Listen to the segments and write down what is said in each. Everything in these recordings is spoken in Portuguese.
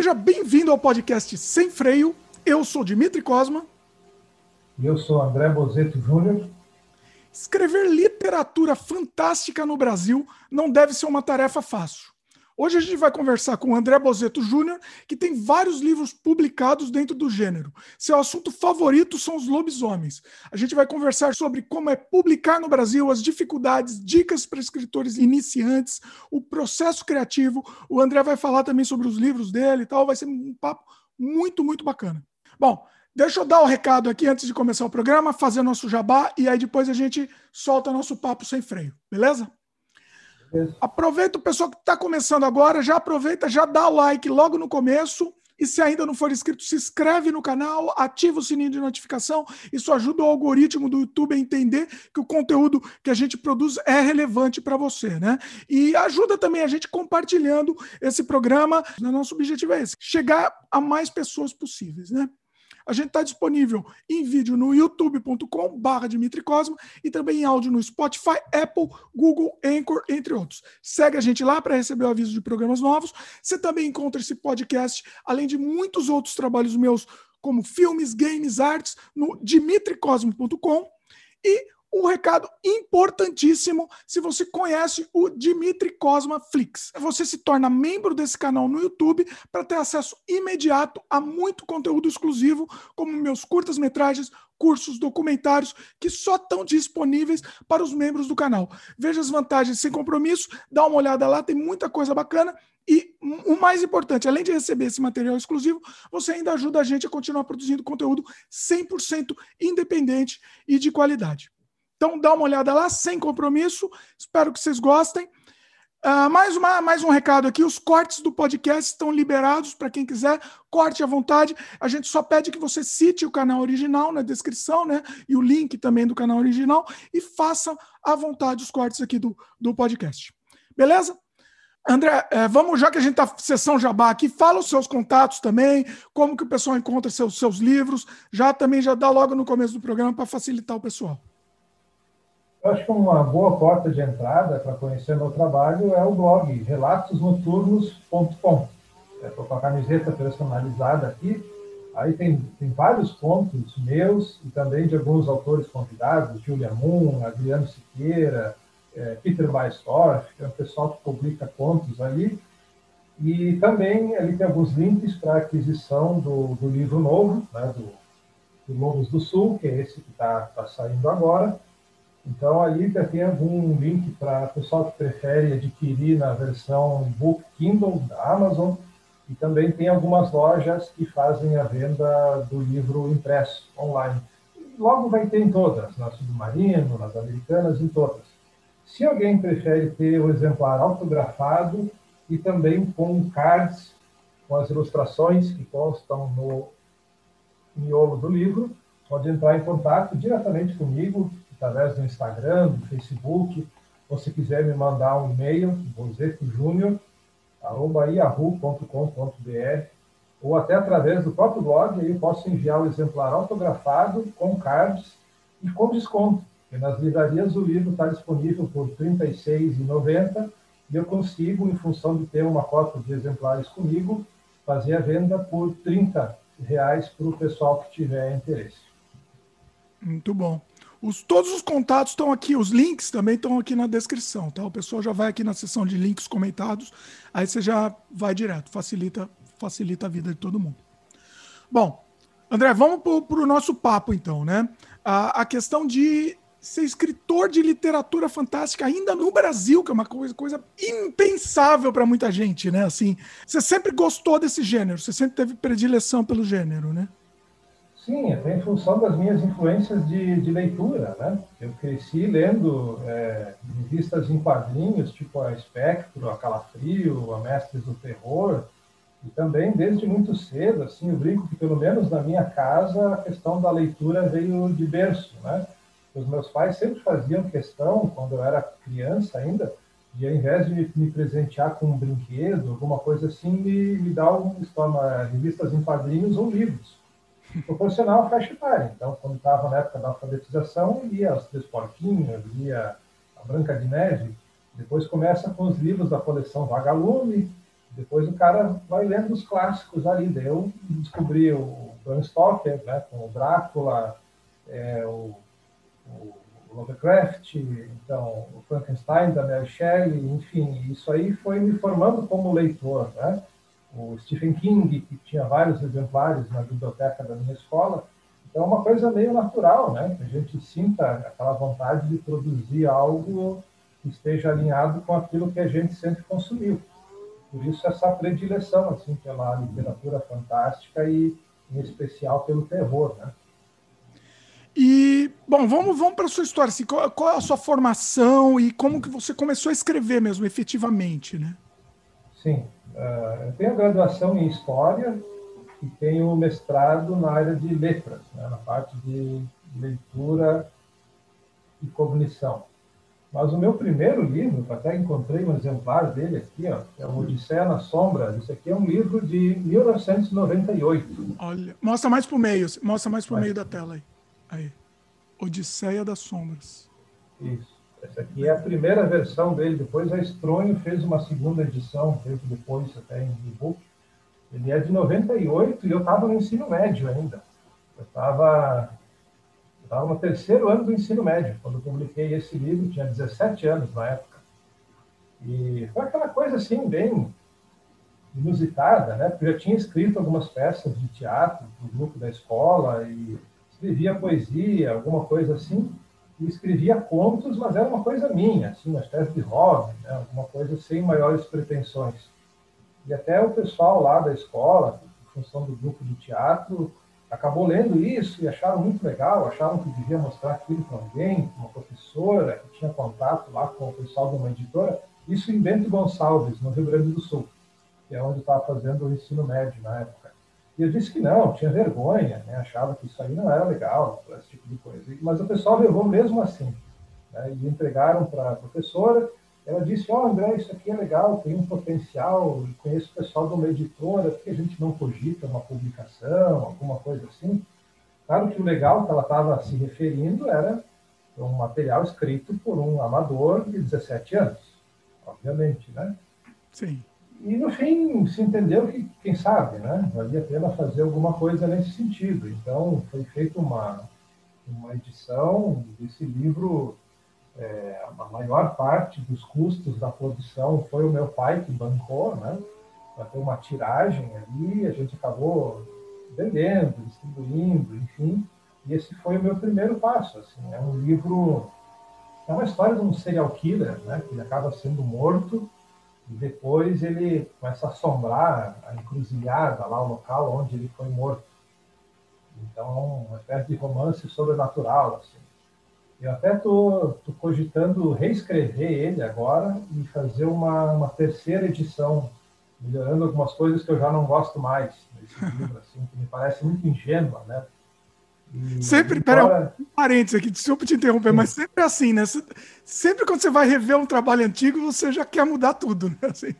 Seja bem-vindo ao podcast Sem Freio. Eu sou Dimitri Cosma. E eu sou André Bozeto Júnior. Escrever literatura fantástica no Brasil não deve ser uma tarefa fácil. Hoje a gente vai conversar com o André Bozeto Júnior, que tem vários livros publicados dentro do gênero. Seu assunto favorito são os lobisomens. A gente vai conversar sobre como é publicar no Brasil, as dificuldades, dicas para escritores iniciantes, o processo criativo. O André vai falar também sobre os livros dele e tal. Vai ser um papo muito, muito bacana. Bom, Deixa eu dar o um recado aqui antes de começar o programa, fazer nosso jabá e aí depois a gente solta nosso papo sem freio, beleza? Aproveita o pessoal que está começando agora, já aproveita, já dá like logo no começo. E se ainda não for inscrito, se inscreve no canal, ativa o sininho de notificação. Isso ajuda o algoritmo do YouTube a entender que o conteúdo que a gente produz é relevante para você, né? E ajuda também a gente compartilhando esse programa. Nosso objetivo é esse: chegar a mais pessoas possíveis, né? A gente está disponível em vídeo no youtube.com/barra Dimitri Cosma e também em áudio no Spotify, Apple, Google, Anchor, entre outros. Segue a gente lá para receber o aviso de programas novos. Você também encontra esse podcast, além de muitos outros trabalhos meus, como filmes, games, artes, no dimitricosmo.com. E um recado importantíssimo se você conhece o Dimitri Cosma Flix. Você se torna membro desse canal no YouTube para ter acesso imediato a muito conteúdo exclusivo, como meus curtas-metragens, cursos, documentários, que só estão disponíveis para os membros do canal. Veja as vantagens sem compromisso, dá uma olhada lá, tem muita coisa bacana. E o mais importante, além de receber esse material exclusivo, você ainda ajuda a gente a continuar produzindo conteúdo 100% independente e de qualidade. Então dá uma olhada lá, sem compromisso. Espero que vocês gostem. Uh, mais, uma, mais um recado aqui: os cortes do podcast estão liberados para quem quiser, corte à vontade. A gente só pede que você cite o canal original na descrição, né? E o link também do canal original, e faça à vontade os cortes aqui do, do podcast. Beleza? André, é, vamos, já que a gente está sessão jabá aqui, fala os seus contatos também, como que o pessoal encontra seus, seus livros, já também já dá logo no começo do programa para facilitar o pessoal. Eu acho que uma boa porta de entrada para conhecer meu trabalho é o blog relatosnoturnos.com. Estou é, com a camiseta personalizada aqui. Aí tem, tem vários contos meus e também de alguns autores convidados, Julia Moon, Adriano Siqueira, é, Peter Weistorff, que é um pessoal que publica contos ali. E também ali tem alguns links para aquisição do, do livro novo, né, do, do Lobos do Sul, que é esse que está tá saindo agora então, aí já tem algum link para o pessoal que prefere adquirir na versão Book Kindle da Amazon. E também tem algumas lojas que fazem a venda do livro impresso online. logo vai ter em todas, na Submarino, nas Americanas, em todas. Se alguém prefere ter o exemplar autografado e também com cards, com as ilustrações que constam no miolo do livro, pode entrar em contato diretamente comigo através do Instagram, do Facebook, ou se quiser me mandar um e-mail, bozetojunior.yahoo.com.br, ou até através do próprio blog, aí eu posso enviar o exemplar autografado, com cards e com desconto. Porque nas livrarias o livro está disponível por R$ 36,90 e eu consigo, em função de ter uma cópia de exemplares comigo, fazer a venda por 30 reais para o pessoal que tiver interesse. Muito bom. Os, todos os contatos estão aqui, os links também estão aqui na descrição, tá? O pessoal já vai aqui na seção de links comentados, aí você já vai direto, facilita, facilita a vida de todo mundo. Bom, André, vamos para o nosso papo então, né? A, a questão de ser escritor de literatura fantástica ainda no Brasil, que é uma coisa, coisa impensável para muita gente, né? Assim, você sempre gostou desse gênero, você sempre teve predileção pelo gênero, né? Sim, até em função das minhas influências de, de leitura, né? Eu cresci lendo é, revistas em quadrinhos, tipo a Espectro, a Calafrio, a Mestres do Terror, e também desde muito cedo, assim, eu brinco que pelo menos na minha casa a questão da leitura veio de berço, né? Os meus pais sempre faziam questão, quando eu era criança ainda, de ao invés de me presentear com um brinquedo, alguma coisa assim, me, me dar um, revistas em quadrinhos ou livros proporcional à faixa etária. Então, quando estava na época da alfabetização, lia Os Três Porquinhos, lia A Branca de Neve, depois começa com os livros da coleção Vagalume, Depois o cara vai lendo os clássicos ali. Daí eu descobri o Bram Stoker, né, com o Drácula, é, o, o Lovecraft, então o Frankenstein da Mary Shelley, enfim, isso aí foi me formando como leitor, né? O Stephen King, que tinha vários exemplares na biblioteca da minha escola, então é uma coisa meio natural, né? Que a gente sinta aquela vontade de produzir algo que esteja alinhado com aquilo que a gente sempre consumiu. Por isso essa predileção assim pela literatura fantástica e em especial pelo terror, né? E, bom, vamos, vamos para a sua história. Assim, qual, qual, é a sua formação e como que você começou a escrever mesmo, efetivamente, né? Sim. Uh, eu tenho graduação em História e tenho mestrado na área de Letras, né, na parte de leitura e cognição. Mas o meu primeiro livro, até encontrei um exemplar dele aqui, ó, é o Odisseia na Sombra. Isso aqui é um livro de 1998. Olha, mostra mais para o meio, mostra mais para o meio da tela aí. Aí. Odisseia das Sombras. Isso. Essa aqui é a primeira versão dele. Depois a Estronho fez uma segunda edição, feito depois até em e-book. Ele é de 98 e eu estava no ensino médio ainda. Eu estava estava no terceiro ano do ensino médio, quando eu publiquei esse livro, tinha 17 anos na época. E foi aquela coisa assim, bem inusitada, né? Porque eu já tinha escrito algumas peças de teatro para o grupo da escola e escrevia poesia, alguma coisa assim, e escrevia contos, mas era uma coisa minha, assim, uma espécie de hobby, né? coisa sem maiores pretensões. E até o pessoal lá da escola, em função do grupo de teatro, acabou lendo isso e acharam muito legal, acharam que devia mostrar aquilo para alguém, uma professora que tinha contato lá com o pessoal de uma editora, isso em Bento Gonçalves, no Rio Grande do Sul, que é onde estava fazendo o ensino médio na época. E eu disse que não, tinha vergonha, né? achava que isso aí não era legal, esse tipo de coisa. Mas o pessoal levou mesmo assim. Né? E entregaram para a professora. Ela disse: Ó, oh, André, isso aqui é legal, tem um potencial. Conheço o pessoal de uma editora, por que a gente não cogita uma publicação, alguma coisa assim? Claro que o legal que ela estava se referindo era um material escrito por um amador de 17 anos, obviamente, né? Sim. E, no fim, se entendeu que, quem sabe, né, valia a pena fazer alguma coisa nesse sentido. Então, foi feita uma, uma edição desse livro. É, a maior parte dos custos da produção foi o meu pai que bancou, né, para ter uma tiragem ali. A gente acabou vendendo, distribuindo, enfim. E esse foi o meu primeiro passo. Assim, é um livro, é uma história de um serial killer, né, que acaba sendo morto e depois ele começa a assombrar a encruzilhada lá, o local onde ele foi morto. Então, é uma espécie de romance sobrenatural, assim. Eu até estou cogitando reescrever ele agora e fazer uma, uma terceira edição, melhorando algumas coisas que eu já não gosto mais nesse livro, assim, que me parece muito ingênua, né? Sempre, pera, um parênteses aqui, desculpa te interromper, Sim. mas sempre é assim, né? Sempre quando você vai rever um trabalho antigo, você já quer mudar tudo, né? Assim,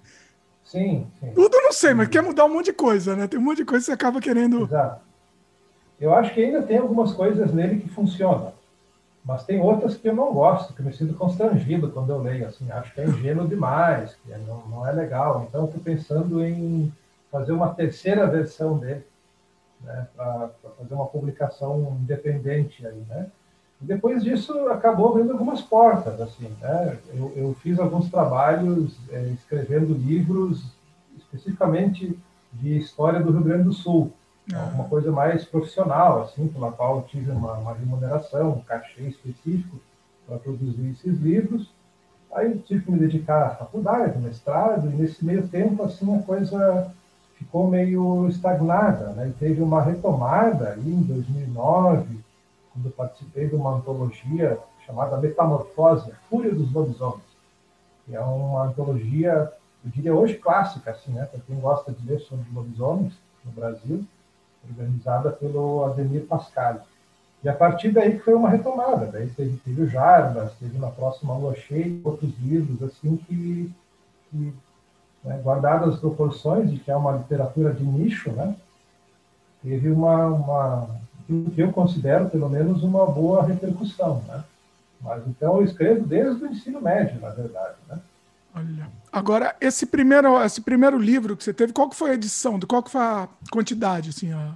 sim, sim. Tudo não sei, mas quer mudar um monte de coisa, né? Tem um monte de coisa que você acaba querendo. Exato. Eu acho que ainda tem algumas coisas nele que funcionam, mas tem outras que eu não gosto, que eu me sinto constrangido quando eu leio, assim, acho que é ingênuo demais, que não, não é legal. Então, estou pensando em fazer uma terceira versão dele né, para fazer uma publicação independente aí, né? E depois disso acabou abrindo algumas portas, assim, né? Eu, eu fiz alguns trabalhos é, escrevendo livros especificamente de história do Rio Grande do Sul, ah. uma coisa mais profissional, assim, pela qual eu tive uma, uma remuneração, um cachê específico para produzir esses livros. Aí tive que me dedicar à faculdade, mestrado, e nesse meio tempo, assim, a coisa ficou meio estagnada, né? Teve uma retomada ali em 2009, quando participei de uma antologia chamada Metamorfose, Fúria dos Lobisomens, que é uma antologia, eu diria hoje clássica, assim, né? Para quem gosta de ler sobre lobisomens no Brasil, organizada pelo Ademir Pascal. E a partir daí foi uma retomada, daí teve, teve o Jarbas, teve na próxima Lua Cheia, outros livros, assim, que, que né, guardadas as proporções de que é uma literatura de nicho, né, teve uma, uma que eu considero pelo menos uma boa repercussão, né? Mas então eu escrevo desde o ensino médio, na verdade, né? Olha, Agora, esse primeiro, esse primeiro livro que você teve, qual que foi a edição? Qual que foi a quantidade, assim, a,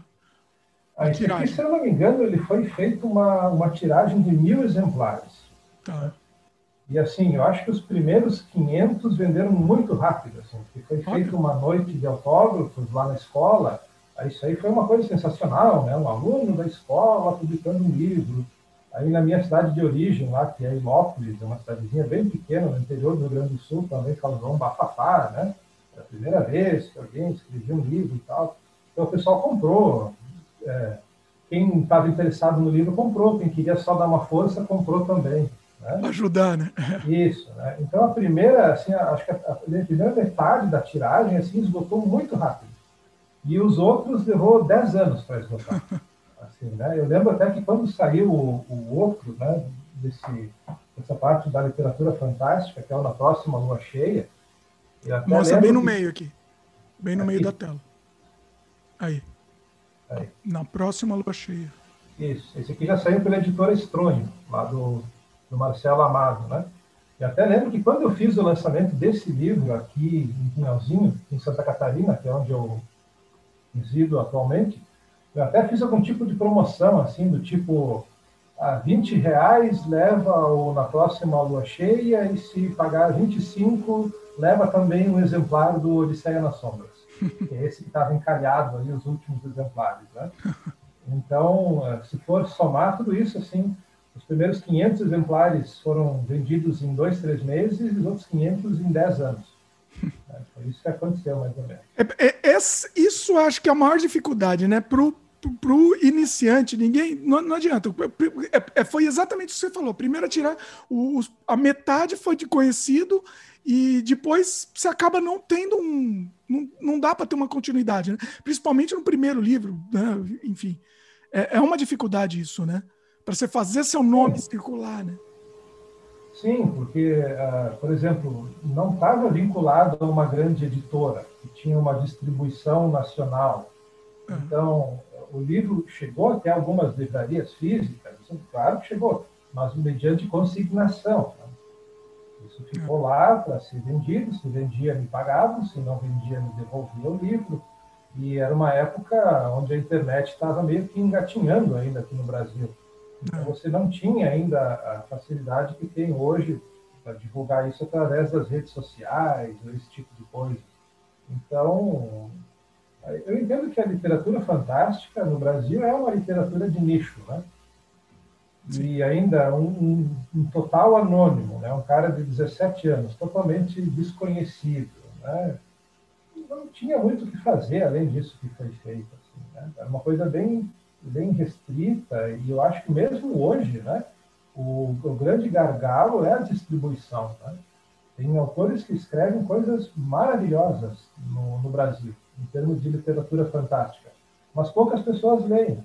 a aqui, se eu não me engano, ele foi feito uma, uma tiragem de mil exemplares. Tá. E assim, eu acho que os primeiros 500 venderam muito rápido, assim, porque foi feita uma noite de autógrafos lá na escola. Aí isso aí foi uma coisa sensacional, né? Um aluno da escola publicando um livro. Aí na minha cidade de origem, lá, que é Ilópolis, é uma cidadezinha bem pequena no interior do Rio Grande do Sul, também causou um bafafá, né? Era a primeira vez que alguém escrevia um livro e tal. Então o pessoal comprou. É, quem estava interessado no livro comprou, quem queria só dar uma força comprou também. Né? Ajudar, né? Isso. Né? Então, a primeira, assim, acho que a, a primeira metade da tiragem assim, esgotou muito rápido. E os outros levou 10 anos para esgotar. Assim, né? Eu lembro até que quando saiu o, o outro, né, desse, dessa parte da literatura fantástica, que é o Na Próxima Lua Cheia. Mostra bem no que... meio aqui. Bem no aqui. meio da tela. Aí. Aí. Na próxima lua cheia. Isso. Esse aqui já saiu pela editora Estronho, lá do, do Marcelo Amado, né? E até lembro que quando eu fiz o lançamento desse livro aqui em Pinhalzinho, em Santa Catarina, que é onde eu resido atualmente, eu até fiz algum tipo de promoção, assim, do tipo, a 20 reais leva o, na próxima lua cheia e se pagar 25, leva também um exemplar do Odisseia nas Sombras, que é esse que estava encalhado ali, os últimos exemplares, né? Então, se for somar tudo isso, assim, os primeiros 500 exemplares foram vendidos em dois, três meses e os outros 500 em 10 anos. É, foi isso que aconteceu, mais ou menos. É, é, isso acho que é a maior dificuldade, né? Para o iniciante, ninguém. Não, não adianta. É, é, foi exatamente o que você falou. Primeiro a tirar. O, a metade foi de conhecido e depois você acaba não tendo um. Não, não dá para ter uma continuidade, né? Principalmente no primeiro livro, né? Enfim. É, é uma dificuldade isso, né? Para você fazer seu nome Sim. circular, né? Sim, porque, uh, por exemplo, não estava vinculado a uma grande editora que tinha uma distribuição nacional. Uhum. Então, o livro chegou até algumas livrarias físicas, claro que chegou, mas mediante consignação. Né? Isso ficou lá para ser vendido, se vendia me pagavam, se não vendia me devolvia o livro. E era uma época onde a internet estava meio que engatinhando ainda aqui no Brasil. Então, você não tinha ainda a facilidade que tem hoje para divulgar isso através das redes sociais, esse tipo de coisa. Então, eu entendo que a literatura fantástica no Brasil é uma literatura de nicho, né? Sim. E ainda um, um, um, total anônimo, né? Um cara de 17 anos, totalmente desconhecido, né? Não tinha muito o que fazer além disso que foi feito. Assim, né? Era uma coisa bem bem restrita, e eu acho que mesmo hoje, né, o, o grande gargalo é a distribuição. Né? Tem autores que escrevem coisas maravilhosas no, no, Brasil, em termos de literatura fantástica, mas poucas pessoas leem.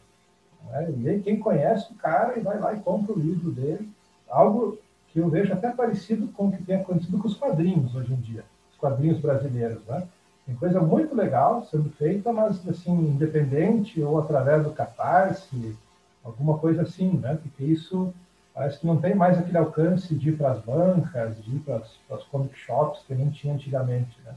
Né? Quem conhece o cara e vai lá e compra o livro dele, algo que eu vejo até parecido com o que tem acontecido com os quadrinhos hoje em dia, os quadrinhos brasileiros. Né? Tem coisa muito legal sendo feita, mas assim, independente ou através do catarse, alguma coisa assim, né? Porque isso parece que não tem mais aquele alcance de ir para as bancas, de ir para as comic shops que nem tinha antigamente, né?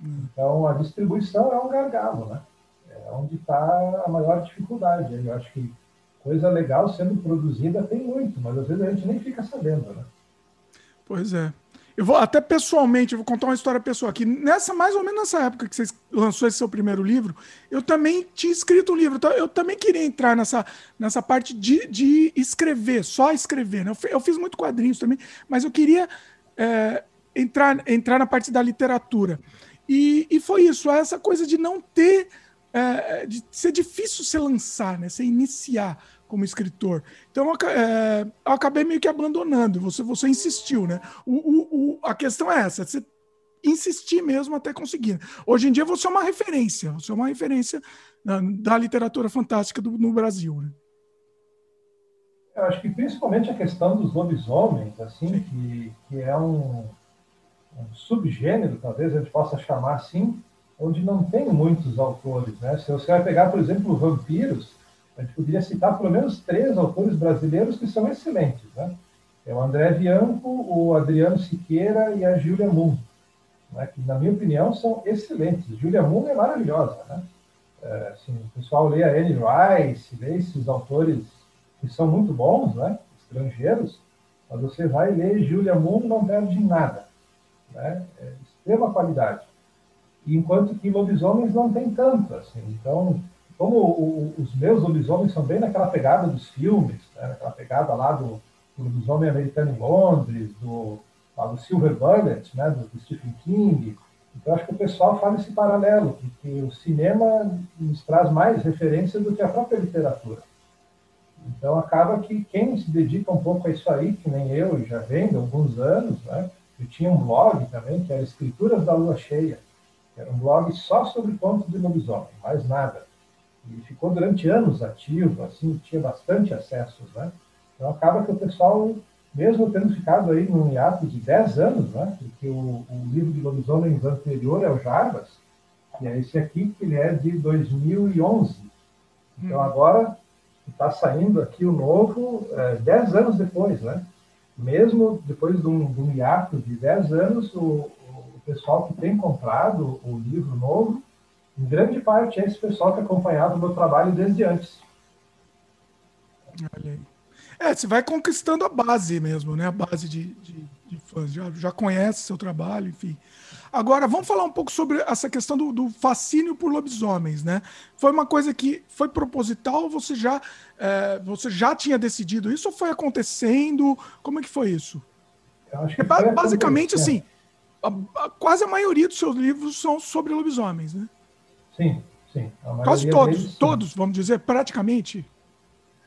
Hum. Então, a distribuição é um gargalo, né? É onde está a maior dificuldade. Eu acho que coisa legal sendo produzida tem muito, mas às vezes a gente nem fica sabendo, né? Pois é. Eu vou até pessoalmente, eu vou contar uma história pessoal aqui. Nessa, mais ou menos nessa época que você lançou esse seu primeiro livro, eu também tinha escrito um livro. Então eu também queria entrar nessa, nessa parte de, de escrever, só escrever. Né? Eu, eu fiz muito quadrinhos também, mas eu queria é, entrar, entrar na parte da literatura. E, e foi isso, essa coisa de não ter. É, de ser difícil se lançar, né? Se iniciar como escritor. Então eu, é, eu acabei meio que abandonando. Você, você insistiu, né? O, o, o, a questão é essa: você insistir mesmo até conseguir. Hoje em dia você é uma referência, você é uma referência da, da literatura fantástica do, no Brasil. Né? Eu acho que principalmente a questão dos lobisomens, assim, que, que é um, um subgênero, talvez a gente possa chamar assim, onde não tem muitos autores. Né? Se você vai pegar, por exemplo, vampiros, a gente poderia citar pelo menos três autores brasileiros que são excelentes. Né? É o André Bianco, o Adriano Siqueira e a Júlia Moon. né, que, na minha opinião, são excelentes. Julia Moon é maravilhosa. Né? É, assim, o pessoal lê a Anne Rice, lê esses autores que são muito bons, né, estrangeiros, mas você vai ler Julia Moon não perde nada. Né? É extrema qualidade. Enquanto que lobisomens não tem tanto. Assim. Então, como o, os meus lobisomens são bem naquela pegada dos filmes, né? naquela pegada lá do, do lobisomem americano em Londres, do, lá do Silver Bullet, né? do, do Stephen King. Então, acho que o pessoal faz esse paralelo, porque o cinema nos traz mais referências do que a própria literatura. Então, acaba que quem se dedica um pouco a isso aí, que nem eu, já vem de alguns anos, né? eu tinha um blog também, que era Escrituras da Lua Cheia, era um blog só sobre contos de lobisomem, mais nada. E ficou durante anos ativo, assim, tinha bastante acessos, né? Então acaba que o pessoal, mesmo tendo ficado aí num hiato de 10 anos, né? Porque o, o livro de lobisomens anterior é o Jarbas, e é esse aqui que ele é de 2011. Então hum. agora está saindo aqui o novo, é, 10 anos depois, né? Mesmo depois de um, de um hiato de 10 anos, o, o pessoal que tem comprado o livro novo em grande parte é esse pessoal que acompanhava o meu trabalho desde antes. É, você vai conquistando a base mesmo, né? A base de, de, de fãs. Já, já conhece seu trabalho, enfim. Agora, vamos falar um pouco sobre essa questão do, do, fascínio por lobisomens, né? Foi uma coisa que foi proposital ou você já, é, você já tinha decidido isso ou foi acontecendo? Como é que foi isso? Porque, basicamente, assim, a, a, quase a maioria dos seus livros são sobre lobisomens, né? Sim, sim. Quase todos, deles, todos, vamos dizer, praticamente.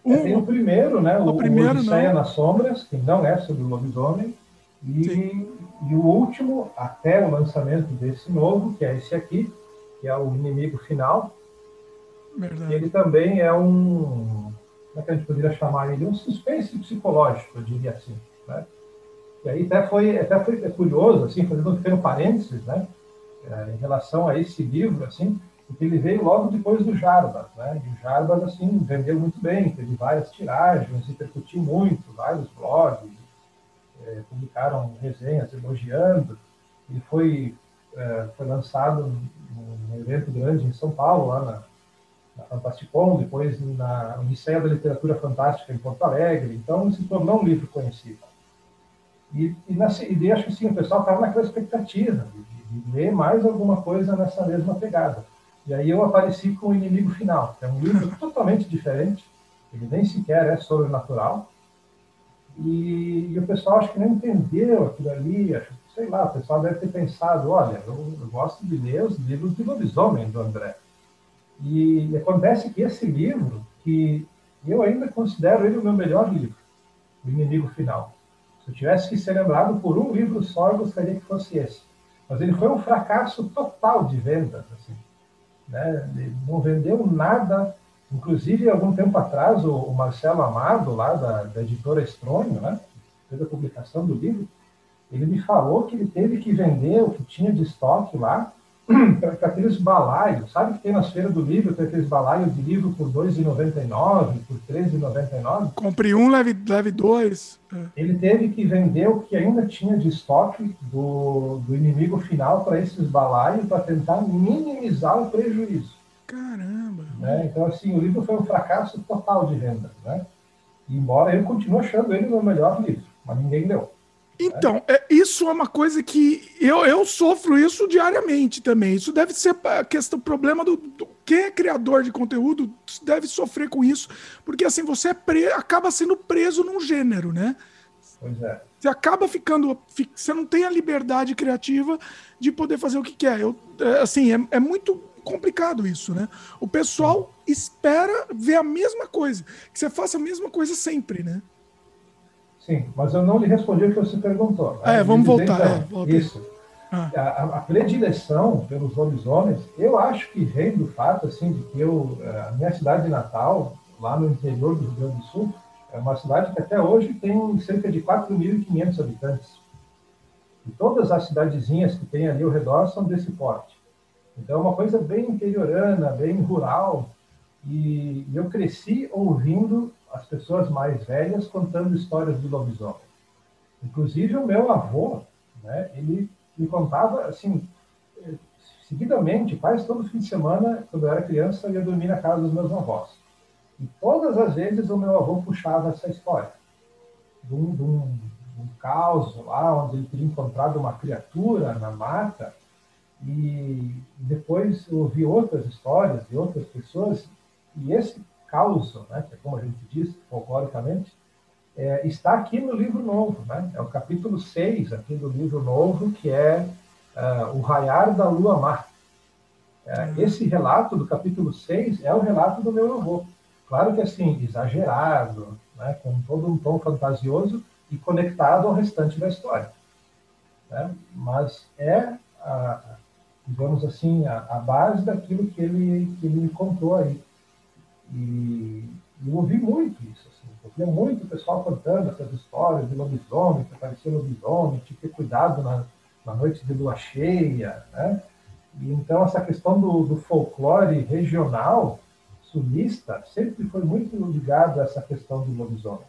Um, é, tem o primeiro, né? O, o primeiro, Odisseia nas Sombras, que não é sobre o lobisomem. E, e o último, até o lançamento desse novo, que é esse aqui, que é o inimigo final. Verdade. Ele também é um. Como é que a gente poderia chamar ele? Um suspense psicológico, eu diria assim. Né? E aí até foi, até foi curioso, assim, fazendo um pequeno parênteses, né? É, em relação a esse livro, assim, porque ele veio logo depois do Jarbas, né? E o Jarbas, assim, vendeu muito bem, teve várias tiragens, repercutiu muito, vários blogs, é, publicaram resenhas elogiando. Ele foi, é, foi lançado num evento grande em São Paulo, lá na, na depois na Odisseia da Literatura Fantástica em Porto Alegre, então se tornou um livro conhecido. E, e, nessa, e acho que sim, o pessoal estava naquela expectativa de, de ler mais alguma coisa nessa mesma pegada. E aí eu apareci com o Inimigo Final, que é um livro totalmente diferente, ele nem sequer é sobrenatural. E, e o pessoal acho que não entendeu aquilo ali, acho, sei lá, o pessoal deve ter pensado, olha, eu, eu gosto de ler os livros de lobisomem do André. E, e acontece que esse livro, que eu ainda considero ele o meu melhor livro, O Inimigo Final. Se eu tivesse que ser lembrado por um livro só, eu gostaria que fosse esse. Mas ele foi um fracasso total de vendas. Assim né? não vendeu nada. Inclusive, algum tempo atrás, o, Marcelo Amado, lá da, da editora Estronho, né? fez a publicação do livro, ele me falou que ele teve que vender o que tinha de estoque lá para aqueles balaios, sabe que tem nas feiras do livro, tem aqueles balaios de livro por R$ 2,99, por R$ 13,99? Compre um, leve, leve dois. É. Ele teve que vender o que ainda tinha de estoque do, do inimigo final para esses balaios, para tentar minimizar o prejuízo. Caramba! Né? Então, assim, o livro foi um fracasso total de vendas, né? Embora eu continue achando ele o meu melhor livro, mas ninguém leu. Então, é, isso é uma coisa que eu, eu sofro isso diariamente também. Isso deve ser a questão, problema do, do quem é criador de conteúdo deve sofrer com isso, porque assim você é pre, acaba sendo preso num gênero, né? Pois é. Você acaba ficando, você não tem a liberdade criativa de poder fazer o que quer. Eu, é, assim, é, é muito complicado isso, né? O pessoal espera ver a mesma coisa, que você faça a mesma coisa sempre, né? Sim, mas eu não lhe respondi o que você perguntou. Né? É, vamos voltar. Então, é, volta. Isso. Ah. A, a, predileção pelos lobisomens, eu acho que vem do fato assim de que eu, é, a minha cidade de Natal, lá no interior do Rio Grande do Sul, é uma cidade que até hoje tem cerca de 4.500 habitantes. E todas as cidadezinhas que tem ali ao redor são desse porte. Então é uma coisa bem interiorana, bem rural. E eu cresci ouvindo as pessoas mais velhas contando histórias de lobisomem. Inclusive o meu avô, né, ele me contava, assim, seguidamente, quase todo fim de semana, quando eu era criança, eu ia dormir na casa dos meus avós. E todas as vezes o meu avô puxava essa história de um, de um, de um caos lá, onde ele teria encontrado uma criatura na mata. E depois eu ouvi outras histórias de outras pessoas, e esse caos, né, que é como a gente diz folcloricamente, é, está aqui no livro novo. Né? É o capítulo 6 aqui do livro novo, que é uh, o raiar da lua mar. É, esse relato do capítulo 6 é o relato do meu avô. Claro que assim, exagerado, né, com todo um tom fantasioso e conectado ao restante da história. Né? Mas é, a, digamos assim, a, a, base daquilo que ele, que ele me contou aí. E eu ouvi muito isso. Assim, eu via muito o pessoal contando essas histórias de lobisomem, que aparecia lobisomem, tinha que ter cuidado na, na noite de lua cheia, né? E, então, essa questão do, do folclore regional sulista sempre foi muito ligado a essa questão do lobisomem.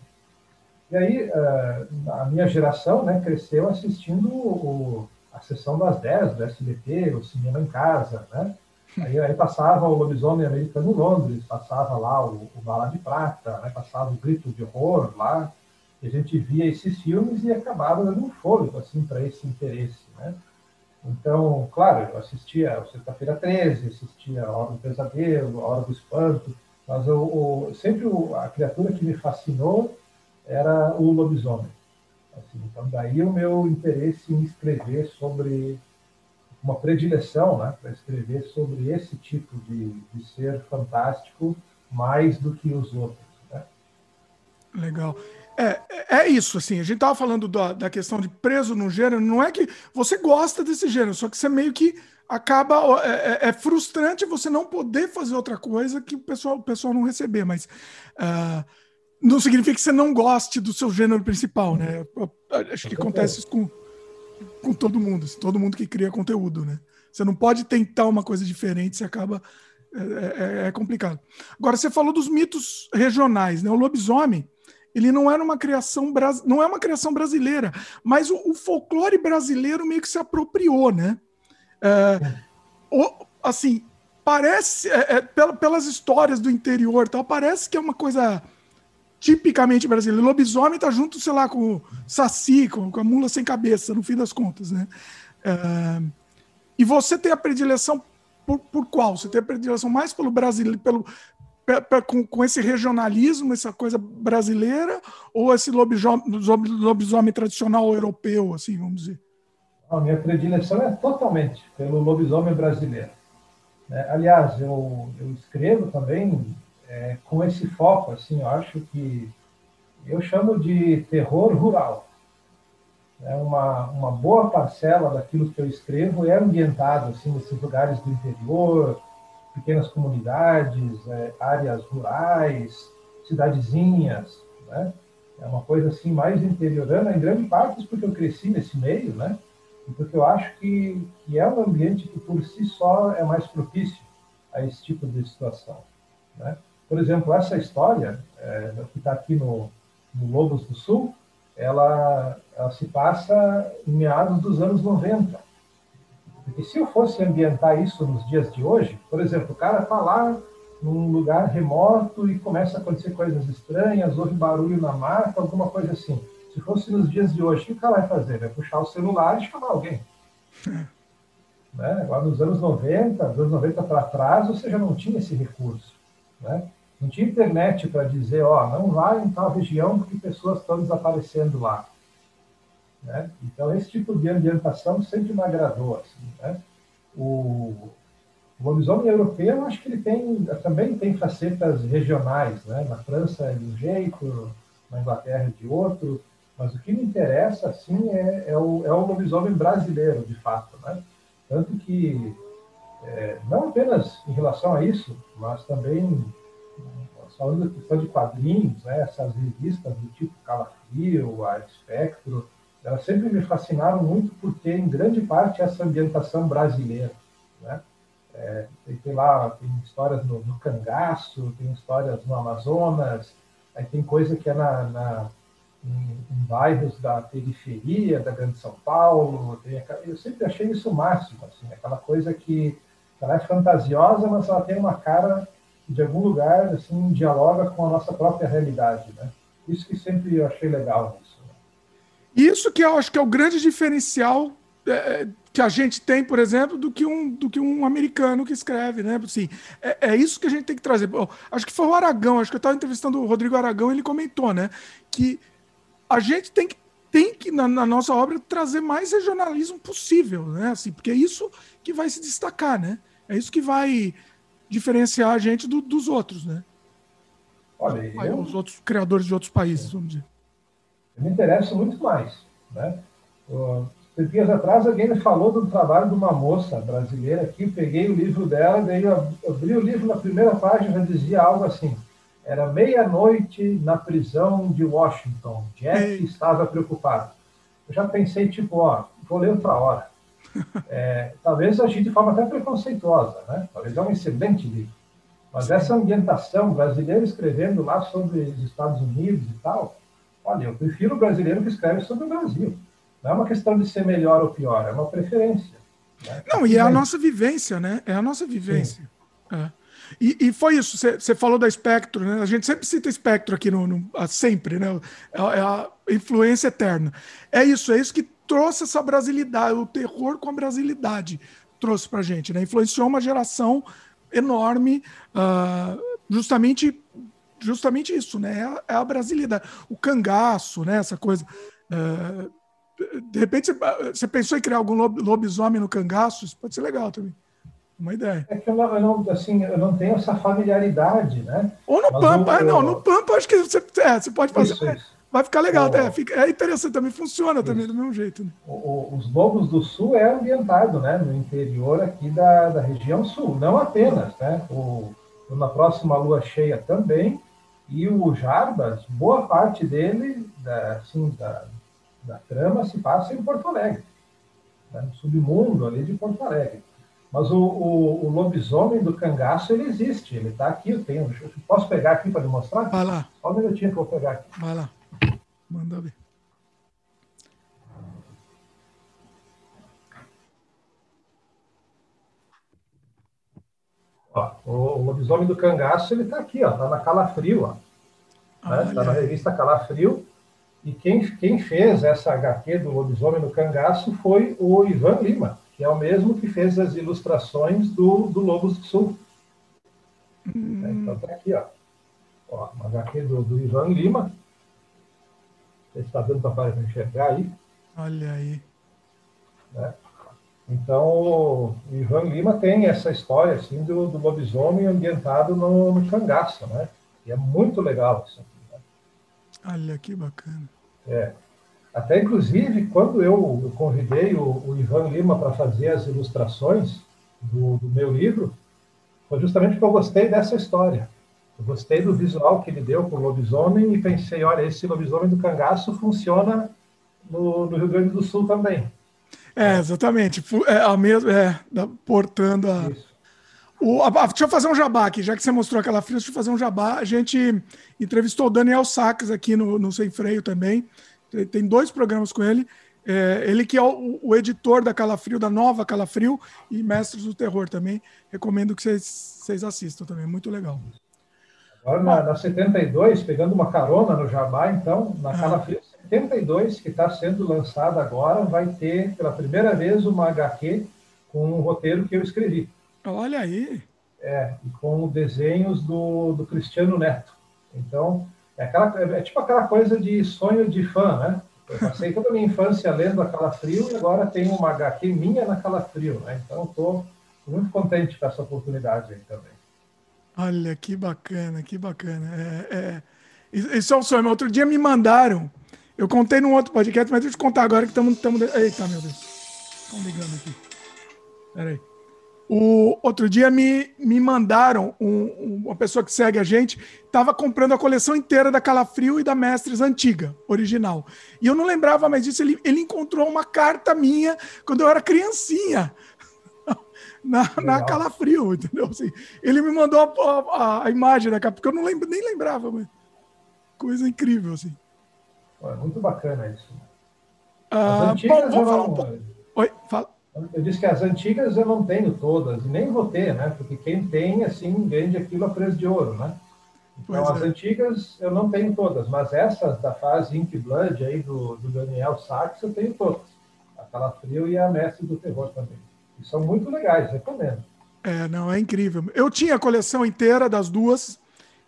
E aí, eh, a minha geração né, cresceu assistindo o, a sessão das 10 do SBT, o cinema em casa, né? Aí, aí, passava o lobisomem americano Londres, passava lá o, o Bala de Prata, né? passava o Grito de Horror lá, e a gente via esses filmes e acabava dando um fôlego assim, para esse interesse. Né? Então, claro, eu assistia Sexta-feira 13, assistia A Hora do Pesadelo, A Hora do Espanto, mas eu, eu, sempre a criatura que me fascinou era o lobisomem. Assim, então, daí o meu interesse em escrever sobre uma predileção né, para escrever sobre esse tipo de, de ser fantástico mais do que os outros. Né? Legal. É, é isso, assim, a gente tava falando da, da questão de preso no gênero, não é que você gosta desse gênero, só que você meio que acaba, é, é, é frustrante você não poder fazer outra coisa que o pessoal, o pessoal não receber, mas uh, não significa que você não goste do seu gênero principal, né? Acho que acontece isso com, com todo mundo, assim, todo mundo que cria conteúdo, né? Você não pode tentar uma coisa diferente, você acaba... É, é, é complicado. Agora, você falou dos mitos regionais, né? O lobisomem, ele não era uma criação não é uma criação brasileira, mas o, o folclore brasileiro meio que se apropriou, né? É, o, assim, parece é, é, pelas histórias do interior, tal, parece que é uma coisa tipicamente brasileira. Lobisomem tá junto, sei lá, com o saci, com, a mula sem cabeça, no fim das contas, né? É, e você tem a predileção por, por qual? Você tem a predileção mais pelo brasileiro, pelo, com, com esse regionalismo, essa coisa brasileira, ou esse lobisomem, lobisomem tradicional europeu, assim, vamos dizer? A minha predileção é totalmente pelo lobisomem brasileiro. É, aliás, eu, eu escrevo também é, com esse foco, assim, eu acho que eu chamo de terror rural. É uma, uma boa parcela daquilo que eu escrevo é ambientado assim nesses lugares do interior, pequenas comunidades, é, áreas rurais, cidadezinhas, né? É uma coisa assim mais interiorana, em grande parte porque eu cresci nesse meio, né? E porque eu acho que, que é um ambiente que por si só é mais propício a esse tipo de situação, né? Por exemplo, essa história é, que está aqui no, no Lobos do Sul, ela, ela se passa em meados dos anos 90. Porque se eu fosse ambientar isso nos dias de hoje, por exemplo, o cara está lá num lugar remoto e começa a acontecer coisas estranhas, ouve barulho na mata, alguma coisa assim. Se fosse nos dias de hoje, o que o cara vai fazer? Vai puxar o celular e chamar alguém. né? Agora, nos anos 90, dos anos 90 para trás, você já não tinha esse recurso. Né? Não tinha internet para dizer, ó, não vai em tal região porque pessoas estão desaparecendo lá. Né? Então, esse tipo de ambientação sempre me agradou. Assim, né? o, lobisomem europeu, eu acho que ele tem, também tem facetas regionais. Né? Na França é de um jeito, na Inglaterra é de outro, mas o que me interessa assim, é, é, o, é o lobisomem brasileiro, de fato. Né? Tanto que, é, não apenas em relação a isso, mas também da questão de quadrinhos, né, essas revistas do tipo Calafrio, a Espectro, elas sempre me fascinaram muito por ter, em grande parte, essa ambientação brasileira. Né? É, tem, tem, lá tem histórias no, no, cangaço, tem histórias no Amazonas, aí tem coisa que é na, na, em, em bairros da periferia da Grande São Paulo. eu sempre achei isso o máximo, assim, aquela coisa que ela é fantasiosa, mas ela tem uma cara que, de algum lugar, assim, dialoga com a nossa própria realidade, né? Isso que sempre eu achei legal nisso. Né? Isso que eu acho que é o grande diferencial é, que a gente tem, por exemplo, do que um, do que um americano que escreve, né? Assim, é, é isso que a gente tem que trazer. acho que foi o Aragão, acho que eu estava entrevistando o Rodrigo Aragão, ele comentou, né? Que a gente tem que, tem que na, na, nossa obra, trazer mais regionalismo possível, né? Assim, porque é isso que vai se destacar, né? É isso que vai diferenciar a gente do, dos outros, né? Olha, eu... Os outros criadores de outros países, vamos dizer. Eu me interesso muito mais, né? dias atrás alguém me falou do trabalho de uma moça brasileira aqui, peguei o livro dela, daí eu abri o livro na primeira página dizia algo assim, era meia-noite na prisão de Washington, Jack estava preocupado. Eu já pensei, tipo, ó, vou ler outra hora. É, talvez agir de forma até preconceituosa, né? Talvez é um excelente livro. Mas essa ambientação, brasileiro escrevendo lá sobre os Estados Unidos e tal, olha, eu prefiro o brasileiro que escreve sobre o Brasil. Não é uma questão de ser melhor ou pior, é uma preferência. Né? Não, e é a nossa vivência, né? É a nossa vivência. É. E, e, foi isso, você falou da Espectro, né? A gente sempre cita Espectro aqui no, no sempre, né? É, é, a influência eterna. É isso, é isso que trouxe essa brasilidade, o terror com a brasilidade trouxe pra gente, né? Influenciou uma geração enorme, uh, justamente justamente isso, né? É a, é a brasilidade. O cangaço, né? Essa coisa. Uh, de repente, você pensou em criar algum lobisomem no cangaço? Isso pode ser legal também. Uma ideia. É que eu não, eu não, assim, eu não tenho essa familiaridade, né? Ou no Mas Pampa. Eu, é, não, no Pampa acho que você, é, você pode fazer. Isso, isso. Vai ficar legal, é, fica, é interessante também, funciona também do mesmo jeito. Né? O, os Lobos do Sul é ambientado né, no interior aqui da, da região sul, não apenas, né? O, na próxima lua cheia também, e o Jarbas, boa parte dele, da, assim, da, da trama se passa em Porto Alegre, né, no submundo ali de Porto Alegre. Mas o, o, o lobisomem do cangaço, ele existe, ele está aqui, eu tenho. Eu posso pegar aqui para lhe mostrar? Vai lá. Só um minutinho que eu vou pegar aqui. Vai lá. Manda ver. Ó, o, lobisomem do cangaço, ele está aqui, ó, está na Calafrio, ó. Está né? na revista Calafrio. E quem, quem fez essa HQ do Lobisomem no Cangaço foi o Ivan Lima, que é o mesmo que fez as ilustrações do, do Lobos do Sul. Hum. Então tá aqui, ó. ó uma HQ do, do Ivan Lima. Está dando para enxergar aí? Olha aí. Né? Então, o Ivan Lima tem essa história assim, do, do lobisomem ambientado no, no cangaço, né? E é muito legal isso aqui. Olha que bacana. É. Até, inclusive, quando eu, eu convidei o, o, Ivan Lima para fazer as ilustrações do, do, meu livro, foi justamente porque eu gostei dessa história. Eu gostei do visual que ele deu com o lobisomem e pensei, olha, esse lobisomem do cangaço funciona no, no Rio Grande do Sul também. É, exatamente. É, a mesma, é, portando a, Isso. O, a, deixa eu fazer um jabá aqui, já que você mostrou aquela fila, deixa eu fazer um jabá. A gente entrevistou o Daniel Sacks aqui no, no Sem Freio também. Tem, tem dois programas com ele. É, ele que é o, o, editor da Calafrio, da nova Calafrio, e Mestres do Terror também. Recomendo que vocês, vocês assistam também, muito legal. Agora, na, na 72, pegando uma carona no Jabá, então, na ah. Calafrio 72, que está sendo lançada agora, vai ter pela primeira vez uma HQ com um roteiro que eu escrevi. Olha aí. É, e com desenhos do, do Cristiano Neto. Então, é, aquela, é tipo aquela coisa de sonho de fã, né? Eu passei toda a minha infância lendo a Calafrio e agora tenho uma HQ minha na Calafrio, né? Então, estou muito contente com essa oportunidade aí também. Olha, que bacana, que bacana. É, é... Isso é um sonho. Outro dia me mandaram, eu contei num outro podcast, mas deixa eu te contar agora que estamos... Eita, meu Deus. Estão ligando aqui. Peraí. O outro dia me, me mandaram um, uma pessoa que segue a gente, estava comprando a coleção inteira da Calafrio e da Mestres antiga, original. E eu não lembrava mais disso. Ele, ele encontrou uma carta minha quando eu era criancinha. Na, na Calafrio, entendeu? Assim, ele me mandou a, a, a, imagem da capa, porque eu não lembro, nem lembrava, mas coisa incrível, assim. É muito bacana isso. Ah, bom, vamos falar um pouco. Oi, fala. Eu disse que as antigas eu não tenho todas, e nem vou ter, né? Porque quem tem, assim, vende aquilo a preço de ouro, né? Então, pois as é. antigas eu não tenho todas, mas essas da fase Ink Blood aí do, do Daniel Sachs eu tenho todas. A Calafrio e a Mestre do Terror também. E são muito legais, recomendo. É, não, é incrível. Eu tinha a coleção inteira das duas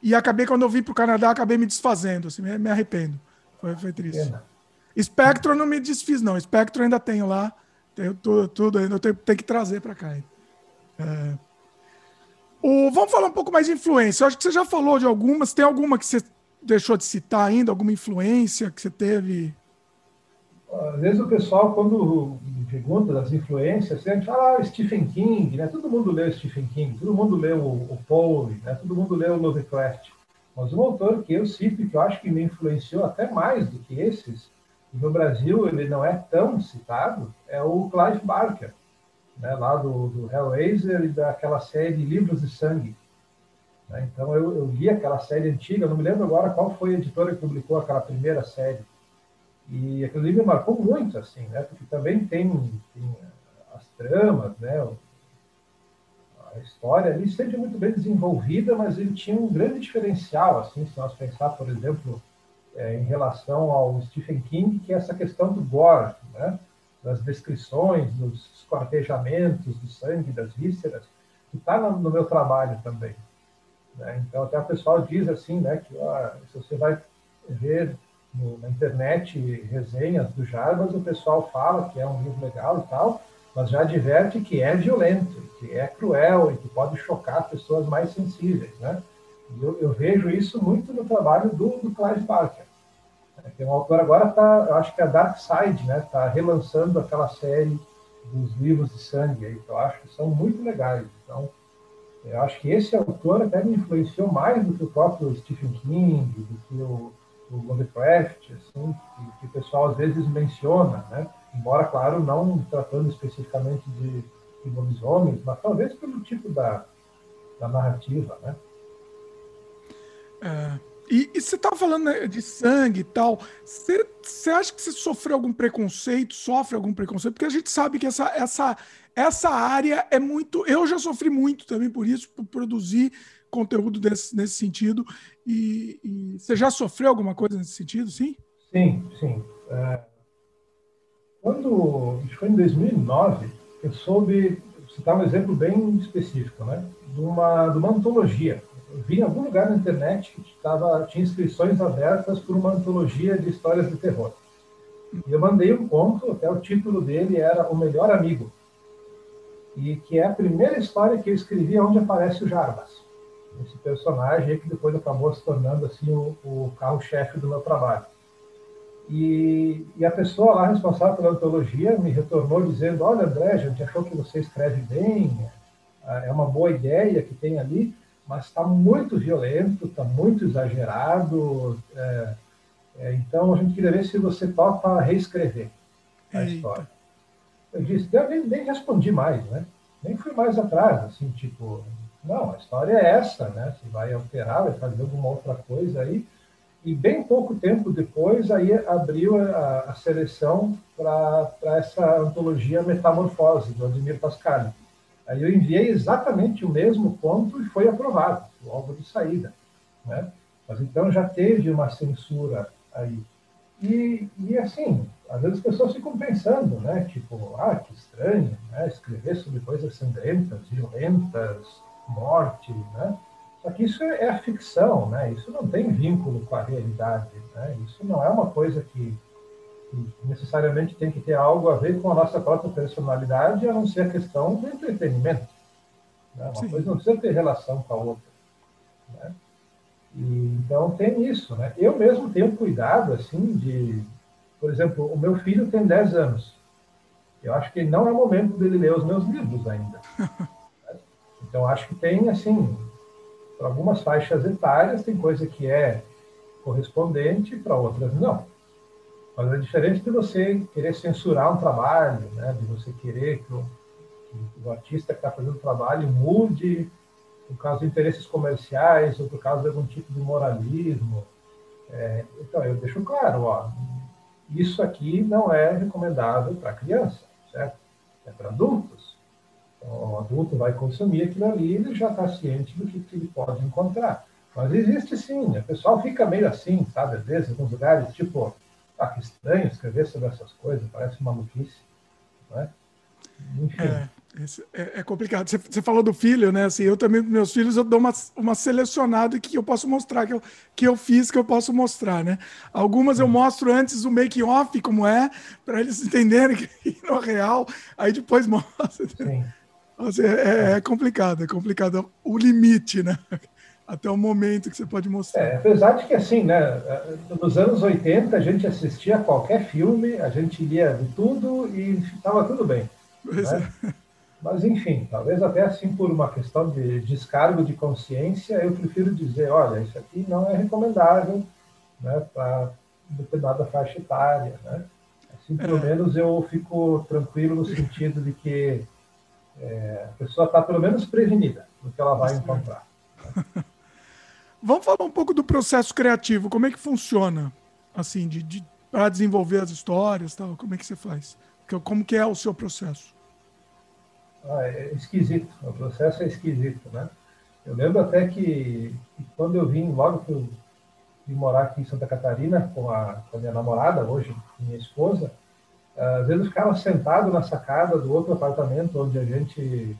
e acabei, quando eu vim para o Canadá, acabei me desfazendo. Assim, me, arrependo. Foi, foi triste. Pena. Spectro eu não me desfiz, não. Spectro ainda tenho lá. Tenho tudo, tudo ainda. Eu tenho, tenho que trazer para cá. É... O, vamos falar um pouco mais de influência. Eu acho que você já falou de algumas. Tem alguma que você deixou de citar ainda? Alguma influência que você teve? Às vezes o pessoal, quando pergunta das influências, a gente fala ah, Stephen King, né? Todo mundo leu Stephen King, todo mundo leu o, o Poe, né? todo mundo leu o Lovecraft. Mas um autor que eu cito, que eu acho que me influenciou até mais do que esses, e no Brasil ele não é tão citado, é o Clive Barker né, lá do, do Hellraiser e daquela série Livros de Sangue. Né? Então eu, eu, li aquela série antiga, não me lembro agora qual foi a editora que publicou aquela primeira série. E aquele livro me marcou muito, assim, né? Porque também tem, tem as tramas, né? A história ali sempre muito bem desenvolvida, mas ele tinha um grande diferencial, assim, se nós pensar, por exemplo, é, em relação ao Stephen King, que é essa questão do gore, né? das descrições, dos esquartejamentos do sangue, das vísceras, que está no, no, meu trabalho também. Né? Então, até o pessoal diz assim, né, que ó, se você vai ver no, na internet resenhas do Jarbas, o pessoal fala que é um livro legal e tal, mas já adverte que é violento, que é cruel e que pode chocar pessoas mais sensíveis, né? E eu, eu vejo isso muito no trabalho do, do Clive Barker. Tem um autor agora tá, eu acho que é a Dark Side, né? Tá relançando aquela série dos livros de sangue aí, que eu acho que são muito legais. Então, eu acho que esse autor até me influenciou mais do que o próprio Stephen King, do que o, o Lovecraft, assim, que, que, o pessoal às vezes menciona, né? Embora, claro, não tratando especificamente de, de lobisomens, mas talvez pelo tipo da, da narrativa, né? É, e, e você estava falando né, de sangue e tal. Você, você acha que você sofreu algum preconceito? Sofre algum preconceito? Porque a gente sabe que essa, essa, essa área é muito. Eu já sofri muito também por isso, por produzir conteúdo desse, nesse sentido. E, e você já sofreu alguma coisa nesse sentido, sim? Sim, sim. É, quando foi em 2009, eu soube citar um exemplo bem específico, né? De uma, de uma antologia vi em algum lugar na internet que tava, tinha inscrições abertas por uma antologia de histórias de terror. E eu mandei um conto, até o título dele era O Melhor Amigo, e que é a primeira história que eu escrevi onde aparece o Jarbas, esse personagem que depois acabou se tornando assim o, o carro-chefe do meu trabalho. E, e, a pessoa lá responsável pela antologia me retornou dizendo: Olha, André, a gente achou que você escreve bem, é uma boa ideia que tem ali, mas está muito violento, está muito exagerado. É, é, então a gente queria ver se você topa reescrever a Eita. história. Eu disse, eu nem, nem, respondi mais, né? Nem fui mais atrás, assim, tipo, não, a história é essa, né? Você vai alterar, vai fazer alguma outra coisa aí. E bem pouco tempo depois, aí abriu a, a seleção para essa antologia Metamorfose, do Ademir Pascal. Aí eu enviei exatamente o mesmo ponto e foi aprovado, logo de saída. Né? Mas então já teve uma censura aí. E, e assim, às vezes as pessoas ficam pensando, né? Tipo, ah, que estranho, né? Escrever sobre coisas sangrentas, violentas, morte, né? Só que isso é a ficção, né? Isso não tem vínculo com a realidade, né? Isso não é uma coisa que necessariamente tem que ter algo a ver com a nossa própria personalidade, a não ser a questão do entretenimento. Né? Uma Sim. coisa não precisa ter relação com a outra. Né? E, então tem isso. Né? Eu mesmo tenho cuidado assim de, por exemplo, o meu filho tem 10 anos. Eu acho que não é o momento dele ler os meus livros ainda. Então acho que tem assim, para algumas faixas etárias tem coisa que é correspondente, para outras não. Mas é diferente de você querer censurar um trabalho, né? de você querer que o, que o artista que está fazendo o trabalho mude por causa de interesses comerciais ou por causa de algum tipo de moralismo. É, então, eu deixo claro, ó, isso aqui não é recomendável para criança, certo? É para adultos. O adulto vai consumir aquilo ali, ele já está ciente do que, que ele pode encontrar. Mas existe sim, o pessoal fica meio assim, sabe? Às vezes, em alguns lugares, tipo, ah, que estranho escrever sobre essas coisas, parece maluquice. Não é? Enfim. É. É, é, complicado. Você, você, falou do filho, né? Assim, eu também, meus filhos, eu dou uma, uma selecionada que eu posso mostrar, que eu, que eu fiz, que eu posso mostrar, né? Algumas eu mostro antes o make off como é, para eles entenderem que não é real, aí depois mostro. Assim, é, é, complicado, é complicado o limite, né? Até o momento que você pode mostrar. É, apesar de que, assim, né? Nos anos 80, a gente assistia qualquer filme, a gente lia de tudo e estava tudo bem. Né? é. Mas, enfim, talvez até assim por uma questão de descargo de consciência, eu prefiro dizer, olha, isso aqui não é recomendável né, para determinada faixa etária. Né? Assim, pelo é. menos eu fico tranquilo no sentido de que é, a pessoa está pelo menos prevenida do que ela vai encontrar. Né? Vamos falar um pouco do processo criativo. Como é que funciona, assim, de, de para desenvolver as histórias, tal? Como é que você faz? Como que é o seu processo? ah, é esquisito, o processo é esquisito, né? Eu lembro até que, que quando eu vim, logo que eu vim morar aqui em Santa Catarina com a, com a minha namorada, hoje minha esposa, às vezes eu ficava sentado na sacada do outro apartamento onde a gente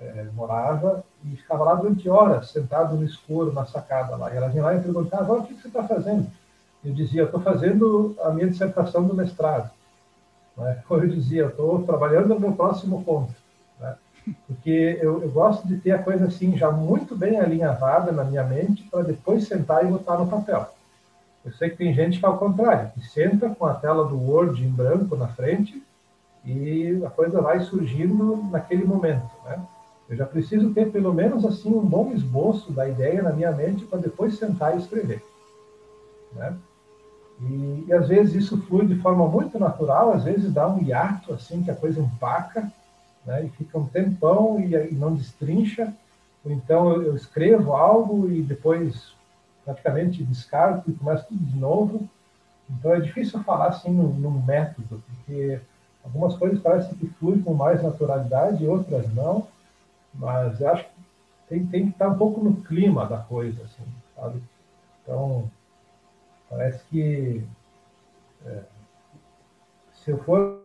é, morava e ficava lá durante horas, sentado no escuro na sacada lá. E ela vinha lá e perguntava, o que você está fazendo? Eu dizia, estou fazendo a minha dissertação do mestrado. Né? Eu dizia, estou trabalhando no meu próximo ponto porque eu, eu, gosto de ter a coisa assim já muito bem alinhavada na minha mente para depois sentar e botar no papel. Eu sei que tem gente que é ao contrário, que senta com a tela do Word em branco na frente e a coisa vai surgindo naquele momento, né? Eu já preciso ter pelo menos assim um bom esboço da ideia na minha mente para depois sentar e escrever, né? E, e, às vezes isso flui de forma muito natural, às vezes dá um hiato assim que a coisa empaca né, e fica um tempão e, e não destrincha. Então eu, eu, escrevo algo e depois praticamente descarto e começo tudo de novo. Então é difícil falar assim num, num método, porque algumas coisas parecem que fluem com mais naturalidade, outras não. Mas acho que tem, tem que estar um pouco no clima da coisa, assim, sabe? Então, parece que é, se eu for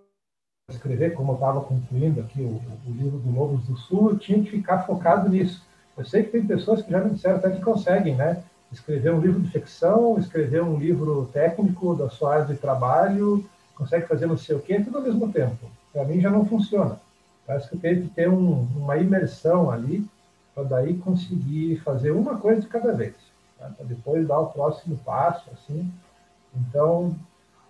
escrever, como eu estava concluindo aqui o, o, livro do Lobos do Sul, eu tinha que ficar focado nisso. Eu sei que tem pessoas que já me disseram até que conseguem, né? Escrever um livro de ficção, escrever um livro técnico da sua área de trabalho, consegue fazer não sei o quê, tudo ao mesmo tempo. Para mim já não funciona. Parece que tenho que ter um, uma imersão ali para daí conseguir fazer uma coisa de cada vez, né? para depois dar o próximo passo, assim. Então,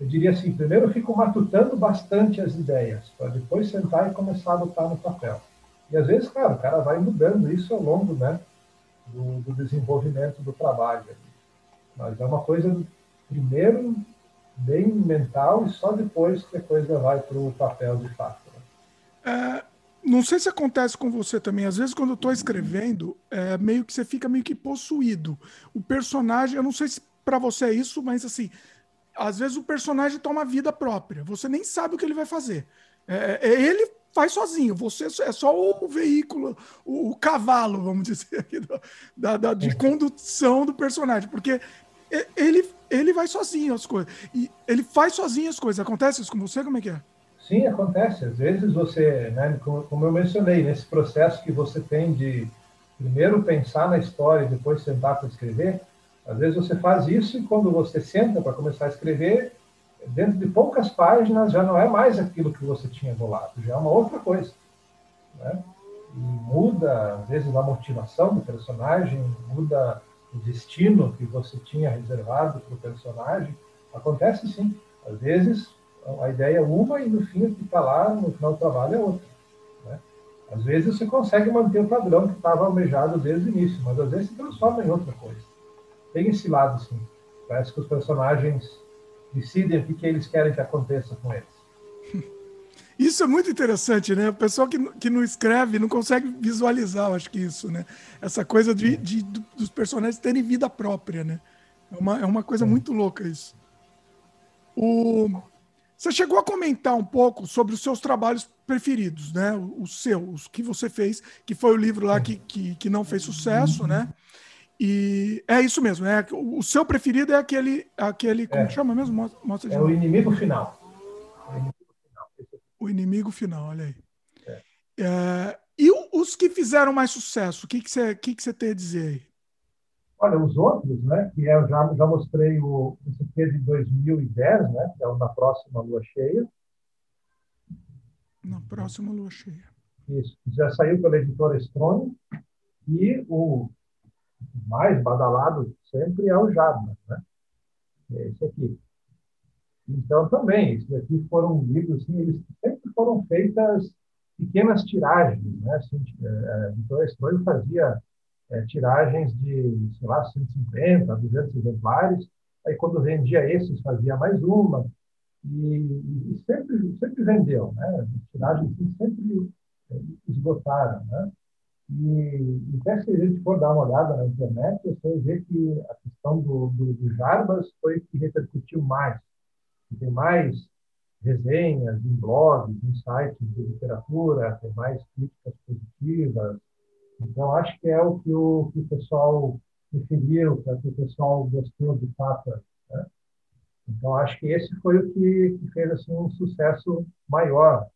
eu diria assim, primeiro eu fico matutando bastante as ideias, para depois sentar e começar a botar no papel. E às vezes, claro, o cara vai mudando isso ao longo né, do, do desenvolvimento do trabalho. Mas é uma coisa, primeiro, bem mental e só depois que a coisa vai para o papel de fato. Né? É, não sei se acontece com você também. Às vezes, quando eu estou escrevendo, é, meio que você fica meio que possuído. O personagem, eu não sei se para você é isso, mas assim, às vezes o personagem toma vida própria. Você nem sabe o que ele vai fazer. É, é, ele faz sozinho. Você é só o veículo, o, o cavalo, vamos dizer, aqui, da, da, de condução do personagem. Porque ele, ele vai sozinho as coisas. E ele faz sozinho as coisas. Acontece isso com você? Como é que é? Sim, acontece. Às vezes você, né, como, como eu mencionei, nesse processo que você tem de primeiro pensar na história e depois sentar para escrever, às vezes você faz isso e quando você senta para começar a escrever, dentro de poucas páginas já não é mais aquilo que você tinha bolado, já é uma outra coisa. Né? E muda, às vezes, a motivação do personagem, muda o destino que você tinha reservado para o personagem. Acontece sim. Às vezes a ideia é uma e no fim o que está lá no final do trabalho é outra. Né? Às vezes você consegue manter o padrão que estava almejado desde o início, mas às vezes se transforma em outra coisa tem esse lado, sim. Parece que os personagens decidem o que, eles querem que aconteça com eles. Isso é muito interessante, né? O pessoal que, que não escreve não consegue visualizar, eu acho que isso, né? Essa coisa de, de dos personagens terem vida própria, né? É uma, é uma coisa muito louca isso. O, você chegou a comentar um pouco sobre os seus trabalhos preferidos, né? Os seus, que você fez, que foi o livro lá que, que, que não fez sucesso, né? E é isso mesmo, é o seu preferido é aquele, aquele como é. chama mesmo? Mostra é o inimigo final. O inimigo final, olha aí. É. É, e os que fizeram mais sucesso, o que, que, você, que, que você tem a dizer aí? Olha, os outros, né, que eu já, já mostrei o, esse aqui é de 2010, né, que é o da próxima lua cheia. Na próxima lua cheia. Isso, já saiu pela editora Strone. E o mais badalado sempre é o Jadma, né? É esse aqui. Então, também, esses aqui foram livros, assim, eles sempre foram feitas pequenas tiragens, né? Assim, a editora Strone fazia é, tiragens de, sei lá, 150, 200 exemplares. Aí, quando vendia esses, fazia mais uma. E, e sempre, sempre vendeu, né? As tiragens assim, sempre é, esgotaram, né? E, até se a gente for dar uma olhada na internet, você vai ver que a questão do, do, do Jarbas foi que repercutiu mais. Tem mais resenhas em blogs, em sites de literatura, tem mais críticas positivas, então, acho que é o que o, que o pessoal preferiu, que, é o que o pessoal gostou de fato. Né? Então, acho que esse foi o que, que, fez assim, um sucesso maior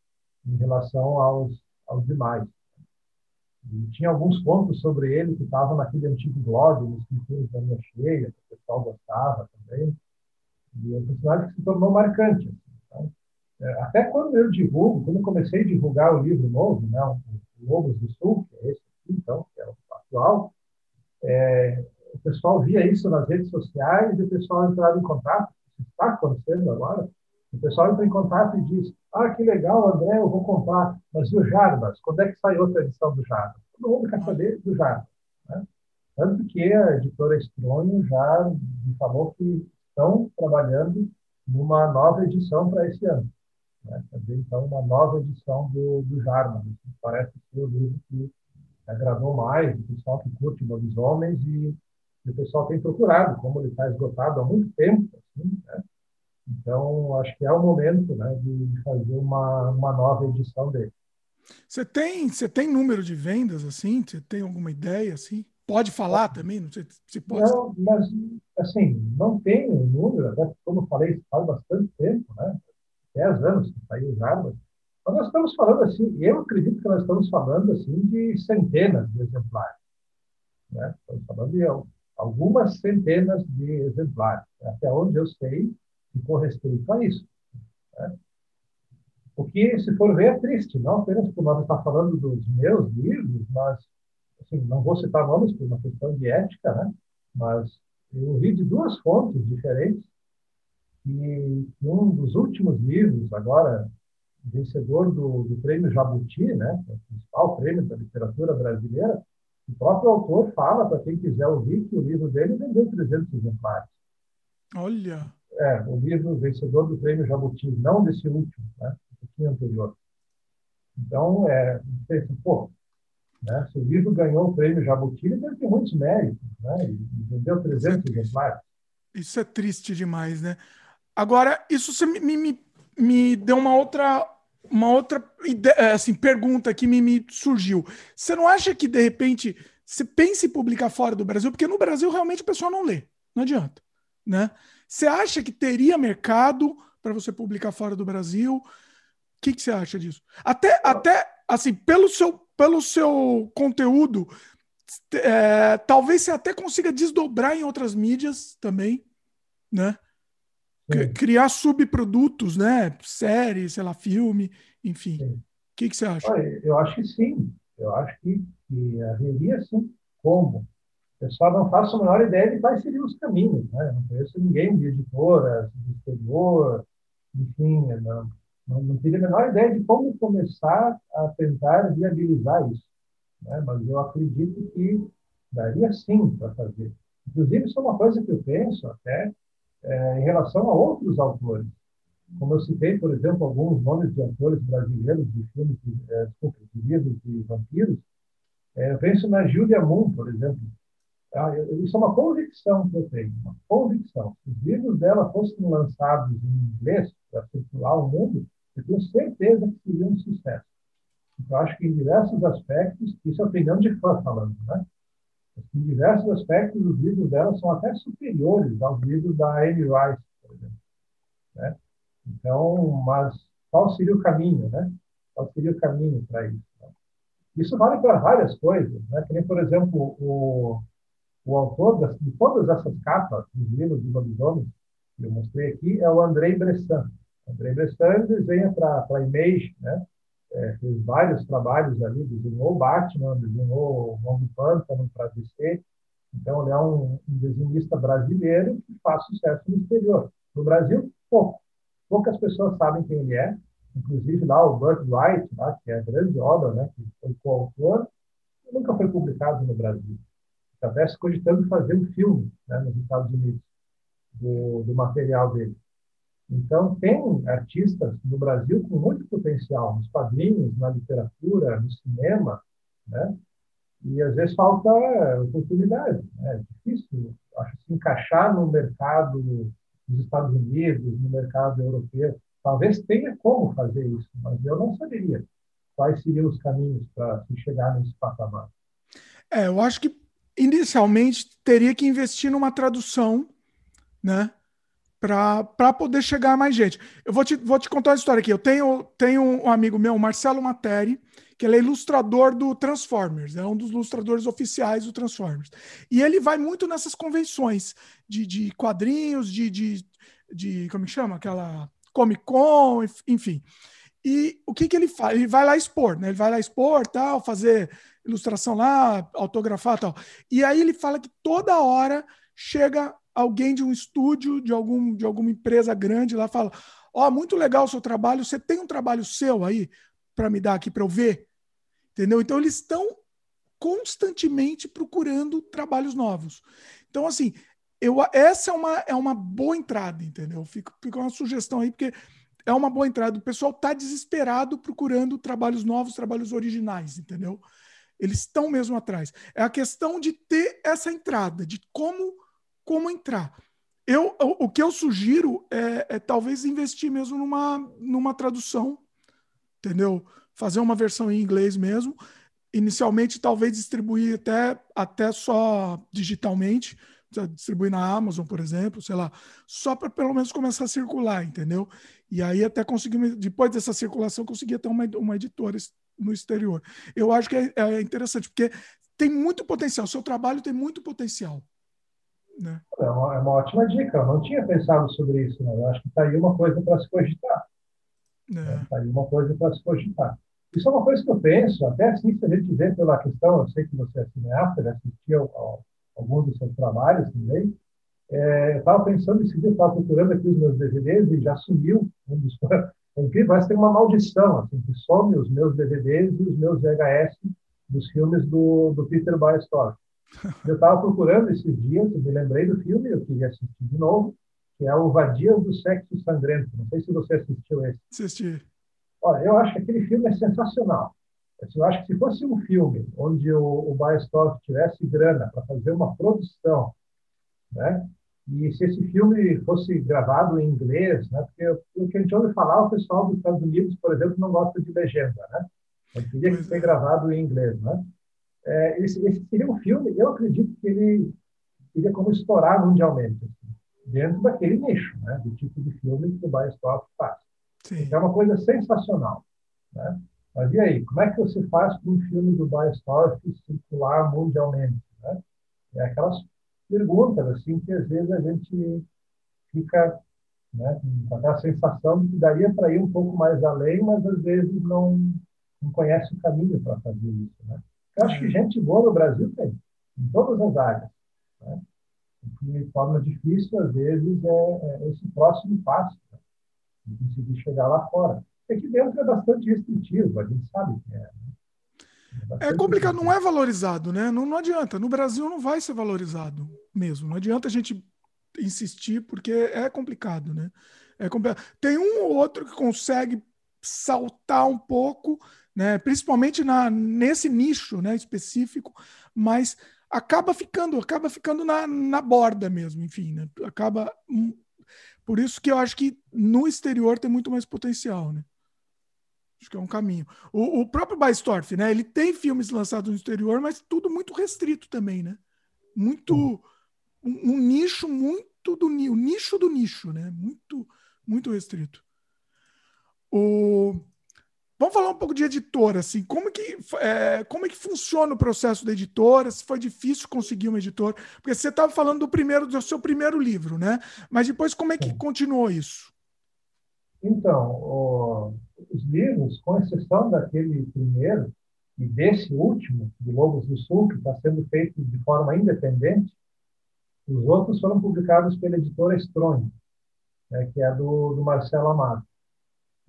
em relação aos, aos demais. E tinha alguns pontos sobre ele que estavam naquele antigo blog, nos Escritores da Minha Cheia, que o pessoal gostava também. E é um personagem que se tornou marcante. Assim. Então, é, até quando eu divulgo, quando eu comecei a divulgar o livro novo, né, o Lobos do Sul, que é esse então, que é o atual, é, o pessoal via isso nas redes sociais e o pessoal entrava em contato, isso está acontecendo agora, o pessoal entra em contato e diz, ah, que legal, André, eu vou comprar, mas e o Jarbas? Quando é que sai outra edição do Jarbas? Todo mundo quer saber do Jarbas. Né? Tanto que a editora Estronho já me falou que estão trabalhando numa nova edição para esse ano. Né? Então, uma nova edição do, do. Parece ser o livro que agradou mais o pessoal que curte lobisomens e, e o pessoal tem procurado, como ele está esgotado há muito tempo. Assim, né? Então, acho que é o momento né, de fazer uma, uma nova edição dele. Você tem, você tem número de vendas assim? Você tem alguma ideia assim? Pode falar é. também? Não sei se pode. Não, mas assim, não tem um número, até como eu falei, faz bastante tempo, né? Dez anos que saiu já, mas mas nós estamos falando assim, eu acredito que nós estamos falando assim de centenas de exemplares. Né? Estamos falando de algumas centenas de exemplares, até onde eu sei, e com respeito a isso. Né? O que, se for ver, é triste, não apenas por nós estar falando dos meus livros, mas, assim, não vou citar nomes por uma questão de ética, né? mas eu ouvi de duas fontes diferentes e um dos últimos livros, agora vencedor do, do prêmio Jabuti, né, o principal prêmio da literatura brasileira, o próprio autor fala, para quem quiser ouvir, que o livro dele vendeu 300 exemplares. Olha! É, o livro vencedor do prêmio Jabuti, não desse último, né, um pouquinho anterior. Então, é, pô, né, se o livro ganhou o prêmio Jabuti, ele deve ter muitos méritos, né, e vendeu 300 exemplares. Isso é triste demais, né? Agora, isso me, me, me deu uma outra uma outra ideia, é, assim, pergunta que me, me surgiu. Você não acha que, de repente, você pense em publicar fora do Brasil? Porque no Brasil realmente o pessoal não lê. Não adianta. Né? Você acha que teria mercado para você publicar fora do Brasil? O que, que você acha disso? Até, até assim, pelo seu, pelo seu conteúdo, é, talvez você até consiga desdobrar em outras mídias também, né? criar subprodutos, né? Série, sei lá, filme, enfim. O que, que você acha? Olha, eu acho que sim. Eu acho que, que haveria sim como. Pessoal não faço a menor ideia de quais seriam os caminhos. Né? Eu não conheço ninguém de editoras, do exterior, enfim, não, não, não teria a menor ideia de como começar a tentar viabilizar isso. Né? Mas eu acredito que daria sim para fazer. Inclusive, isso é uma coisa que eu penso até é, em relação a outros autores. Como eu citei, por exemplo, alguns nomes de autores brasileiros de filmes, de, é, de de vampiros, é, eu penso na Julia Moon, por exemplo, isso é uma convicção que eu tenho, uma convicção. Se os livros dela fossem lançados em inglês para circular o mundo, eu tenho certeza que seriam um sucesso. Eu acho que em diversos aspectos, isso é opinião de fã falando, né? Em diversos aspectos, os livros dela são até superiores aos livros da Anne Rice, por exemplo. Né? Então, mas qual seria o caminho, né? Qual seria o caminho para isso? Né? Isso vale para várias coisas, né? Que nem, por exemplo, o, o autor de todas essas capas dos livros de lobisomem que eu mostrei aqui é o André Bressan. André Bressan desenha para a Image, né? É, fez vários trabalhos ali, desenhou Batman, desenhou o Homem Pântano para DC. Então, ele é um, um desenhista brasileiro que faz sucesso no exterior. No Brasil, pouco. Poucas pessoas sabem quem ele é. Inclusive, lá o Burt Wright, lá, que é a grande obra, né, que foi coautor, nunca foi publicado no Brasil. Até se cogitando fazer um filme né, nos Estados Unidos do, do material dele. Então, tem artistas no Brasil com muito potencial, nos quadrinhos, na literatura, no cinema, né? E às vezes falta oportunidade. Né? É difícil, acho, se encaixar no mercado dos Estados Unidos, no mercado europeu. Talvez tenha como fazer isso, mas eu não saberia quais seriam os caminhos para se chegar nesse patamar. É, eu acho que inicialmente teria que investir numa tradução, né? para poder chegar a mais gente. Eu vou te, vou te contar uma história aqui. Eu tenho, tenho um amigo meu, Marcelo Materi, que ele é ilustrador do Transformers, é um dos ilustradores oficiais do Transformers. E ele vai muito nessas convenções de, de quadrinhos, de, de, de. Como que chama? Aquela Comic Con, enfim. E o que, que ele faz? Ele vai lá expor, né? Ele vai lá expor, tal, fazer ilustração lá, autografar tal. E aí ele fala que toda hora chega alguém de um estúdio, de, algum, de alguma empresa grande lá, fala: Ó, oh, muito legal o seu trabalho, você tem um trabalho seu aí para me dar aqui para eu ver? Entendeu? Então eles estão constantemente procurando trabalhos novos. Então, assim, eu, essa é uma, é uma boa entrada, entendeu? Fica, fica uma sugestão aí, porque é uma boa entrada. O pessoal está desesperado procurando trabalhos novos, trabalhos originais, entendeu? Eles estão mesmo atrás. É a questão de ter essa entrada, de como como entrar. Eu, o, o que eu sugiro é, é, talvez investir mesmo numa, numa tradução, entendeu? Fazer uma versão em inglês mesmo. Inicialmente, talvez distribuir até, até só digitalmente, distribuir na Amazon, por exemplo, sei lá, só para pelo menos começar a circular, entendeu? E aí até conseguir, depois dessa circulação, conseguir até uma, uma editora no exterior. Eu acho que é, é interessante, porque tem muito potencial, seu trabalho tem muito potencial. Né? É, uma, é uma ótima dica, eu não tinha pensado sobre isso, né? eu acho que está aí uma coisa para se cogitar. Está é. é. aí uma coisa para se cogitar. Isso é uma coisa que eu penso, até assim, se a gente vê pela questão, eu sei que você é cineasta, já assistiu ao, alguns dos seus trabalhos também, é, eu estava pensando esse dia, estava procurando aqui os meus DVDs e já sumiu um dos. É incrível, parece que tem uma maldição, assim, que some os meus DVDs e os meus VHS dos filmes do, do Peter Baestorff. Eu estava procurando esses dias, me lembrei do filme, eu queria assistir de novo, que é o Vadias do Sexo Sangrento. Não sei se você assistiu esse. Assisti. Olha, eu acho que aquele filme é sensacional. Eu acho que se fosse um filme onde o, o Baestorff tivesse grana para fazer uma produção, né? E se esse filme fosse gravado em inglês, né? Porque o que a gente ouve falar, o pessoal dos Estados Unidos, por exemplo, não gosta de legenda, né? Ele teria que ser é. gravado em inglês, né? é, esse, esse, seria um filme, eu acredito que ele teria como estourar mundialmente, assim, dentro daquele nicho, né, do tipo de filme que o Baestorff faz. Sim. É uma coisa sensacional. Né? Mas e aí, como é que você faz para um filme do Baestorff circular mundialmente? Né? É aquelas perguntas assim que às vezes a gente fica né, com aquela sensação de que daria para ir um pouco mais além, mas às vezes não, não conhece o caminho para fazer isso. Né? Eu acho que gente boa no Brasil tem, em todas as áreas. Né? O que torna difícil, às vezes, é, é esse próximo passo, né? de conseguir chegar lá fora. Aqui dentro é bastante restritivo, a gente sabe que é. Né? É, complicado, não é valorizado, né? Não, não adianta. No Brasil não vai ser valorizado mesmo. Não adianta a gente insistir, porque é complicado, né? É complicado. Tem um ou outro que consegue saltar um pouco, né? principalmente na, nesse nicho né, específico, mas acaba ficando, acaba ficando na, na borda mesmo, enfim, né? Acaba. Hum, por isso que eu acho que no exterior tem muito mais potencial, né? Acho que é um caminho. O, o próprio Baistorff, né? Ele tem filmes lançados no exterior, mas tudo muito restrito também, né? Muito. Um, um nicho muito do o nicho do nicho, né? Muito, muito restrito. O, Vamos falar um pouco de editora, assim, como que, é, como é que funciona o processo da editora, se foi difícil conseguir uma editora, porque você estava falando do primeiro, do seu primeiro livro, né? Mas depois como é que continuou isso? Então, o, os livros, com exceção daquele primeiro e desse último, de Lobos do Sul, que está sendo feito de forma independente, os outros foram publicados pela editora Stronge, né, que é do, do Marcelo Amado.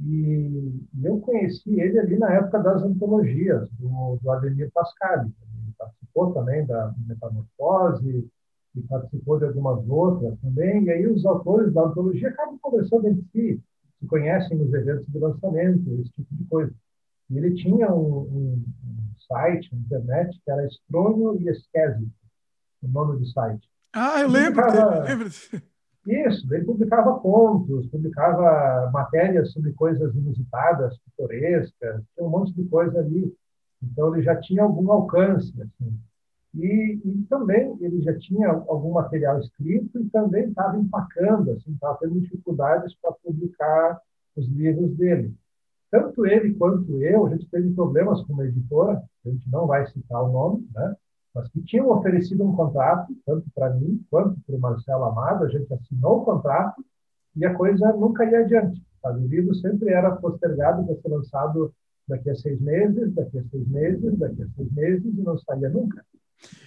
E, eu conheci ele ali na época das antologias, do, do Ademir Pascal. Ele participou também da Metamorfose, e participou de algumas outras também. E aí os autores da antologia acabam conversando entre si, se conhecem nos eventos de lançamento, esse tipo de coisa. E ele tinha um, um, um site na internet que era Estronho e Esquese, o nome do site. Ah, eu lembro, eu lembro. Isso, ele publicava contos, publicava matérias sobre coisas inusitadas, pitorescas, tinha um monte de coisa ali. Então, ele já tinha algum alcance. Assim. E, e também ele já tinha algum material escrito e também estava empacando, assim, estava tendo dificuldades para publicar os livros dele. Tanto ele quanto eu, a gente teve problemas com uma editora, a gente não vai citar o nome, né? mas que tinham oferecido um contrato, tanto para mim quanto para o Marcelo Amado, a gente assinou o contrato e a coisa nunca ia adiante. O livro sempre era postergado para ser lançado daqui a seis meses, daqui a seis meses, daqui a seis meses, e não saía nunca.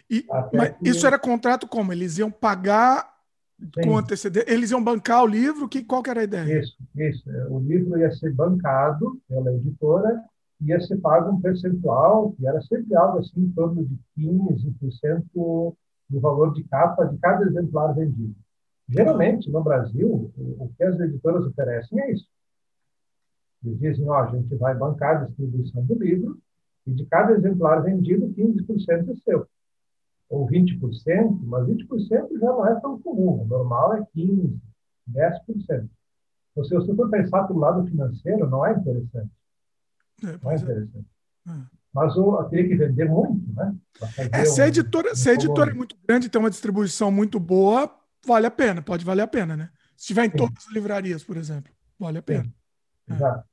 E, mas que... isso era contrato como? Eles iam pagar Sim. com antecedência? Eles iam bancar o livro? Que, qual que era a ideia? Isso, isso. O livro ia ser bancado pela editora ia ser pago um percentual, que era sempre algo assim em torno de 15% do valor de capa de cada exemplar vendido. Geralmente, no Brasil, o que as editoras oferecem é isso. Eles dizem, ó, a gente vai bancar a distribuição do livro e de cada exemplar vendido, 15% é seu. Ou 20%, mas 20% já não é tão comum. O normal é 15%, 10%. Então, se você for pensar pelo lado financeiro, não é interessante. É, não é, é interessante. É. Mas o, teria que vender muito, né? É, se, a editora, um, se a editora é muito grande tem uma distribuição muito boa, vale a pena, pode valer a pena, né? Se tiver em Sim. todas as livrarias, por exemplo, vale a pena. É. Exato.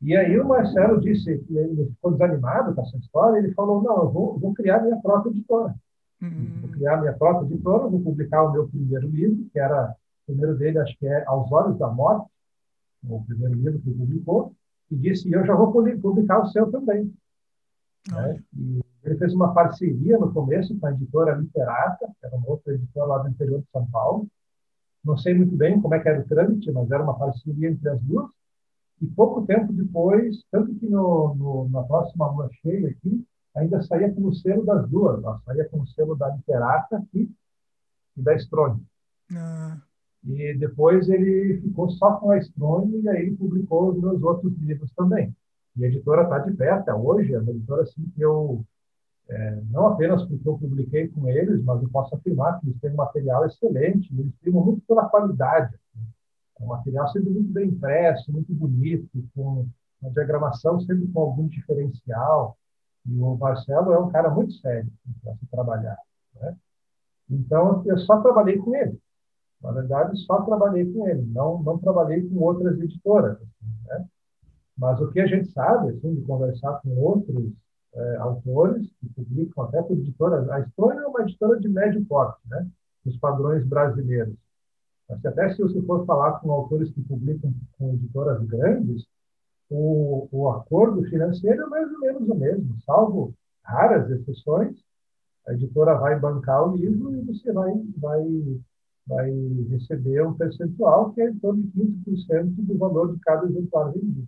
E aí o Marcelo disse ele ficou desanimado com essa história, ele falou, não, eu vou, vou criar minha própria editora. Uhum. Vou criar minha própria editora, vou publicar o meu primeiro livro, que era, o primeiro dele acho que é Aos Olhos da Morte, o primeiro livro que ele publicou, e disse: Eu já vou publicar o seu também. Né? E ele fez uma parceria no começo com a editora Literata, que era uma outra editora lá do interior de São Paulo. Não sei muito bem como é que era o trâmite, mas era uma parceria entre as duas. E pouco tempo depois, tanto que no, no, na próxima lua cheia aqui, ainda saía com o selo das duas. Ó, saía com o selo da Literata aqui e da Strone. Ah. E depois ele ficou só com a Strong e aí ele publicou os meus outros livros também. E a editora está de pé até hoje, é uma editora assim que eu, é, não apenas porque eu publiquei com eles, mas eu posso afirmar que eles têm um material excelente, eles primam muito pela qualidade. Assim. É um material sempre muito bem impresso, muito bonito, com uma diagramação sempre com algum diferencial. E o Marcelo é um cara muito sério para se trabalhar. Né? Então, eu só trabalhei com ele. Na verdade, só trabalhei com ele, não, não trabalhei com outras editoras. Assim, né? Mas o que a gente sabe, assim, de conversar com outros é, autores que publicam até por editoras, a Estônia é uma editora de médio porte, né? Os padrões brasileiros. Mas até se você for falar com autores que publicam com editoras grandes, o, o acordo financeiro é mais ou menos o mesmo, salvo raras exceções. A editora vai bancar o livro e você vai, vai vai receber um percentual que é em torno de 15% do valor de cada exemplar vendido.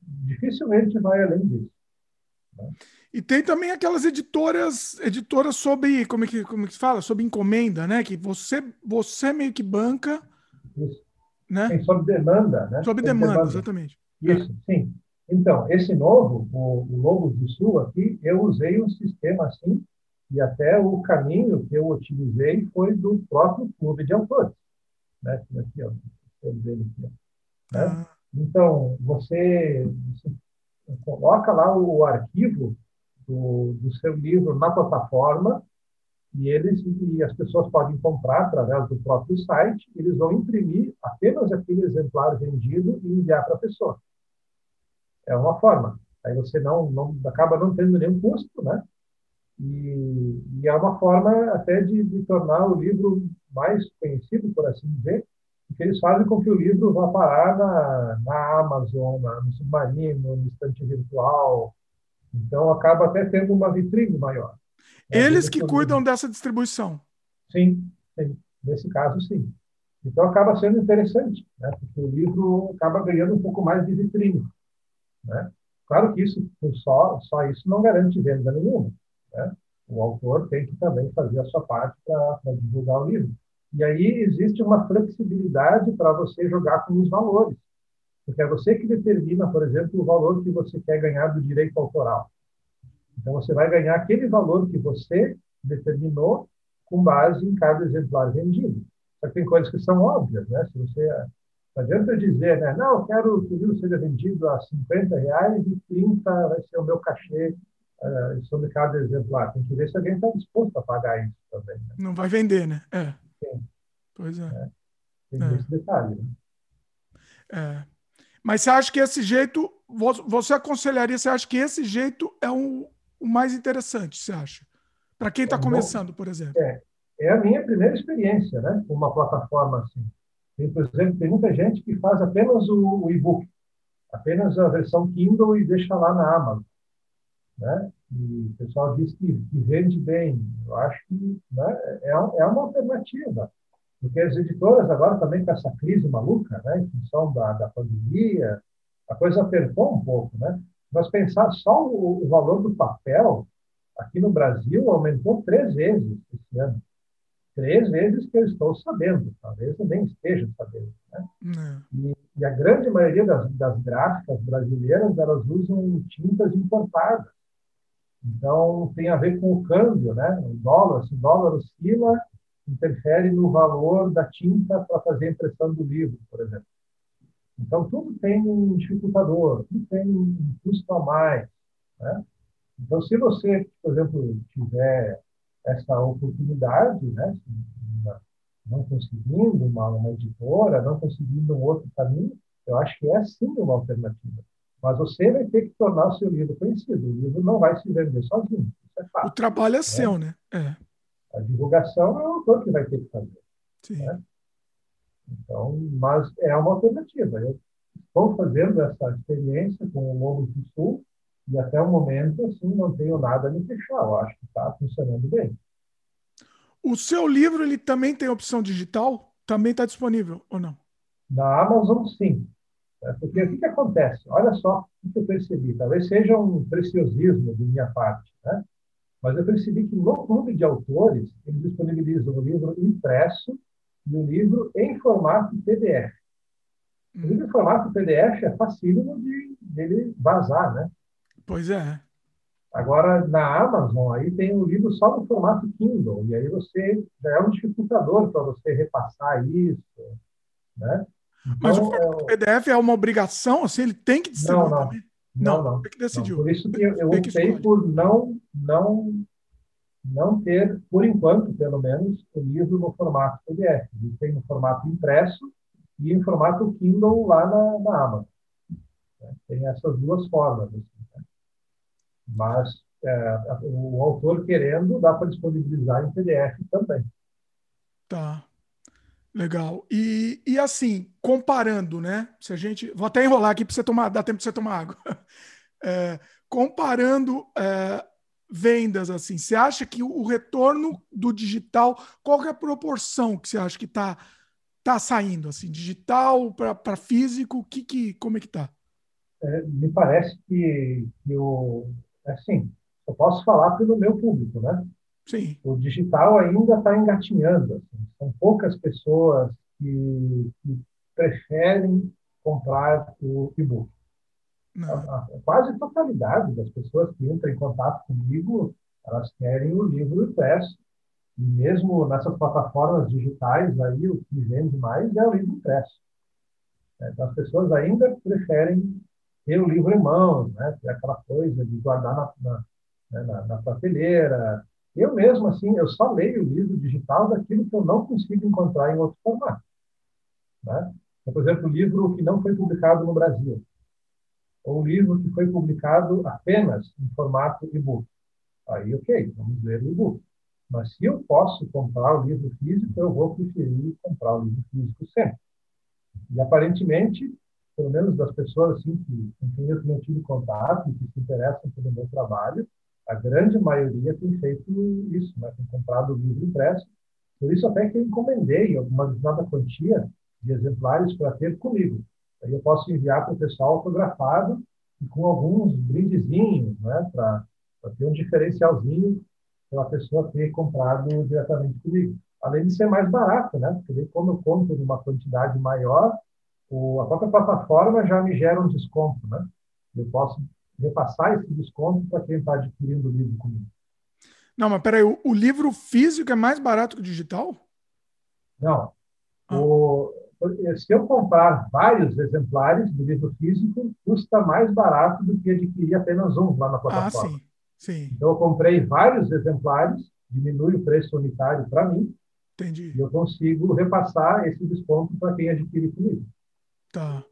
Dificilmente vai além disso. Né? E tem também aquelas editoras, editoras sob, como é que, como é que se fala? Sob encomenda, né? Que você, você meio que banca. Isso. Né? Tem sob demanda, né? Sob demanda, demanda, exatamente. Isso, é. sim. Então, esse novo, o, o do Sul aqui, eu usei um sistema assim, E até o caminho que eu utilizei foi do próprio clube de autores. Né? Aqui, ó, dele aqui, ó, né? Ah. Então, você, você, coloca lá o arquivo do, do seu livro na plataforma e eles e as pessoas podem comprar através do próprio site, eles vão imprimir apenas aquele exemplar vendido e enviar para a pessoa. É uma forma. Aí você não, não acaba não tendo nenhum custo, né? E, e é uma forma até de, de, tornar o livro mais conhecido, por assim dizer, porque eles fazem com que o livro vá parar na, na Amazon, na, no Submarino, no estante virtual. Então acaba até tendo uma vitrine maior. Eles que cuidam dessa distribuição. Sim, sim, nesse caso sim. Então acaba sendo interessante, né? porque o livro acaba ganhando um pouco mais de vitrine. Né? Claro que isso só só isso não garante venda nenhuma. Né? O autor tem que também fazer a sua parte para divulgar o livro. E aí existe uma flexibilidade para você jogar com os valores, porque é você que determina, por exemplo, o valor que você quer ganhar do direito autoral. Então, você vai ganhar aquele valor que você determinou com base em cada exemplar vendido. Só que tem coisas que são óbvias, né? Se você não adianta dizer, né? Não, eu quero que o livro seja vendido a 50 reais e 30 vai ser o meu cachê uh, sobre cada exemplar. Tem que ver se alguém está disposto a pagar isso também. Né? Não vai vender, né? É. Sim. Pois é. é. Tem é. esse detalhe. Né? É. Mas você acha que esse jeito, você aconselharia, você acha que esse jeito é um, o mais interessante, você acha? Para quem está é começando, por exemplo. É, é a minha primeira experiência né, com uma plataforma assim. Por exemplo, tem muita gente que faz apenas o, o e-book, apenas a versão Kindle e deixa lá na Amazon. Né? E o pessoal diz que, que vende bem. Eu acho que né, é, é uma alternativa. Porque as editoras agora também com essa crise maluca, né, em função da, da pandemia, a coisa apertou um pouco, né? nós pensar só o, o, valor do papel aqui no Brasil aumentou três vezes esse ano. Três vezes que eu estou sabendo, talvez eu nem esteja sabendo. Né? E, e, a grande maioria das, das gráficas brasileiras elas usam tintas importadas. Então tem a ver com o câmbio, né? O dólar, se o dólar oscila, interfere no valor da tinta para fazer a impressão do livro, por exemplo. Então, tudo tem um dificultador, tudo tem um custo a mais. Né? Então, se você, por exemplo, tiver essa oportunidade, né, não conseguindo uma, uma editora, não conseguindo um outro caminho, eu acho que é sim uma alternativa. Mas você vai ter que tornar o seu livro conhecido. O livro não vai se vender sozinho. Isso é fato. O trabalho é né? seu, né? É. A divulgação é o autor que vai ter que fazer. Sim. Né? Então, mas é uma alternativa. Eu estou fazendo essa experiência com o Lobo do Sul e até o momento, assim, não tenho nada a me fechar. Eu acho que está funcionando bem. O seu livro ele também tem opção digital? Também está disponível ou não? Na Amazon, sim. É, porque o que, que acontece? Olha só o que eu percebi. Talvez seja um preciosismo de minha parte, né? mas eu percebi que no clube de autores eles disponibilizam o livro impresso e o livro em formato PDF. O livro em formato PDF é facílimo de, de ele vazar, né? Pois é. Agora, na Amazon, aí tem o livro só no formato Kindle, e aí você já é um dificultador para você repassar isso, né? Então, Mas o formato é... PDF é uma obrigação, assim, ele tem que distribuir não, não. também? Não, não. Tem que decidir. Por isso que eu, eu optei por não, não não ter, por enquanto, pelo menos, o livro no formato PDF. Ele tem no formato impresso e em formato Kindle lá na, na Amazon. É, tem essas duas formas. Assim, né? Mas é, o autor querendo, dá para disponibilizar em PDF também. Tá. Legal. E, e assim, comparando, né? Se a gente. Vou até enrolar aqui para você tomar, dar tempo para você tomar água. É, comparando é, vendas assim? Você acha que o retorno do digital, qual é a proporção que você acha que está tá saindo assim, digital para físico? Que, que como é que está? É, me parece que, que o assim, eu posso falar pelo meu público, né? Sim. O digital ainda está engatinhando. Assim. São poucas pessoas que, que preferem comprar o e-book. A, a, quase totalidade das pessoas que entram em contato comigo Elas querem o livro impresso. E mesmo nessas plataformas digitais, aí o que vende mais é o livro impresso. É, então, as pessoas ainda preferem ter o livro em mãos, né? aquela coisa de guardar na, na, né, na, na prateleira. Eu mesmo, assim, eu só leio o livro digital daquilo que eu não consigo encontrar em outro formato. Né? Então, por exemplo, o livro que não foi publicado no Brasil, ou um livro que foi publicado apenas em formato e-book. Aí, ok, vamos ler o e-book. Mas se eu posso comprar o livro físico, eu vou preferir comprar o livro físico sempre. E aparentemente, pelo menos das pessoas assim, que, com quem eu tenho tido contato e que se interessam pelo meu trabalho, a grande maioria tem feito isso, né? tem comprado o livro impresso. Por isso até que eu encomendei alguma determinada quantia de exemplares para ter comigo. Aí eu posso enviar para o pessoal autografado e com alguns brindezinhos, né, para ter um diferencialzinho para a pessoa ter comprado diretamente comigo. Além de ser mais barato, né? Porque como eu compro numa quantidade maior, o, a própria plataforma já me gera um desconto, né? Eu posso repassar esse desconto para quem está adquirindo o livro comigo. Não, mas peraí, o, o livro físico é mais barato que o digital? Não. Ah. O, se eu comprar vários exemplares do livro físico, custa mais barato do que adquirir apenas um lá na ah, plataforma. Ah, sim. sim. Então, eu comprei vários exemplares, diminui o preço unitário para mim, Entendi. e eu consigo repassar esse desconto para quem adquire comigo. Tá.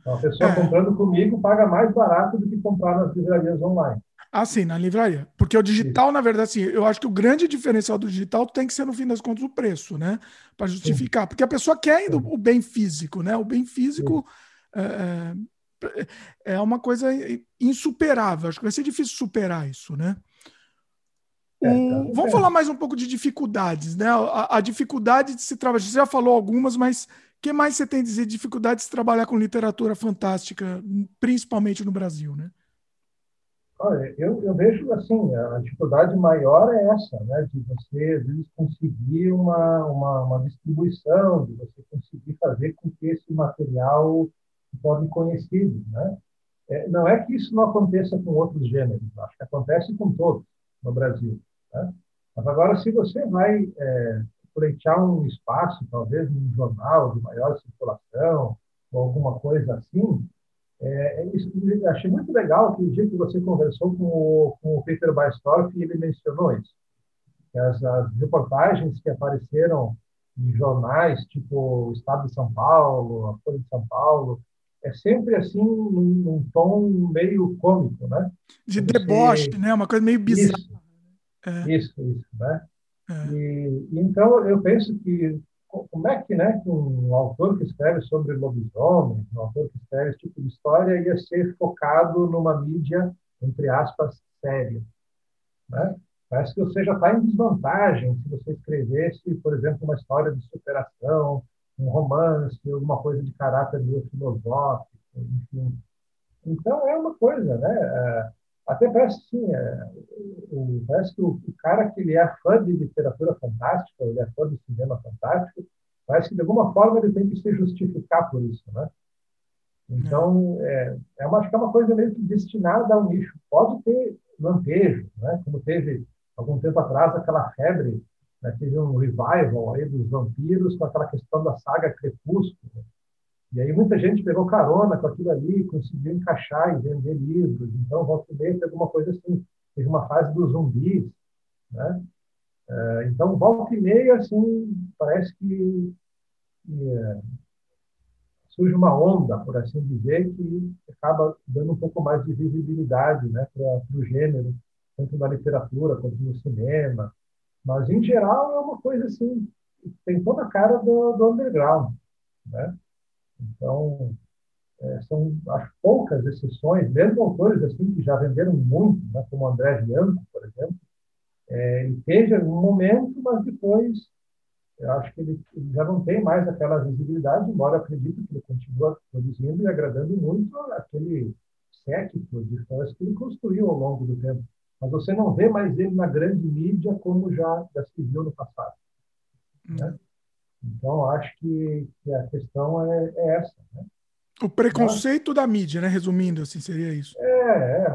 Então, a pessoa é. comprando comigo paga mais barato do que comprar nas livrarias online. Ah, sim, na livraria. Porque o digital, Sim. na verdade, assim, eu acho que o grande diferencial do digital tem que ser, no fim das contas, o preço, né? Para justificar. Sim. Porque a pessoa quer ainda o bem físico, né? O bem físico é, é, é, uma coisa insuperável. Acho que vai ser difícil superar isso, né? É, um, vamos falar mais um pouco de dificuldades, né? A, a, dificuldade de se trabalhar. Você já falou algumas, mas que mais você tem a dizer? Dificuldade de trabalhar com literatura fantástica, principalmente no Brasil, né? Olha, eu, eu vejo assim, a dificuldade maior é essa, né, de você às vezes conseguir uma, uma, uma distribuição, de você conseguir fazer com que esse material se torne conhecido, né? É, não é que isso não aconteça com outros gêneros, acho que acontece com todos no Brasil, né? Mas agora, se você vai é, pleitear um espaço, talvez num jornal de maior circulação, ou alguma coisa assim, é, é, isso, achei muito legal aquele dia que você conversou com o, com o Peter Weistorff ele mencionou isso. As, as, reportagens que apareceram em jornais, tipo o Estado de São Paulo, a Folha de São Paulo, é sempre assim, num, num tom meio cômico, né? De você... deboche, né? Uma coisa meio bizarra. Isso, é. isso, isso, né? É. E, então, eu penso que como é que, né, um autor que escreve sobre lobisomem, um autor que escreve esse tipo de história, ia ser focado numa mídia, entre aspas, séria? Né? Parece que você já está em desvantagem se você escrevesse, por exemplo, uma história de superação, um romance, alguma coisa de caráter meio filosófico, enfim. Então, é uma coisa, né? Até parece assim, é, parece que o, o, cara que ele é fã de literatura fantástica, ele é fã de cinema fantástico, parece que de alguma forma ele tem que se justificar por isso, né? Então, é, é uma, acho que é uma coisa meio que destinada ao nicho. Pode ter lampejo, né? Como teve algum tempo atrás aquela febre, né? teve um revival aí dos vampiros com aquela questão da saga Crepúsculo, e aí muita gente pegou carona com aquilo ali, conseguiu encaixar e vender livros. Então, volta e meia, alguma coisa assim. Teve uma fase dos zumbis, né? É, então, volta e meia, assim, parece que, que é, surge uma onda, por assim dizer, que acaba dando um pouco mais de visibilidade né, para o gênero, tanto na literatura quanto no cinema. Mas, em geral, é uma coisa assim, tem toda a cara do, do underground. Né? Então, é, são acho, poucas exceções, mesmo autores assim que já venderam muito, né, como André Bianco, por exemplo, é, teve um momento, mas depois eu acho que ele, ele, já não tem mais aquela visibilidade, embora acredito que ele continua produzindo e agradando muito aquele séquito de fãs que ele construiu ao longo do tempo. Mas você não vê mais ele na grande mídia como já, já se viu no passado. Hum. Então, acho que, que a questão é, é essa. Né? O preconceito Mas, da mídia, né? Resumindo, assim, seria isso. É,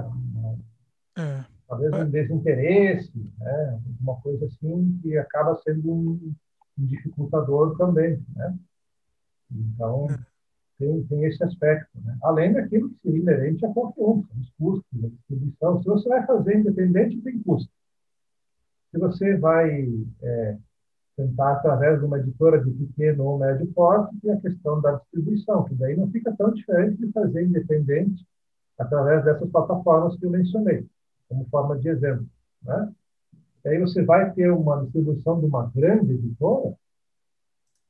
é. é. talvez um desinteresse, né? uma coisa assim que acaba sendo um, um dificultador também, né? Então, tem, tem esse aspecto, né? Além daquilo que seria inerente a qualquer um, os custos, a distribuição. Se você vai fazer independente, tem custo. Se você vai é, tentar, através de uma editora de pequeno ou médio porte, tem a questão da distribuição, que daí não fica tão diferente de fazer independente através dessas plataformas que eu mencionei, como forma de exemplo. Né? E aí você vai ter uma distribuição de uma grande editora,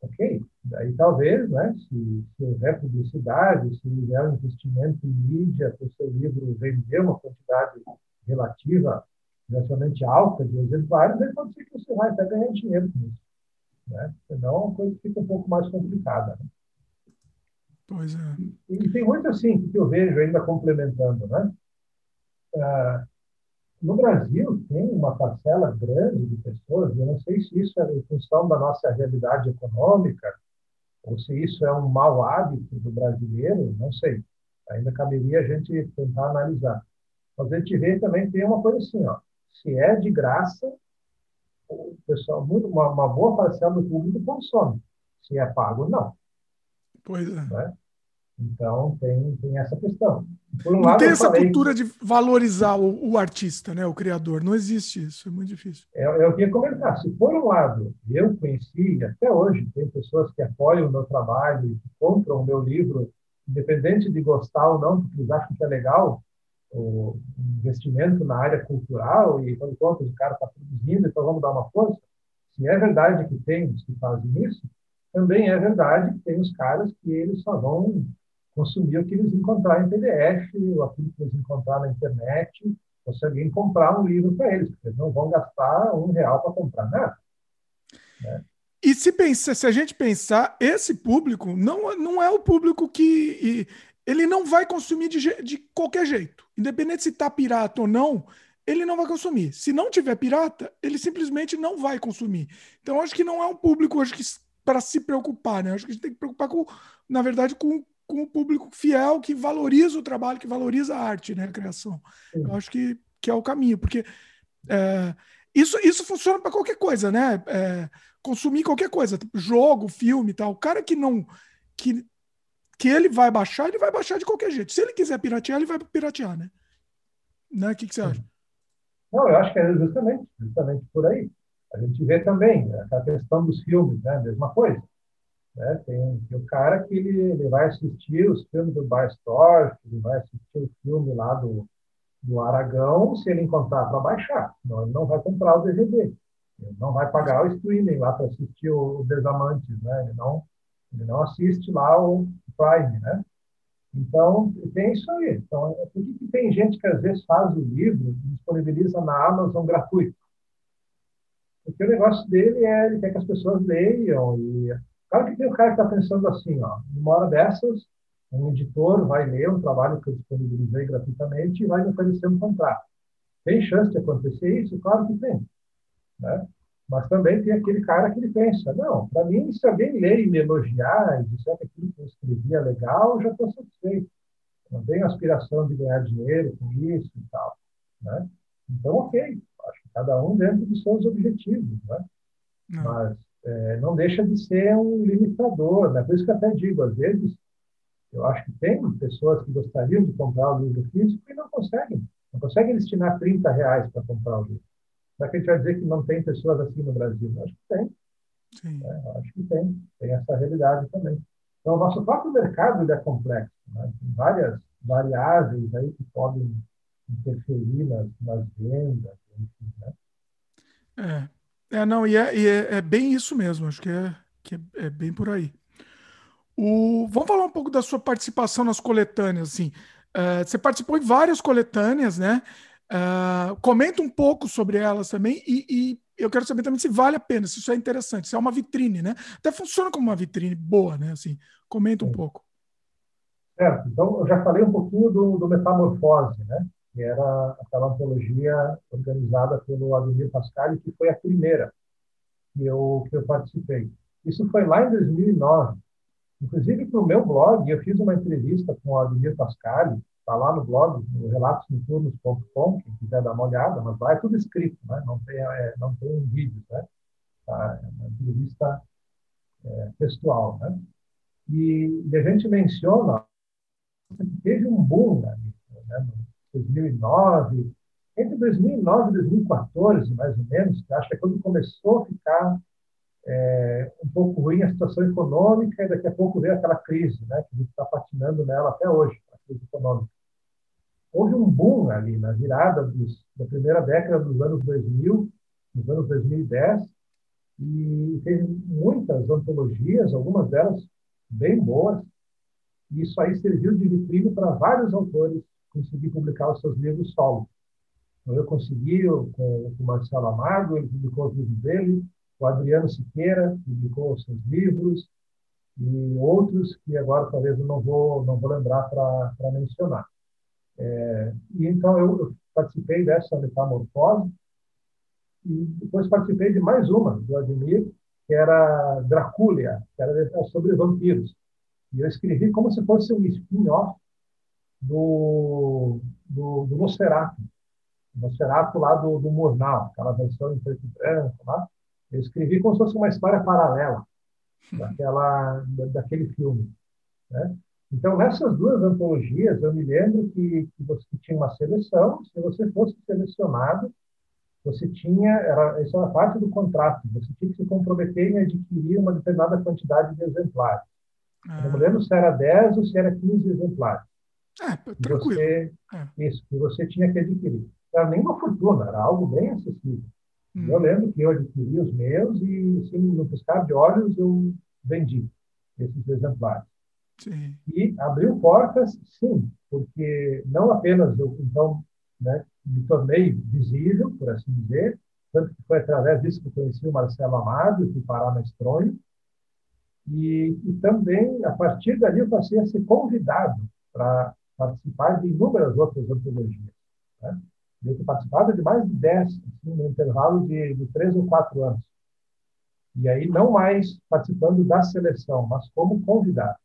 ok? Daí talvez, né, se, se houver publicidade, se houver investimento em mídia para o seu livro vender uma quantidade relativa, relativamente alta de exemplares, aí pode ser que você vai até ganhar dinheiro com isso. Né? Senão a coisa fica um pouco mais complicada. Né? Pois é. E, e tem muito assim que eu vejo ainda complementando, né? Ah, no Brasil tem uma parcela grande de pessoas, eu não sei se isso é em função da nossa realidade econômica ou se isso é um mau hábito do brasileiro, não sei. Ainda caberia a gente tentar analisar. Mas a gente vê também tem uma coisa assim, ó, se é de graça, o pessoal, muito, uma, uma boa parcela do público consome. Se é pago, não. Pois é. Né? Então, tem, tem essa questão. Um não lado, tem essa falei, cultura de valorizar o, o, artista, né, o criador. Não existe isso, é muito difícil. É, é eu queria comentar. Se, por um lado, eu conheci, até hoje, tem pessoas que apoiam o meu trabalho, que compram o meu livro, independente de gostar ou não, porque eles acham que é legal, o investimento na área cultural, e quando contas o cara está produzindo, então vamos dar uma força. Se é verdade que tem os que fazem isso, também é verdade que tem os caras que eles só vão consumir o que eles encontrarem em PDF, ou aquilo que eles encontrarem na internet, ou se alguém comprar um livro para eles, porque eles não vão gastar um real para comprar nada. Né? E se, pensa, se a gente pensar, esse público não, não é o público que. Ele não vai consumir de, de qualquer jeito. Independente se está pirata ou não, ele não vai consumir. Se não tiver pirata, ele simplesmente não vai consumir. Então, acho que não é um público acho que para se preocupar, né? Acho que a gente tem que preocupar com, na verdade, com, com o público fiel que valoriza o trabalho, que valoriza a arte, né, a criação. Eu acho que, que é o caminho, porque é, isso, isso funciona para qualquer coisa, né? É, consumir qualquer coisa, tipo jogo, filme e tal. O cara que não. Que, que ele vai baixar, ele vai baixar de qualquer jeito. Se ele quiser piratear, ele vai piratear, né? né? O que, que você acha? Não, eu acho que é justamente, justamente por aí. A gente vê também né, a questão dos filmes, né? Mesma coisa. Né? Tem, tem o cara que ele, ele vai assistir os filmes do Barstorff, ele vai assistir o filme lá do, do Aragão, se ele encontrar para baixar. Senão ele não vai comprar o DVD. Ele não vai pagar o streaming lá para assistir o, o Desamantes, né? Ele não, ele não assiste lá o Prime, né? Então, tem isso aí. Então, por que, tem gente que às vezes faz o livro e disponibiliza na Amazon gratuito? Porque o negócio dele é, ele quer que as pessoas leiam e Claro que tem o cara que está pensando assim, ó, numa hora dessas, um editor vai ler um trabalho que eu disponibilizei gratuitamente e vai me oferecer um contrato. Tem chance de acontecer isso? Claro que tem. Né? Mas também tem aquele cara que ele pensa, não, para mim, se alguém ler e me elogiar e disser que aquilo que eu escrevi é legal, eu já estou satisfeito. Não tenho aspiração de ganhar dinheiro com isso e tal. Né? Então, ok, acho que cada um dentro dos seus objetivos. Né? Mas é, não deixa de ser um limitador. Né? Por isso que eu até digo, às vezes, eu acho que tem pessoas que gostariam de comprar o livro físico e não conseguem. Não conseguem destinar 30 reais para comprar o livro. Será que a gente vai dizer que não tem pessoas assim no Brasil? Acho que tem. É, acho que tem. Tem essa realidade também. Então, o nosso próprio mercado é complexo. Né? Tem várias variáveis aí que podem interferir nas, nas vendas, enfim, né? É. É, não, e é, e é, é bem isso mesmo, acho que é, que é, é, bem por aí. O, vamos falar um pouco da sua participação nas coletâneas, assim. Uh, você participou em várias coletâneas, né? Uh, comenta um pouco sobre elas também e, e, eu quero saber também se vale a pena, se isso é interessante, se é uma vitrine, né? Até funciona como uma vitrine boa, né? Assim, comenta um pouco. Certo. Então, eu já falei um pouquinho do, do Metamorfose, né? que era aquela antologia organizada pelo Ademir Pascal, que foi a primeira que eu, que eu participei. Isso foi lá em 2009. Inclusive, para o meu blog, eu fiz uma entrevista com o Ademir Pascal, está lá no blog, no relatosnoturnos.com, quem quiser dar uma olhada, mas lá é tudo escrito, né? não, tem, é, não tem vídeos, né? Tá? É uma entrevista é, textual. Né? E, e, a gente menciona que teve um boom né? né? 2009, entre 2009 e 2014, mais ou menos, acho que é quando começou a ficar é, um pouco ruim a situação econômica e daqui a pouco veio aquela crise, né, que a gente está patinando nela até hoje, econômica. Houve um boom ali na virada dos, da primeira década dos anos 2000, nos anos 2010, e teve muitas antologias, algumas delas bem boas, e isso aí serviu de vitrine para vários autores conseguir publicar os seus livros solo. Então, eu consegui com, o Marcelo Amado, ele publicou os livros dele, o Adriano Siqueira publicou os seus livros, e outros que agora talvez eu não vou, não vou lembrar para mencionar. É, e então eu, eu, participei dessa metamorfose, e depois participei de mais uma, do Admir, que era Dracúlia, que era sobre vampiros. E eu escrevi como se fosse um spin-off do, do, do Nosferatu. Nosferatu lá do, do Murnau, aquela versão em preto e branco lá. Eu escrevi como se fosse uma história paralela daquela, daquele filme. Né? Então, nessas duas antologias, eu me lembro que, que você tinha uma seleção, se você fosse selecionado, você tinha, era, isso era parte do contrato, você tinha que se comprometer em adquirir uma determinada quantidade de exemplares. Ah. Eu não lembro se era 10 ou se era 15 exemplares. É, tranquilo. Você, é. Isso, que você tinha que adquirir. Não era nem uma fortuna, era algo bem acessível. Hum. Eu lembro que eu adquiri os meus e, assim, no piscar de olhos, eu vendi esses exemplares. Sim. E abriu portas, sim, porque não apenas eu, então, né, me tornei visível, por assim dizer, tanto que foi através disso que eu conheci o Marcelo Amado, fui parar na Estronho, e, e também, a partir dali, eu passei a ser convidado para participar de inúmeras outras antologias. Né? Eu tenho participado de mais de 10, assim, no intervalo de, de três ou quatro anos. E aí, não mais participando da seleção, mas como convidado.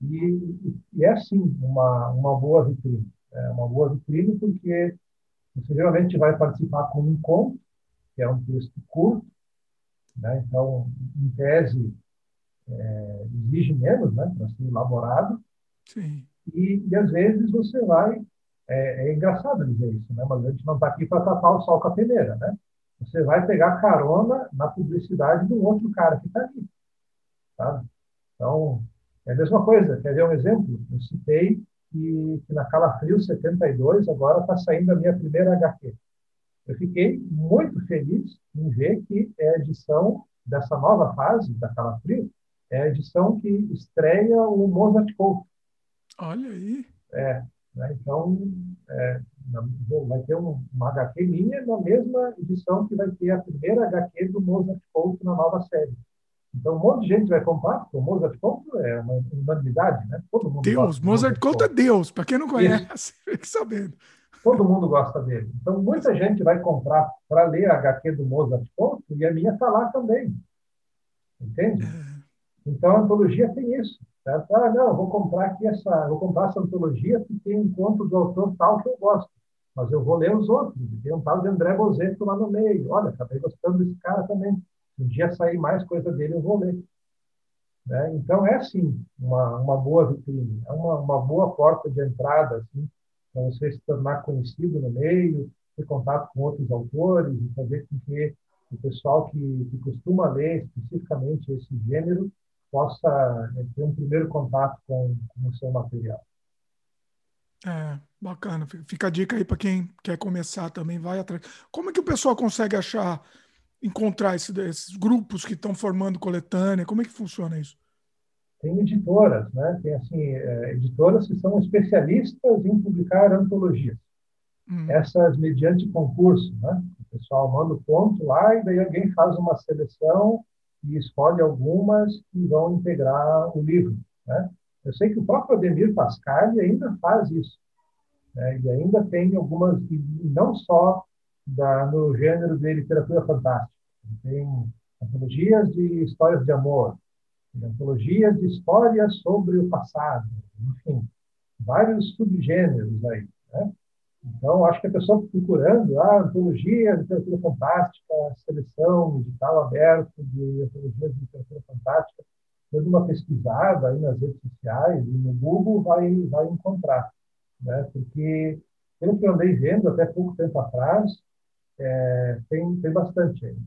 E, e é, sim, uma, uma boa vitrine. É uma boa vitrine porque você geralmente vai participar com um conto, que é um texto curto, né? então, em tese, é, exige menos né, para ser elaborado. Sim. E, e, às vezes, você vai. É, é engraçado dizer isso, né? mas a gente não está aqui para tapar o sol com a peneira. Né? Você vai pegar carona na publicidade do outro cara que está ali. Sabe? Então, é a mesma coisa. Quer ver um exemplo? Eu citei que, que na Calafrio 72 agora está saindo a minha primeira HQ. Eu fiquei muito feliz em ver que é a edição dessa nova fase da Calafrio, é a edição que estreia o Mozart Couto. Olha aí. É, né? então é, vai ter um, uma HQ minha na mesma edição que vai ter a primeira HQ do Mozart Couto na nova série. Então, um monte de gente vai comprar, porque o Mozart Couto é uma unanimidade, né? Todo mundo Deus, Mozart Couto é Deus, para quem não conhece, fique sabendo. Todo mundo gosta dele. Então, muita gente vai comprar para ler a HQ do Mozart Couto e a minha está lá também. Entende? É. Então, a antologia tem isso. Certo? Ah, não, vou comprar aqui essa, vou comprar essa antologia que tem um conto do autor tal que eu gosto. Mas eu vou ler os outros. Tem um tal de André Bozeto lá no meio. Olha, acabei gostando desse cara também um dia sair mais coisa dele, eu vou ler. Né? Então, é, sim, uma, uma boa vitrine, é uma, uma boa porta de entrada, assim, para você se tornar conhecido no meio, ter contato com outros autores e fazer com que o pessoal que, que costuma ler especificamente esse gênero possa né, ter um primeiro contato com, com o seu material. É, bacana. Fica a dica aí para quem quer começar também, vai atrás. Como é que o pessoal consegue achar encontrar esse, esses grupos que estão formando coletânea? Como é que funciona isso? Tem editoras, né? Tem assim é, editoras que são especialistas em publicar antologias. Hum. Essas mediante concurso, né? O pessoal manda o ponto lá e daí alguém faz uma seleção e escolhe algumas que vão integrar o livro, né? Eu sei que o próprio Ademir Pascali ainda faz isso. Né? Ele ainda tem algumas, não só da, no gênero de literatura fantástica. Tem antologias de histórias de amor, antologias de histórias sobre o passado, enfim. vários subgêneros aí. Né? Então, acho que a pessoa procurando ah, antologia, literatura fantástica, seleção edital aberto de antologias de literatura fantástica, dando uma pesquisada aí nas redes sociais e no Google vai, vai encontrar. Né? Porque, pelo que eu andei vendo até pouco tempo atrás, é, tem, tem bastante ainda.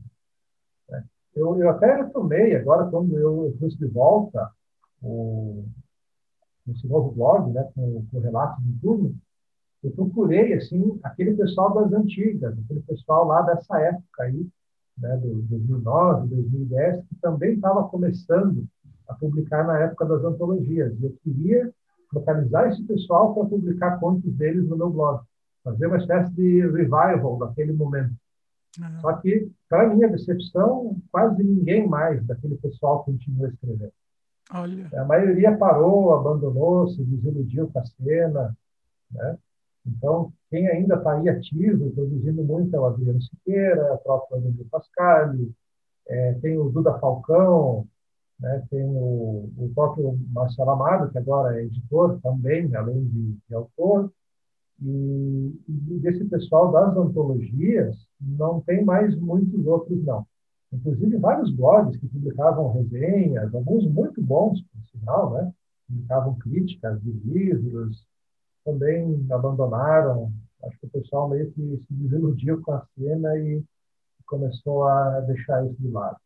Né? Eu, eu até retomei, agora, quando eu trouxe de volta o, esse novo blog, né, com, com relatos de turno, eu procurei assim aquele pessoal das antigas, aquele pessoal lá dessa época aí, né, do 2009, 2010, que também estava começando a publicar na época das antologias. E eu queria localizar esse pessoal para publicar contos deles no meu blog, fazer uma espécie de revival daquele momento. Uhum. Só que, para minha decepção, quase ninguém mais daquele pessoal continua escrevendo. Olha. A maioria parou, abandonou, se desiludiu com a cena, né? Então, quem ainda está aí ativo, produzindo muito, é o Adriano Siqueira, o próprio André Pascali, é, tem o Duda Falcão, né, tem o, o próprio Marcelo Amado, que agora é editor também, além de, de autor, e, e, desse pessoal das antologias, não tem mais muitos outros, não. Inclusive, vários blogs que publicavam resenhas, alguns muito bons, por sinal, né? publicavam críticas de livros, também abandonaram. Acho que o pessoal meio que se desiludiu com a cena e começou a deixar isso de lado.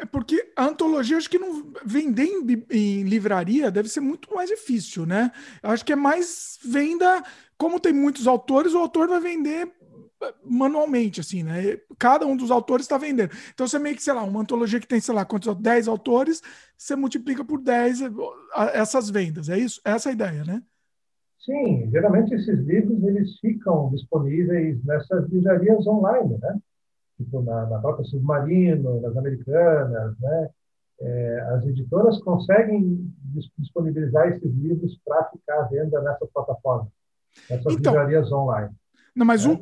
É porque a antologia, acho que não vender em, em, livraria deve ser muito mais difícil, né? Acho que é mais venda, como tem muitos autores, o autor vai vender eh, manualmente, assim, né? Cada um dos autores está vendendo. Então você meio que, sei lá, uma antologia que tem, sei lá, quantos 10 autores, você multiplica por 10 eh, essas vendas. É isso? Essa é a ideia, né? Sim, geralmente esses livros eles ficam disponíveis nessas livrarias online, né? Tipo na, na própria Submarino, nas Americanas, né? É, as editoras conseguem disponibilizar esses livros para ficar à venda nessas plataformas, nessas então, livrarias online. Não, mas né?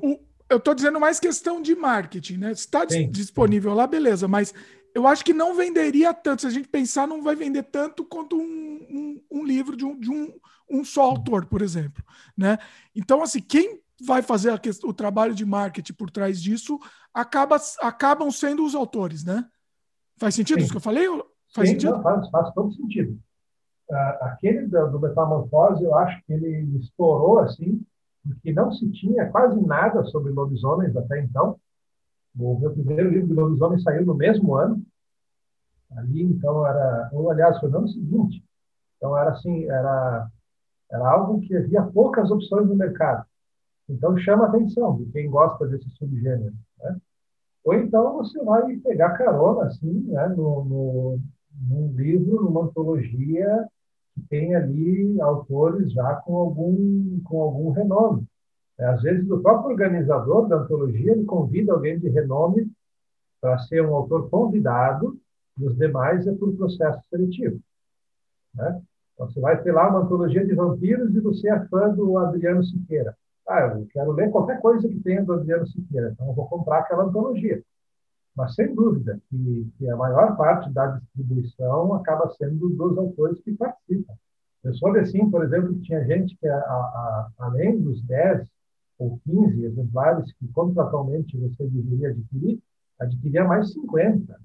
eu estou dizendo mais questão de marketing, né? Está disponível lá, beleza, mas eu acho que não venderia tanto. Se a gente pensar, não vai vender tanto quanto um, um, um livro de, um, de um, um só autor, por exemplo. Né? Então, assim, quem vai fazer questão, o trabalho de marketing por trás disso acaba, acabam sendo os autores, né? Faz sentido Sim. isso que eu falei? Faz Sim, sentido? Não, faz, faz todo sentido. Uh, aquele do, do Metamorfose, eu acho que ele estourou assim, porque não se tinha quase nada sobre lobisomens até então. O meu primeiro livro de lobisomem saiu no mesmo ano. Ali, então, era... Ou, aliás, foi no ano seguinte. Então, era assim, era, era algo que havia poucas opções no mercado. Então, chama a atenção de quem gosta desse subgênero. Né? Ou então você vai pegar carona, assim, né, no, no, num livro, numa antologia que tem ali autores já com algum, com algum renome. É, às vezes, o próprio organizador da antologia ele convida alguém de renome para ser um autor convidado, e os demais é por processo seletivo. Né? Então, você vai ter lá uma antologia de vampiros e você é fã do Adriano Siqueira. Ah, eu quero ler qualquer coisa que tenha do Adriano Siqueira, então eu vou comprar aquela antologia. Mas, sem dúvida, que, que a maior parte da distribuição acaba sendo dos autores que participam. Eu soube, assim, por exemplo, que tinha gente que, a, a, além dos 10 ou 15 exemplares que contratualmente você deveria adquirir, adquiria mais 50,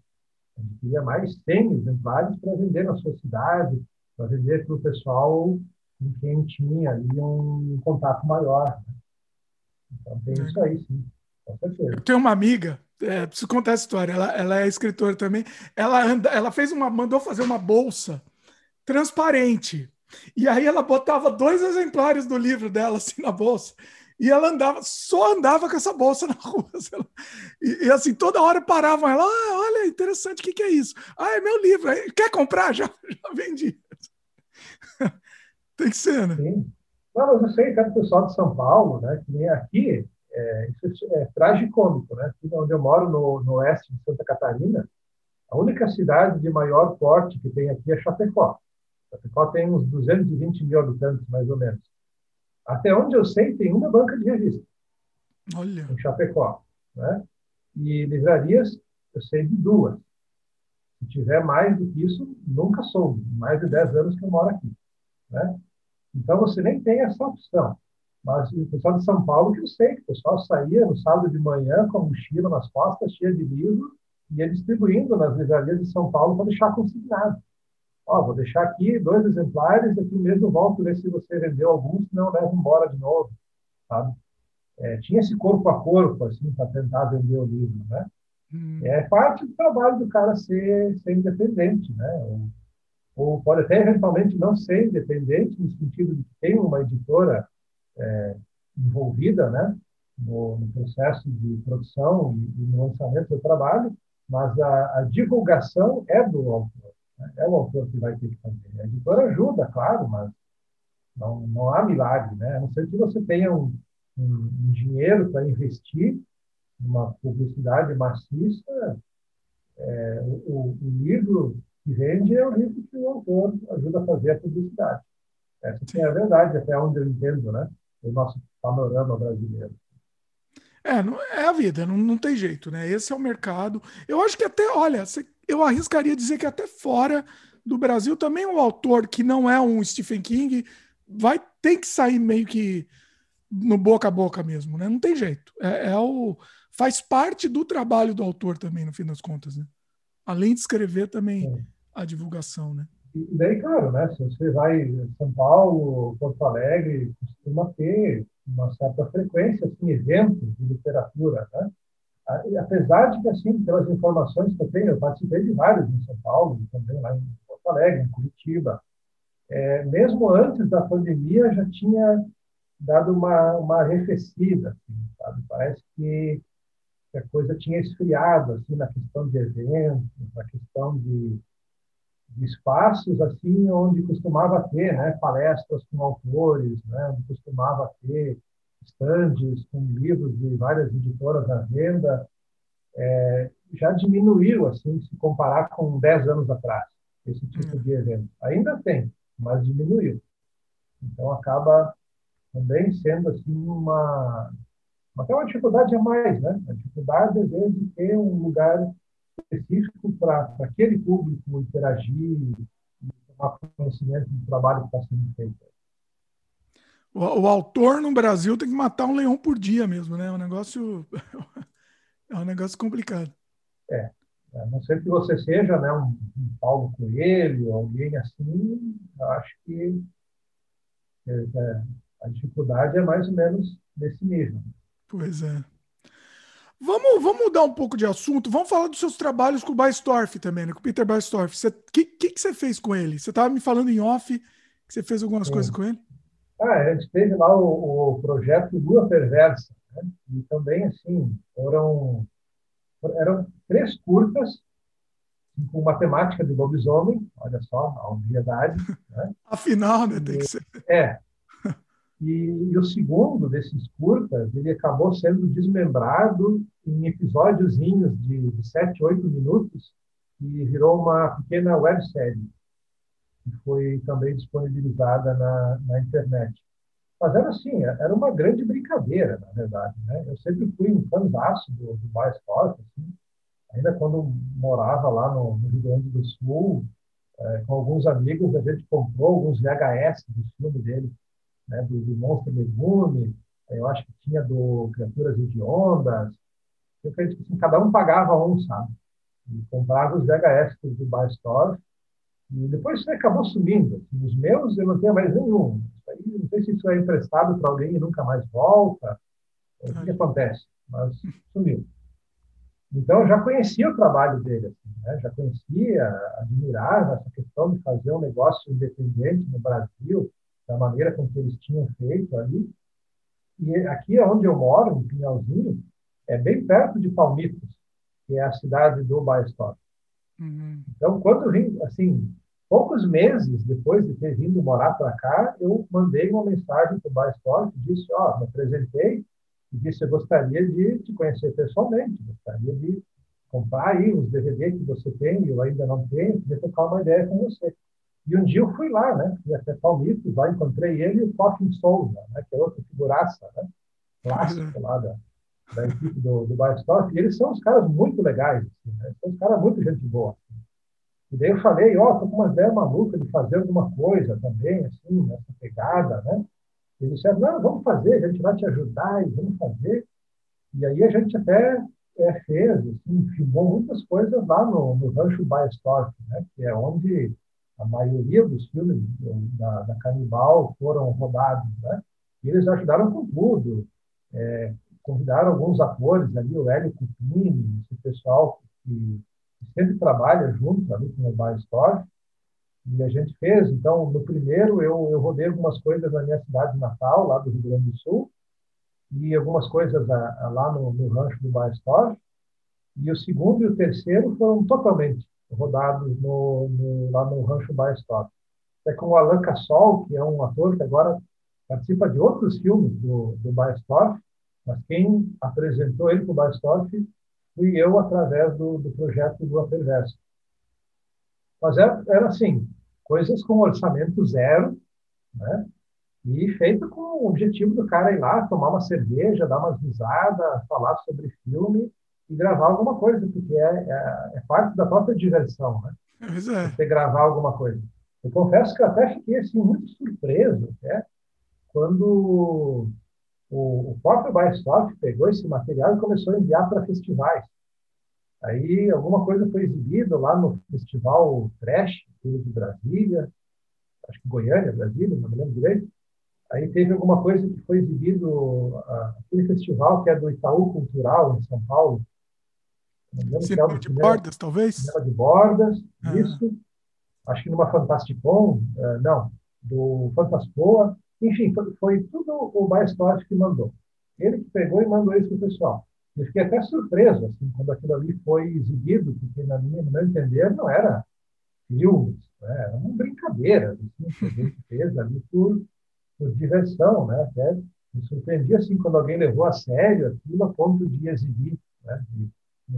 adquiria mais 100 exemplares para vender na sua cidade, para vender para o pessoal com quem tinha ali um contato maior. Né? Então tem isso aí, sim, com certeza. Eu tenho uma amiga, é, preciso contar essa história, ela, ela é escritora também, ela, anda, ela fez uma, mandou fazer uma bolsa transparente, e aí ela botava dois exemplares do livro dela assim na bolsa, e ela andava, só andava com essa bolsa na rua. E, e assim, toda hora paravam ela, ah, olha, interessante, o que, que é isso? Ah, é meu livro. Quer comprar? Já, já vendi. Tem que ser, né? Sim. Não, mas eu sei que é o pessoal de São Paulo, né? Que nem aqui, é, isso é tragicômico, né? Aqui onde eu moro, no, no oeste de Santa Catarina, a única cidade de maior porte que tem aqui é Chapecó. Chapecó tem uns 220 mil habitantes, mais ou menos. Até onde eu sei, tem uma banca de revista. Olha. Em Chapecó. Né? E livrarias, eu sei de duas. Se tiver mais do que isso, nunca soube. Mais de 10 anos que eu moro aqui. Né? Então, você nem tem essa opção. Mas o pessoal de São Paulo, que eu sei, que o pessoal saía no sábado de manhã com a mochila nas costas, cheia de livro, e ia distribuindo nas livrarias de São Paulo para deixar consignado. Ó, vou deixar aqui dois exemplares, aqui mesmo volto ver se você vendeu alguns, senão eu levo embora de novo, sabe? É, tinha esse corpo a corpo, assim, para tentar vender o livro, né? Hum. É parte do trabalho do cara ser, ser independente, né? Ou, ou, pode até eventualmente não ser independente, no sentido de que tem uma editora é, envolvida, né? No, no, processo de produção e, e, no lançamento do trabalho, mas a, a divulgação é do autor. É o autor que vai ter que fazer. A editora ajuda, claro, mas não, não há milagre, né? A não ser que você tenha um, um, um dinheiro para investir numa publicidade maciça, é, o, o, livro que vende é o livro que o autor ajuda a fazer a publicidade. Essa é a verdade, até onde eu entendo, né? O nosso panorama brasileiro. É, é a vida, não, não tem jeito, né? Esse é o mercado. Eu acho que até, olha, eu arriscaria dizer que até fora do Brasil também um autor que não é um Stephen King vai ter que sair meio que no boca a boca mesmo, né? Não tem jeito. É, é o faz parte do trabalho do autor também, no fim das contas, né? Além de escrever também é. a divulgação, né? E daí, claro, né? Se você vai em São Paulo, Porto Alegre, costuma ter uma certa frequência, assim, eventos de literatura, né? E, apesar de que, assim, pelas informações que eu tenho, eu participei de vários em São Paulo, também lá em Porto Alegre, em Curitiba. É, mesmo antes da pandemia, já tinha dado uma, uma arrefecida, assim, sabe? Parece que a coisa tinha esfriado, assim, na questão de eventos, na questão de, de espaços, assim, onde costumava ter, né, palestras com autores, né, onde costumava ter estandes com livros de várias editoras à venda, é, já diminuiu, assim, se comparar com 10 anos atrás, esse tipo de evento. Ainda tem, mas diminuiu. Então, acaba também sendo assim uma até uma dificuldade a mais, né? A dificuldade às vezes de ter um lugar específico para aquele público interagir e tomar conhecimento do trabalho que está sendo feito. O, o, autor no Brasil tem que matar um leão por dia mesmo, né? É um negócio é um negócio complicado. É, a não ser que você seja, né, um, um Paulo Coelho, alguém assim, eu acho que é, é, a dificuldade é mais ou menos nesse nível. Pois é. Vamos, vamos mudar um pouco de assunto. Vamos falar dos seus trabalhos com o Baestorff também, né? com o Peter Baestorff. O que, que, que, você fez com ele? Você estava me falando em off que você fez algumas Sim. coisas com ele? Ah, a gente teve lá o, o projeto Lua Perversa. Né? E também, assim, foram, eram três curtas com uma temática de lobisomem, olha só, a obviedade. Né? Afinal, né, tem que ser. É, e, e, o segundo desses curtas, ele acabou sendo desmembrado em episódiozinhos de, de sete, oito minutos e virou uma pequena websérie que foi também disponibilizada na, na internet. Mas era assim, era uma grande brincadeira, na verdade. Né? Eu sempre fui um fãzaço do, do Baes assim, ainda quando morava lá no, no Rio Grande do Sul, é, com alguns amigos, a gente comprou alguns VHS do filme dele né, do, do Monstro Legume, eu acho que tinha do Criaturas Hediondas. Eu acredito que assim, cada um pagava um, sabe? E comprava os VHS do Bar Store. E depois isso acabou sumindo. Assim, os meus eu não tenho mais nenhum. Aí, não sei se isso é emprestado para alguém e nunca mais volta. O que, que acontece? Mas sumiu. Então, eu já conhecia o trabalho dele, assim, né? já conhecia, admirava essa questão de fazer um negócio independente no Brasil, da maneira com que eles tinham feito ali. E aqui onde eu moro, em Pinhalzinho, é bem perto de Palmitos, que é a cidade do Baestop. Uhum. Então, quando vim, assim, poucos meses depois de ter vindo morar para cá, eu mandei uma mensagem para o Baestop e disse, ó, oh, me apresentei e disse, eu gostaria de te conhecer pessoalmente, gostaria de comprar aí os DVD que você tem, eu ainda não tenho, queria trocar uma ideia com você. E um dia eu fui lá, né? Fui até Palmitos, lá encontrei ele e o Coffin Souza, né? que é outra figuraça, né? Clássico lá da, da equipe do, do Biostorp. E eles são os caras muito legais, assim, né? São os caras muito gente boa. Assim. E daí eu falei, ó, oh, tô com uma ideia maluca de fazer alguma coisa também, assim, nessa pegada, né? Eles disseram, não, vamos fazer, a gente vai te ajudar e vamos fazer. E aí a gente até é, fez, assim, filmou muitas coisas lá no, no Rancho Biostorp, né? Que é onde a maioria dos filmes da, da Canibal foram rodados, né? E eles ajudaram com tudo. É, convidaram alguns atores ali, o Hélio Cupini, esse pessoal que, sempre trabalha junto ali com o Bar Story. E a gente fez, então, no primeiro eu, eu rodei algumas coisas na minha cidade natal, lá do Rio Grande do Sul, e algumas coisas a, a, lá no, no rancho do Bar Story. E o segundo e o terceiro foram totalmente rodados no, no, lá no Rancho Bar Story. É com o Alan Cassol, que é um ator que agora participa de outros filmes do, do Baestorff, mas quem apresentou ele para o Baestorff fui eu através do, do projeto do Aperverso. Mas era, era assim, coisas com orçamento zero, né? E feita com o objetivo do cara ir lá, tomar uma cerveja, dar umas risadas, falar sobre filme e gravar alguma coisa, porque é, é, é parte da própria diversão, né? É. Você gravar alguma coisa. Eu confesso que eu até fiquei assim, muito surpreso, até, quando o, próprio Baestoff pegou esse material e começou a enviar para festivais. Aí alguma coisa foi exibida lá no festival Trash, de Brasília, acho que Goiânia, Brasília, não me lembro direito. Aí teve alguma coisa que foi exibido, aquele festival que é do Itaú Cultural, em São Paulo. Cinema de Bordas, talvez? Cinema de Bordas, ah. isso. Acho que numa Fantasticon, uh, não, do Fantaspoa. Enfim, foi, foi tudo o Baestorff que mandou. Ele que pegou e mandou isso para o pessoal. Eu fiquei até surpreso assim, quando aquilo ali foi exibido, porque, na minha, no meu entender, não era filmes, né? era uma brincadeira assim, que a gente fez ali por, por diversão. Né? Até me surpreendia assim, quando alguém levou a sério aquilo a ponto de exibir né? de,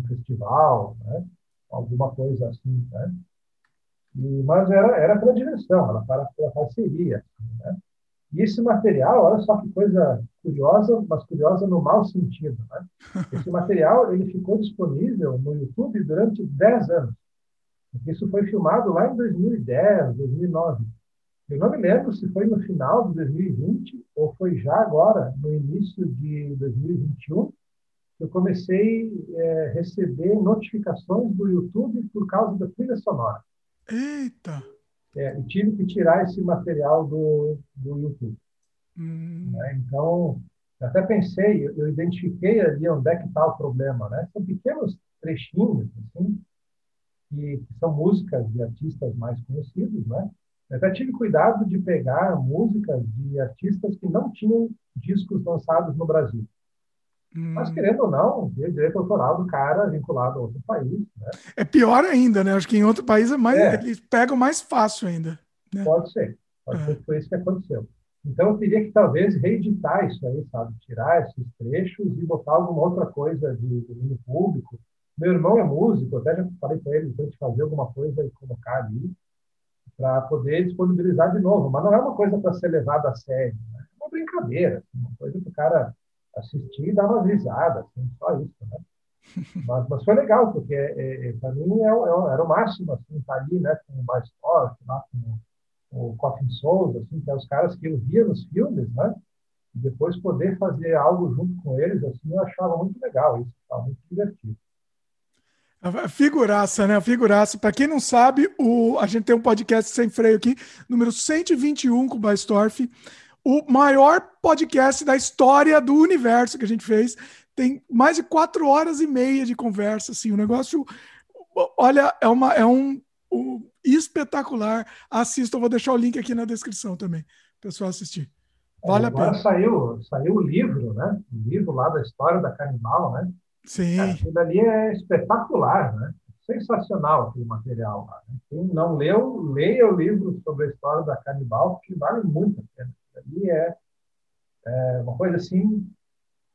festival, né? alguma coisa assim. Né? E, mas era, era para a direção, era para, para a parceria. Assim, né? E esse material, olha só que coisa curiosa, mas curiosa no mau sentido. Né? Esse material ele ficou disponível no YouTube durante 10 anos. Isso foi filmado lá em 2010, 2009. Eu não me lembro se foi no final de 2020 ou foi já agora, no início de 2021, que eu comecei a é, receber notificações do YouTube por causa da trilha sonora. Eita! É, e tive que tirar esse material do, do YouTube. Hum. Né? Então, eu até pensei, eu, identifiquei ali onde é que está o problema. Né? São pequenos trechinhos, assim, que, que, são músicas de artistas mais conhecidos. Né? Eu até tive cuidado de pegar músicas de artistas que não tinham discos lançados no Brasil. Mas, hum. querendo ou não, direito autoral do cara vinculado a outro país. Né? É pior ainda, né? Acho que em outro país é mais, é. eles pegam mais fácil ainda. Né? Pode ser. Pode é. ser que foi isso que aconteceu. Então, eu teria que talvez reeditar isso aí, sabe? Tirar esses trechos e botar alguma outra coisa de domínio público. Meu irmão é músico, até já falei para ele então, de fazer alguma coisa e colocar ali para poder disponibilizar de novo. Mas não é uma coisa para ser levada a sério. Né? É uma brincadeira, uma coisa para o cara assistir e dar uma risada, assim, só isso, né? Mas, mas foi legal, porque é, é, para mim é, é, era o máximo, assim, estar tá ali, né, com o Bastoff, lá com o Coffin Souls, assim, que é os caras que eu via nos filmes, né? E depois poder fazer algo junto com eles, assim, eu achava muito legal isso, estava muito divertido. Figuraça, né? Figuraça. Para quem não sabe, o, a gente tem um podcast sem freio aqui, número 121 com o Baistorff o maior podcast da história do universo que a gente fez. Tem mais de quatro horas e meia de conversa, assim, o negócio, olha, é, uma, é um, um espetacular. Assista, eu vou deixar o link aqui na descrição também, pessoal assistir. Vale Agora a pena. Saiu, saiu o livro, né? O livro lá da história da Canibal, né? Sim. Aquilo ali é espetacular, né? Sensacional aquele material lá. Né? Quem não leu, leia o livro sobre a história da Canibal, que vale muito a pena ali é, é, uma coisa assim.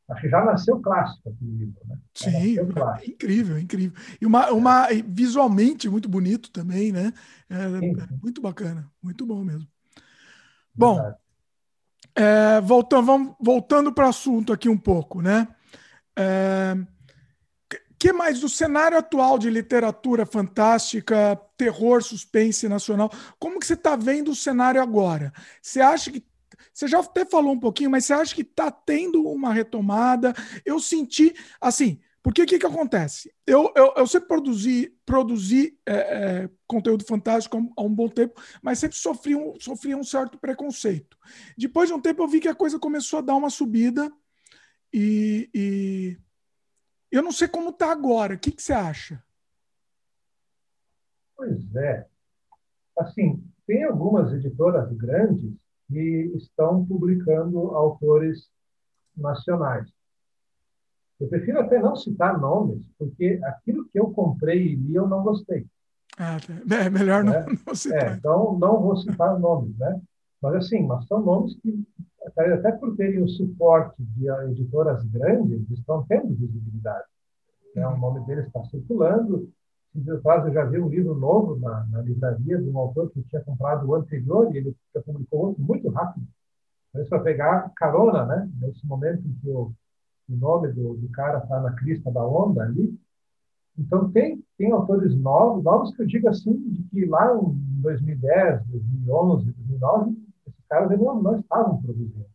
Acho que já nasceu clássico aquele livro, né? Sim, é incrível, incrível. E uma, uma visualmente muito bonito também, né? É, é muito bacana, muito bom mesmo. Bom, é, voltando, vamos, voltando para o assunto aqui um pouco, né? É, que mais do cenário atual de literatura fantástica, terror, suspense nacional? Como que você está vendo o cenário agora? Você acha que você já até falou um pouquinho, mas você acha que está tendo uma retomada? Eu senti, assim, porque o que, que acontece? Eu, eu, eu sempre produzi, produzi é, é, conteúdo fantástico há um bom tempo, mas sempre sofri um, sofri um certo preconceito. Depois de um tempo, eu vi que a coisa começou a dar uma subida e, e eu não sei como está agora. O que, que você acha? Pois é. Assim, tem algumas editoras grandes que estão publicando autores nacionais. Eu prefiro até não citar nomes, porque aquilo que eu comprei e li eu não gostei. Ah, é melhor não, né? não citar. É, então, não vou citar nomes, né? Mas, assim, mas são nomes que, até por terem o suporte de editoras grandes, estão tendo visibilidade. Né? O nome deles está circulando. Atrás eu já vi um livro novo na, na, livraria de um autor que tinha comprado o anterior e ele já publicou outro muito rápido. Mas para pegar carona, né? Nesse momento em que o, o nome do, do cara está na crista da onda ali. Então, tem, tem autores novos, novos que eu digo assim, de que lá em 2010, 2011, 2009, esses caras não, não estavam produzindo.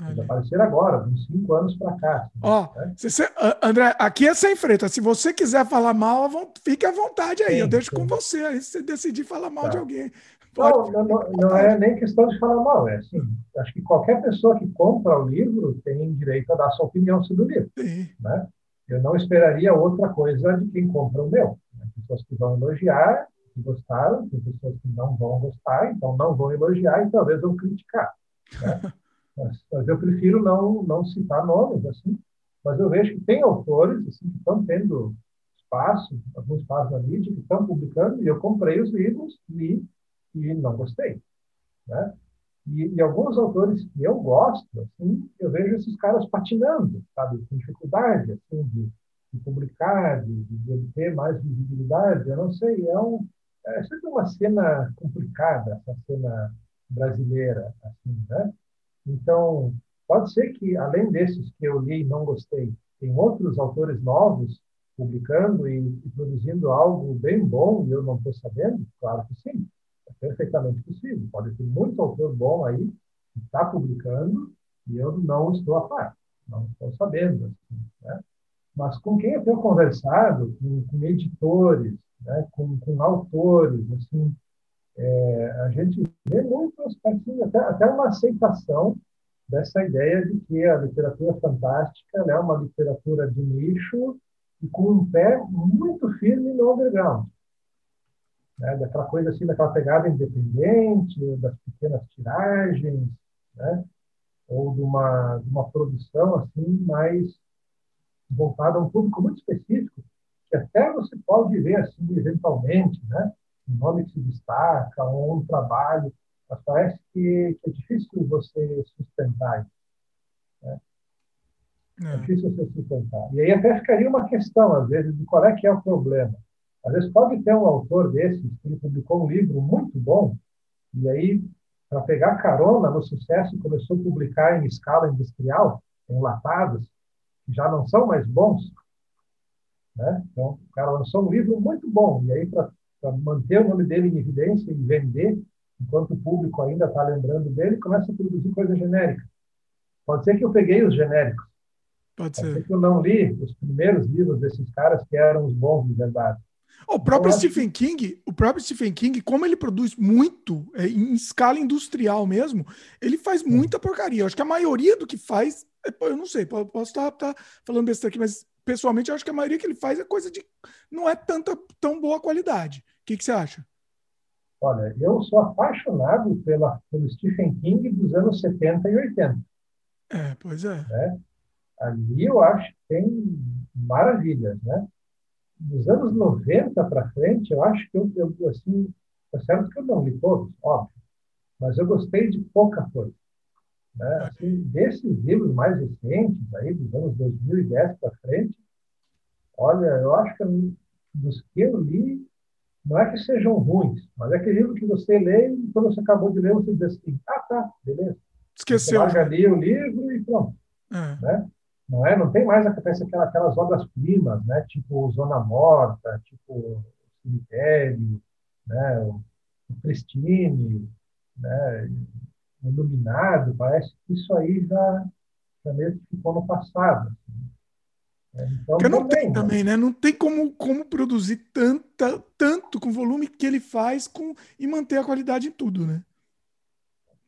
Eles apareceram agora, uns cinco anos para cá. Assim, Ó, né? se, André, aqui é sem freta. Se você quiser falar mal, fique à vontade aí. Sim, eu deixo sim. com você. Aí se você decidir falar mal tá. de alguém. Não, não, não, é nem questão de falar mal. É assim, acho que qualquer pessoa que compra o livro tem direito a dar sua opinião sobre o livro. Né? Eu não esperaria outra coisa de quem compra o meu. Né? Pessoas que vão elogiar, que gostaram, tem pessoas que não vão gostar, então não vão elogiar e talvez vão criticar. Né? Mas, mas, eu prefiro não, não citar nomes, assim, mas eu vejo que tem autores assim, que estão tendo espaço, alguns espaços na mídia, que estão publicando, e eu comprei os livros, li e não gostei. Né? E, e, alguns autores que eu gosto, assim, eu vejo esses caras patinando, sabe, com dificuldade assim, de, de publicar, de, de obter mais visibilidade. Eu não sei, é, um, é sempre uma cena complicada, essa cena brasileira, assim, né? Então, pode ser que, além desses que eu li e não gostei, tem outros autores novos publicando e, e produzindo algo bem bom e eu não estou sabendo? Claro que sim, é perfeitamente possível. Pode ter muito autor bom aí que está publicando e eu não estou a par, não estou sabendo. Assim, né? Mas com quem eu tenho conversado, com, com editores, né? com, com autores, assim, é, a gente vê muito assim, até, até uma aceitação dessa ideia de que a literatura fantástica é uma literatura de nicho e com um pé muito firme no underground. Né? Daquela coisa assim, daquela pegada independente, das pequenas tiragens, né? ou de uma, de uma produção assim mais voltada a um público muito específico, que até você pode ver assim eventualmente, né? Um nome que se destaca, ou um trabalho, mas parece que, é difícil você sustentar isso. Né? É. é difícil você sustentar. E aí até ficaria uma questão, às vezes, de qual é que é o problema. Às vezes pode ter um autor desses que ele publicou um livro muito bom, e aí, para pegar carona no sucesso, começou a publicar em escala industrial, enlatados, que já não são mais bons. Né? Então, o cara lançou um livro muito bom, e aí, para para manter o nome dele em evidência e vender, enquanto o público ainda está lembrando dele, começa a produzir coisa genérica. Pode ser que eu peguei os genéricos. Pode ser. Pode ser que eu não li os primeiros livros desses caras que eram os bons de verdade. O próprio então, Stephen King, o próprio Stephen King, como ele produz muito é, em escala industrial mesmo, ele faz muita porcaria. Eu acho que a maioria do que faz, é, eu não sei, posso estar, estar falando besteira aqui, mas pessoalmente eu acho que a maioria que ele faz é coisa de não é tanta tão boa qualidade. O que, que você acha? Olha, eu sou apaixonado pela, pelo Stephen King dos anos 70 e 80. É, pois é. Né? Ali eu acho que tem maravilhas, né? Dos anos 90 para frente, eu acho que eu, eu assim, tá certo que eu não li todos, óbvio, mas eu gostei de pouca coisa. Né? Assim, desses livros mais recentes, aí, dos anos 2010 para frente, olha, eu acho que dos que eu li, não é que sejam ruins, mas é aquele livro que você lê e quando você acabou de ler, você diz assim, ah, tá, beleza. Esqueceu. Você larga ali o livro e pronto. É. Né? não é? Não tem mais acontece aquelas, aquelas obras primas, né? Tipo Zona Morta, tipo Cemitério, né? O, o Pristine, né? O Iluminado. Parece que isso aí já, já meio que ficou no passado. Assim. É, então, Porque não tem, tem também, né? Não tem como, como produzir tanta, tanto com o volume que ele faz com, e manter a qualidade em tudo, né?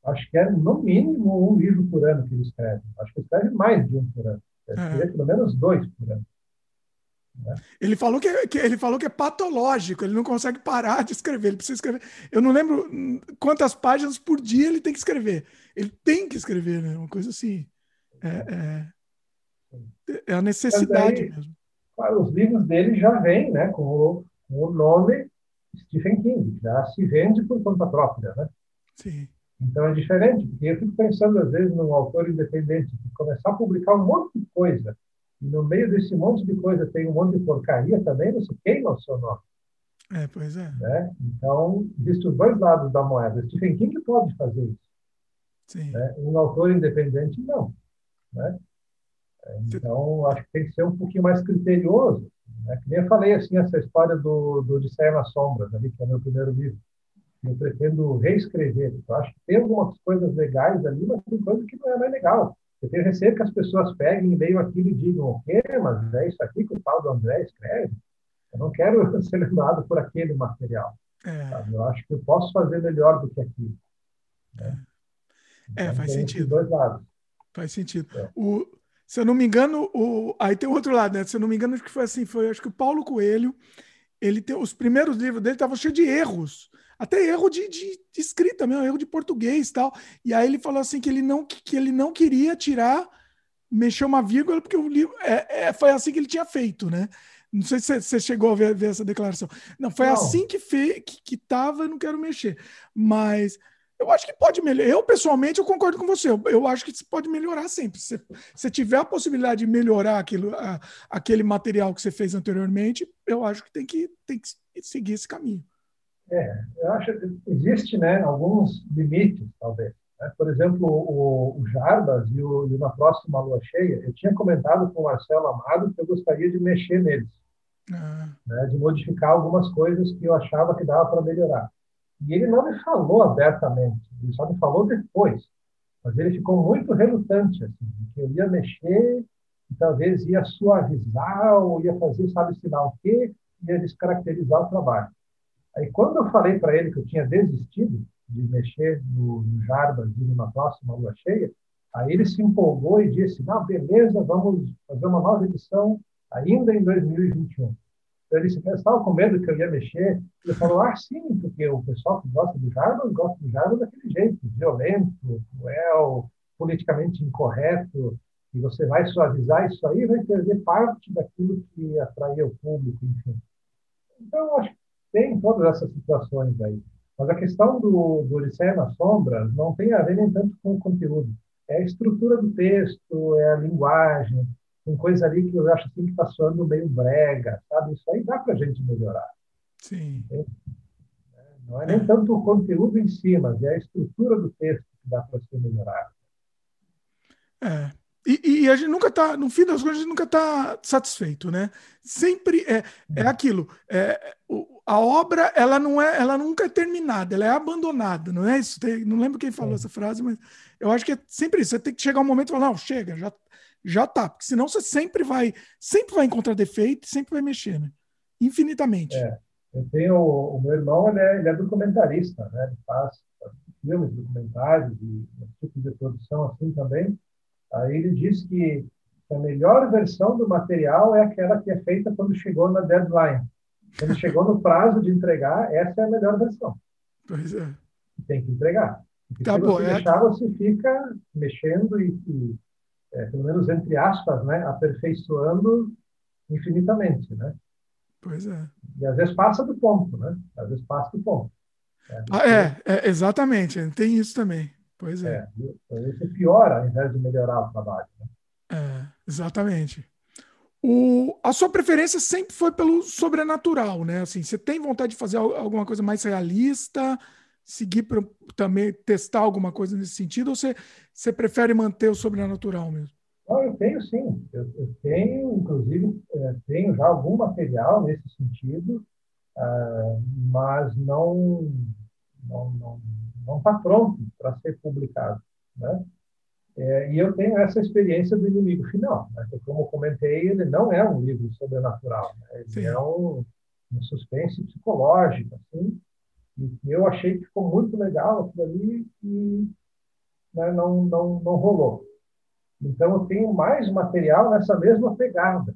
Acho que é no mínimo um livro por ano que ele escreve. Acho que ele escreve mais de um por ano. Ele é. pelo menos dois por ano. Né? Ele falou que, é, que, ele falou que é patológico, ele não consegue parar de escrever, ele precisa escrever. Eu não lembro quantas páginas por dia ele tem que escrever. Ele tem que escrever, né? Uma coisa assim. É, é, é a necessidade mesmo. Os livros dele já vêm né, com, o, com o nome Stephen King, já se vende por conta própria. Né? Sim. Então é diferente, porque eu fico pensando, às vezes, num autor independente que começar a publicar um monte de coisa, e no meio desse monte de coisa tem um monte de porcaria também, você queima o seu nome. É, pois é. Né? Então, existe os dois lados da moeda. Stephen King pode fazer isso. Sim. Né? Um autor independente, não. Né? Então, acho que tem que ser um pouquinho mais criterioso. Né? Que nem eu falei, assim, essa história do, do Odisseia nas Sombras, ali, que é o meu primeiro livro. Eu pretendo reescrever. Eu acho que tem algumas coisas legais ali, mas tem coisas que não é mais legal. Eu tenho receio que as pessoas peguem e leiam aquilo e digam, o quê? Mas é isso aqui que o tal do André escreve? Eu não quero ser lembrado por aquele material. É. Eu acho que eu posso fazer melhor do que aquilo. Né? É, então, faz sentido. Dois lados. Faz sentido. É. O, se eu não me engano, o, aí tem o outro lado, né? Se eu não me engano, acho que foi assim, foi acho que o Paulo Coelho, ele tem os primeiros livros dele estavam cheios de erros, até erro de, de, de, escrita mesmo, erro de português tal. E aí ele falou assim que ele não que ele não queria tirar, mexer uma vírgula porque o livro é, é foi assim que ele tinha feito, né? Não sei se você chegou a ver, ver, essa declaração. Não, foi não. assim que fez, que, que tava, não quero mexer. Mas eu acho que pode melhorar. Eu, pessoalmente, eu concordo com você. Eu, eu acho que isso pode melhorar sempre. Se você tiver a possibilidade de melhorar aquilo, a, aquele material que você fez anteriormente, eu acho que tem que, tem que seguir esse caminho. É, eu acho que existe né, alguns limites, talvez. Né? Por exemplo, o, o Jarbas e, o, e na próxima lua cheia, eu tinha comentado com o Marcelo Amado que eu gostaria de mexer neles. Ah. Né, de modificar algumas coisas que eu achava que dava para melhorar. E ele não me falou abertamente, ele só me falou depois. Mas ele ficou muito relutante, assim, que eu ia mexer, e talvez ia suavizar, ou ia fazer, sabe-se lá o quê, ia descaracterizar o trabalho. Aí, quando eu falei para ele que eu tinha desistido de mexer no, no Jarbas numa próxima lua cheia, aí ele se empolgou e disse: Não, beleza, vamos fazer uma nova edição ainda em 2021. Ele disse que estava com medo que eu ia mexer. Ele falou, ah, sim, porque o pessoal que gosta do Jardim gosta do Jardim daquele jeito, violento, cruel, politicamente incorreto, e você vai suavizar isso aí vai perder parte daquilo que atraía o público, enfim. Então, acho que tem todas essas situações aí. Mas a questão do, do Odisseia nas Sombras não tem a ver nem tanto com o conteúdo. É a estrutura do texto, é a linguagem, tem coisa ali que eu acho assim que está soando meio brega, sabe? Isso aí dá para a gente melhorar. Sim. Não é nem é. tanto o conteúdo em si, mas é a estrutura do texto que dá para ser melhorada. É. E, e, a gente nunca está, no fim das contas, a gente nunca está satisfeito, né? Sempre é, é uhum. aquilo. É, a obra, ela não é, ela nunca é terminada, ela é abandonada, não é isso? Tem, não lembro quem falou essa frase, mas eu acho que é sempre isso. Você tem que chegar um momento e falar, não, chega, já, já tá. Porque senão você sempre vai, sempre vai encontrar defeito, sempre vai mexer, né? Infinitamente. É. Eu tenho o meu irmão, ele é, ele é documentarista, né? Ele faz filmes, documentários e tipo de produção assim também. Aí ele diz que a melhor versão do material é aquela que é feita quando chegou na deadline. Quando chegou no prazo de entregar, essa é a melhor versão. Pois é. Tem que entregar. Porque tá se bom, você é... deixar, você fica mexendo e, e é, pelo menos entre aspas, né, aperfeiçoando infinitamente, né? Pois é. E às vezes passa do ponto, né? Às vezes passa do ponto. É, ah, é, é, exatamente, tem isso também. Pois é. é isso piora ao invés de melhorar o trabalho. Né? É, exatamente. O, a sua preferência sempre foi pelo sobrenatural, né? Assim, você tem vontade de fazer alguma coisa mais realista? Seguir para também testar alguma coisa nesse sentido ou você, você prefere manter o sobrenatural mesmo? Não, eu tenho sim. Eu, eu tenho, inclusive, é, tenho já algum material nesse sentido, uh, mas não não não não está pronto para ser publicado, né? É, e eu tenho essa experiência do inimigo final. Né? Como comentei, ele não é um livro sobrenatural. Né? Ele Sim. é um, um suspense psicológico, assim, eu achei que ficou muito legal aquilo ali e né, não, não, não rolou. Então, eu tenho mais material nessa mesma pegada,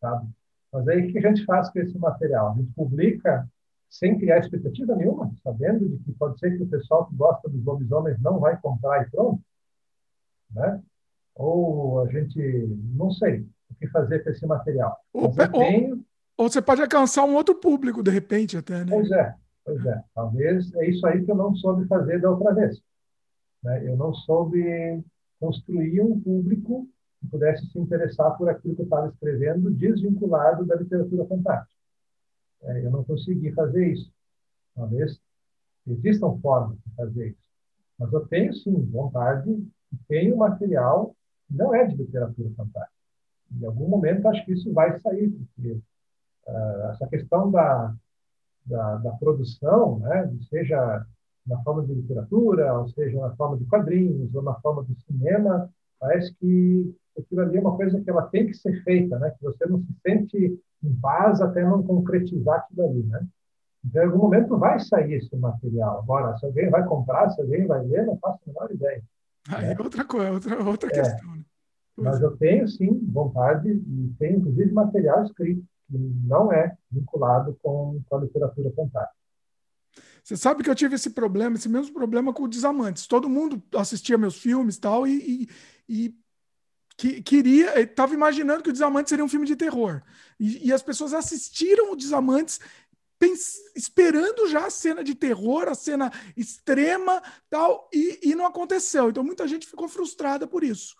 sabe? Mas aí, o que a gente faz com esse material? A gente publica sem criar expectativa nenhuma, sabendo de que pode ser que o pessoal que gosta dos lobisomens não vai comprar e pronto, né? Ou a gente, não sei o que fazer com esse material. Ou, tenho... ou, você pode alcançar um outro público, de repente, até, né? Pois é, pois é. Talvez é isso aí que eu não soube fazer da outra vez. Né? Eu não soube construir um público que pudesse se interessar por aquilo que eu estava escrevendo, desvinculado da literatura fantástica. É, eu não consegui fazer isso. Talvez existam formas de fazer isso. Mas eu tenho, sim, vontade, e tenho material que não é de literatura fantástica. Em algum momento, acho que isso vai sair, porque uh, essa questão da, da, da produção, né, seja na forma de literatura, ou seja, na forma de quadrinhos, ou na forma do cinema, parece que aquilo ali é uma coisa que ela tem que ser feita, né? Que você não se sente em paz até não concretizar aquilo ali, né? Então, em algum momento vai sair esse material. Agora, se alguém vai comprar, se alguém vai ler, não faço a menor ideia. Aí é outra coisa, outra, outra é, questão. Né? Mas eu tenho, sim, vontade e tenho, inclusive, material escrito que não é vinculado com, com a literatura fantástica. Você sabe que eu tive esse problema, esse mesmo problema com o Desamantes. Todo mundo assistia meus filmes tal, e, e, e que, queria, estava imaginando que o Desamantes seria um filme de terror. E, e as pessoas assistiram o Desamantes esperando já a cena de terror, a cena extrema, tal, e, e não aconteceu. Então muita gente ficou frustrada por isso.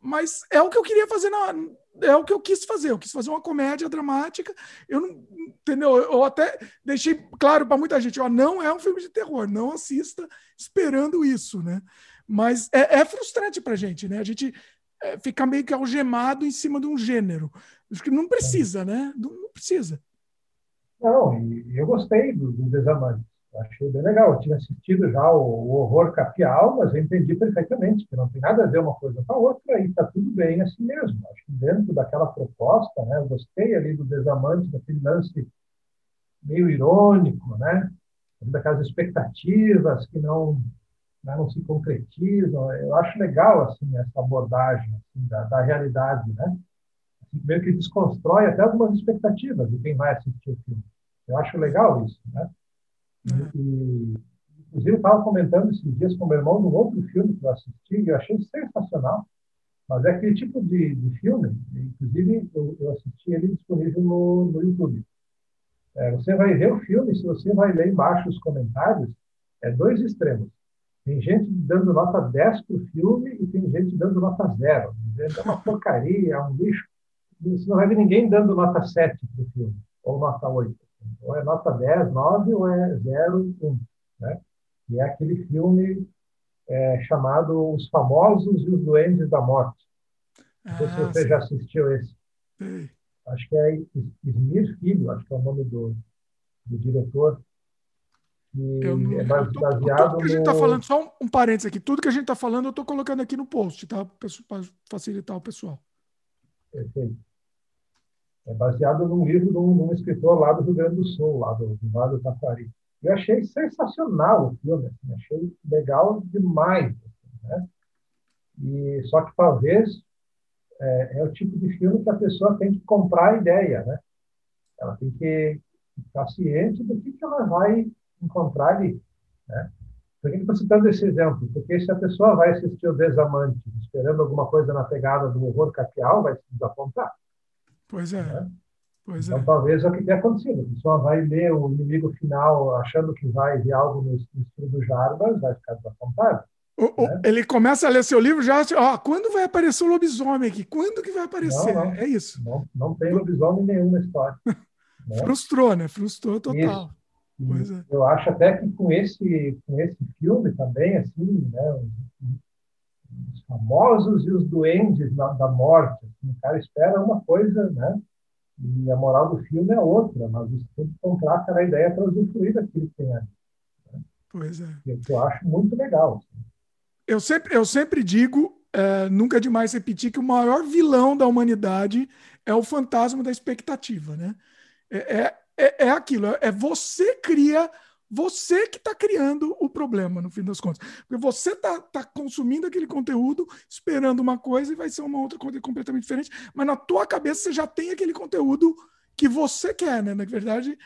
Mas é o que eu queria fazer na, é o que eu quis fazer. Eu quis fazer uma comédia dramática. Eu não, entendeu? Eu até deixei claro para muita gente, ó, não é um filme de terror, não assista esperando isso, né? Mas é, é frustrante para gente, né? A gente é, fica meio que algemado em cima de um gênero. Acho que não precisa, né? Não, não precisa. Não, e eu gostei do, do Desamante. Achei bem legal. Eu tinha assistido já o, o Horror Capial, mas eu entendi perfeitamente que não tem nada a ver uma coisa com a outra e está tudo bem assim mesmo. Acho que dentro daquela proposta, né, eu gostei ali do Desamante, daquele lance meio irônico, né, daquelas expectativas que não né, não se concretizam. Eu acho legal assim essa abordagem assim, da, da realidade, né? Assim, meio que desconstrói até algumas expectativas de quem vai assistir o filme. Eu acho legal isso, né? E, inclusive, eu estava comentando esses dias com meu irmão num outro filme que eu assisti e eu achei sensacional. Mas é aquele tipo de, de filme, inclusive eu, eu, assisti ele disponível no, no YouTube. É, você vai ver o filme, se você vai ler embaixo os comentários, é dois extremos. Tem gente dando nota 10 para o filme e tem gente dando nota 0. É uma porcaria, é um lixo. Você não vai ver ninguém dando nota 7 para o filme, ou nota 8. Ou é nota 10, 9 ou é 0, 1. Né? E é aquele filme é, chamado Os Famosos e os Duendes da Morte. Não sei ah, se você sim. já assistiu esse. Acho que é Smir Filho, acho que é o nome do, do diretor. Eu não, é baseado tudo que a gente está falando, só um, um parênteses aqui, tudo que a gente está falando eu estou colocando aqui no post, tá? Para facilitar o pessoal. Perfeito. É baseado num livro de um, escritor lá do Rio Grande do Sul, lá do, Vale do Taquari. Eu achei sensacional o filme, assim, achei legal demais. Assim, né? E, só que talvez é, é, o tipo de filme que a pessoa tem que comprar a ideia, né? Ela tem que ficar ciente do que, que ela vai encontrar ali. Né? Por que estou citando esse exemplo? Porque se a pessoa vai assistir o Desamante esperando alguma coisa na pegada do horror capial, vai se desapontar. Pois é. Né? Pois então, é. talvez é o que tenha acontecido. A pessoa vai ler o inimigo final achando que vai ver algo no, estilo do Jarbas, vai ficar desapontado. O, né? Ele começa a ler seu livro já, ó, quando vai aparecer o lobisomem aqui? Quando que vai aparecer? Não, não, é isso. Não, não tem lobisomem nenhum na história. né? Frustrou, né? Frustrou total. É. Eu acho até que com esse, com esse filme também, assim, né, os famosos e os duendes da, da morte. O cara espera uma coisa, né? E a moral do filme é outra, mas você tem que comprar aquela ideia para usufruir daquilo que tem ali. Né? Pois é. Que eu acho muito legal. Assim. Eu sempre, eu sempre digo, é, nunca é demais repetir, que o maior vilão da humanidade é o fantasma da expectativa, né? É, é, é, é aquilo, é você cria você que está criando o problema, no fim das contas. Porque você está tá consumindo aquele conteúdo, esperando uma coisa e vai ser uma outra coisa completamente diferente, mas na tua cabeça você já tem aquele conteúdo que você quer, né? Na verdade,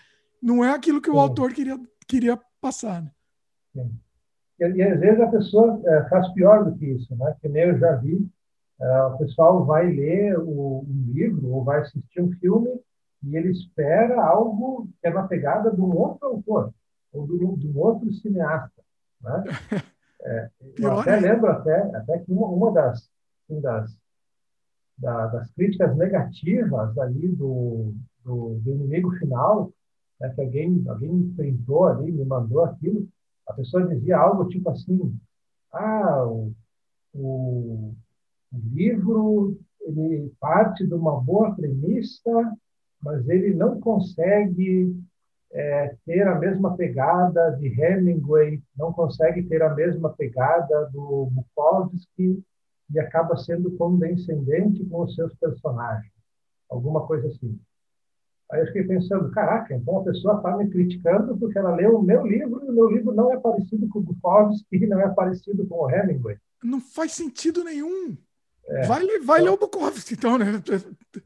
não é aquilo que o Sim. autor queria, queria passar. Né? Sim. E, e, às vezes a pessoa é, faz pior do que isso, né? Que nem eu já vi, é, o pessoal vai ler o, um livro ou vai assistir um filme e ele espera algo que é na pegada de um outro autor ou de um, de um outro cineasta. Né? É, eu até lembro até, até que uma, uma das, assim, das, da, das críticas negativas ali do, do, do inimigo final, né, que alguém, alguém printou ali, me mandou aquilo, a pessoa dizia algo tipo assim, ah, o, o, o livro ele parte de uma boa premissa, mas ele não consegue é, ter a mesma pegada de Hemingway, não consegue ter a mesma pegada do Bukowski e acaba sendo condescendente com os seus personagens. Alguma coisa assim. Aí eu fiquei pensando, caraca, então a pessoa está me criticando porque ela leu o meu livro e o meu livro não é parecido com o Bukowski, não é parecido com o Hemingway. Não faz sentido nenhum. É. Vai, vai ler o Bukowski, então, né?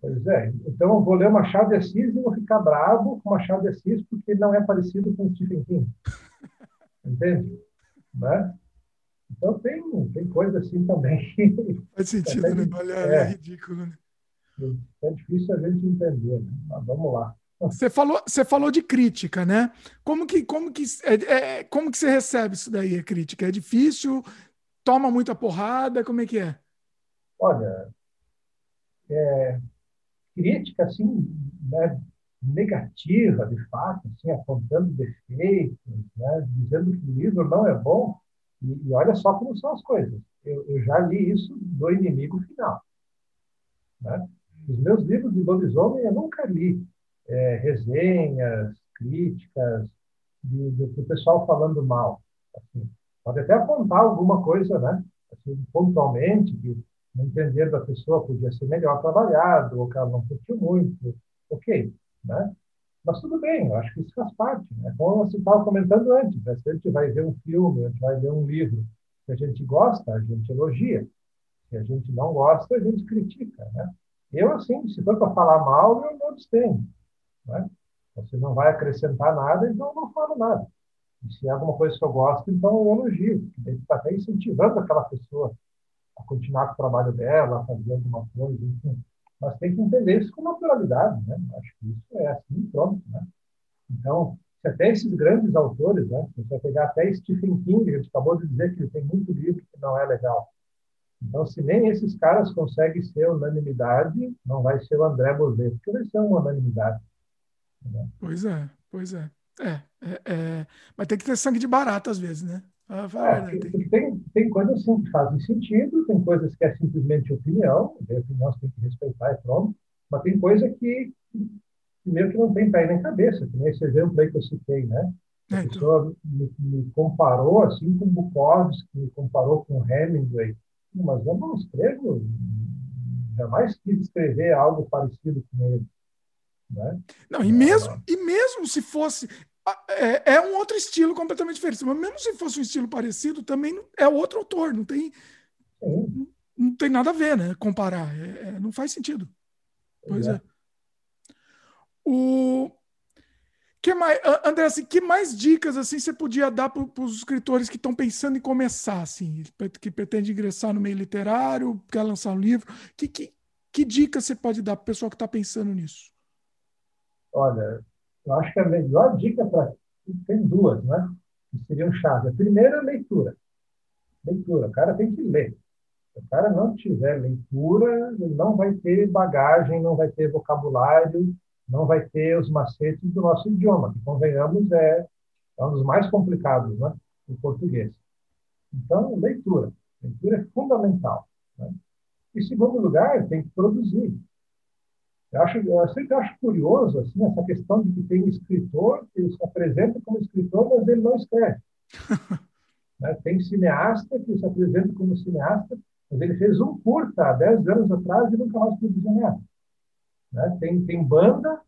Pois é. Então, eu vou ler o Machado de Assis e vou ficar bravo com o Machado de Assis porque ele não é parecido com o Stephen King. Entende? Né? Então, tem, tem coisa assim também. Faz sentido, é, né? Olha, é, é ridículo, né? É difícil a gente entender, né? Mas vamos lá. Você falou, você falou de crítica, né? Como que, como que, é, é, como que você recebe isso daí, a crítica? É difícil? Toma muita porrada? Como é que é? Olha, é, crítica assim, né, negativa, de fato, assim, apontando defeitos, né, dizendo que o livro não é bom, e, e olha só como são as coisas. Eu, eu, já li isso do Inimigo Final. Né? Os meus livros de lobisomem eu nunca li é, resenhas, críticas, do pessoal falando mal. Assim, pode até apontar alguma coisa, né? Assim, pontualmente, que entender da pessoa podia ser melhor trabalhado, ou que ela não curtiu muito, ok, né? Mas tudo bem, eu acho que isso faz parte. Né? Como você estava comentando antes, né? se a gente vai ver um filme, a gente vai ler um livro, se a gente gosta, a gente elogia. Se a gente não gosta, a gente critica. Né? Eu, assim, se for para falar mal, eu não abstenho. Né? Você não vai acrescentar nada, então eu não falo nada. E se é alguma coisa que eu gosto, então eu elogio. Está até incentivando aquela pessoa a continuar com o trabalho dela, fazer alguma coisa, enfim. Mas tem que entender isso com naturalidade, né? Acho que isso é assim, pronto, né? Então, se até esses grandes autores, né? Você vai pegar até Stephen King, gente acabou de dizer que ele tem muito livro que não é legal. Então, se nem esses caras conseguem ser unanimidade, não vai ser o André Bozet, porque vai ser uma unanimidade. Né? Pois é, pois é. É, é, é. Mas tem que ter sangue de barata às vezes, né? Ah, é, tem, tem coisas que fazem sentido, tem coisas que é simplesmente opinião, a opinião você tem que respeitar e pronto, mas tem coisa que, meio que não tem pé nem cabeça, que nem esse exemplo aí que eu citei, né? A é, pessoa me, me, comparou assim com Bukowski, me comparou com Hemingway, mas eu não escrevo, jamais quis escrever algo parecido com ele. Né? Não, e mesmo, e mesmo se fosse, é, é, um outro estilo completamente diferente. Mas mesmo se fosse um estilo parecido, também é outro autor, não tem, não, não tem nada a ver, né? Comparar. É, é, não faz sentido. Pois é. é. O que mais, André, assim, que mais dicas assim você podia dar para os escritores que estão pensando em começar, assim, que pretende ingressar no meio literário, quer lançar um livro? Que, que, que dicas você pode dar para o pessoal que está pensando nisso? Olha, eu acho que a melhor dica para. Tem duas, né? Que seriam chave. A primeira é leitura. Leitura. O cara tem que ler. Se o cara não tiver leitura, ele não vai ter bagagem, não vai ter vocabulário, não vai ter os macetes do nosso idioma, que, convenhamos, é, é um dos mais complicados, né? O português. Então, leitura. Leitura é fundamental. Né? Em segundo lugar, tem que produzir. Eu, acho, eu sempre acho curioso assim, essa questão de que tem escritor que se apresenta como escritor, mas ele não escreve. né? Tem cineasta que se apresenta como cineasta, mas ele fez um curta há 10 anos atrás e nunca mais produziu nada. Né? Tem, tem banda,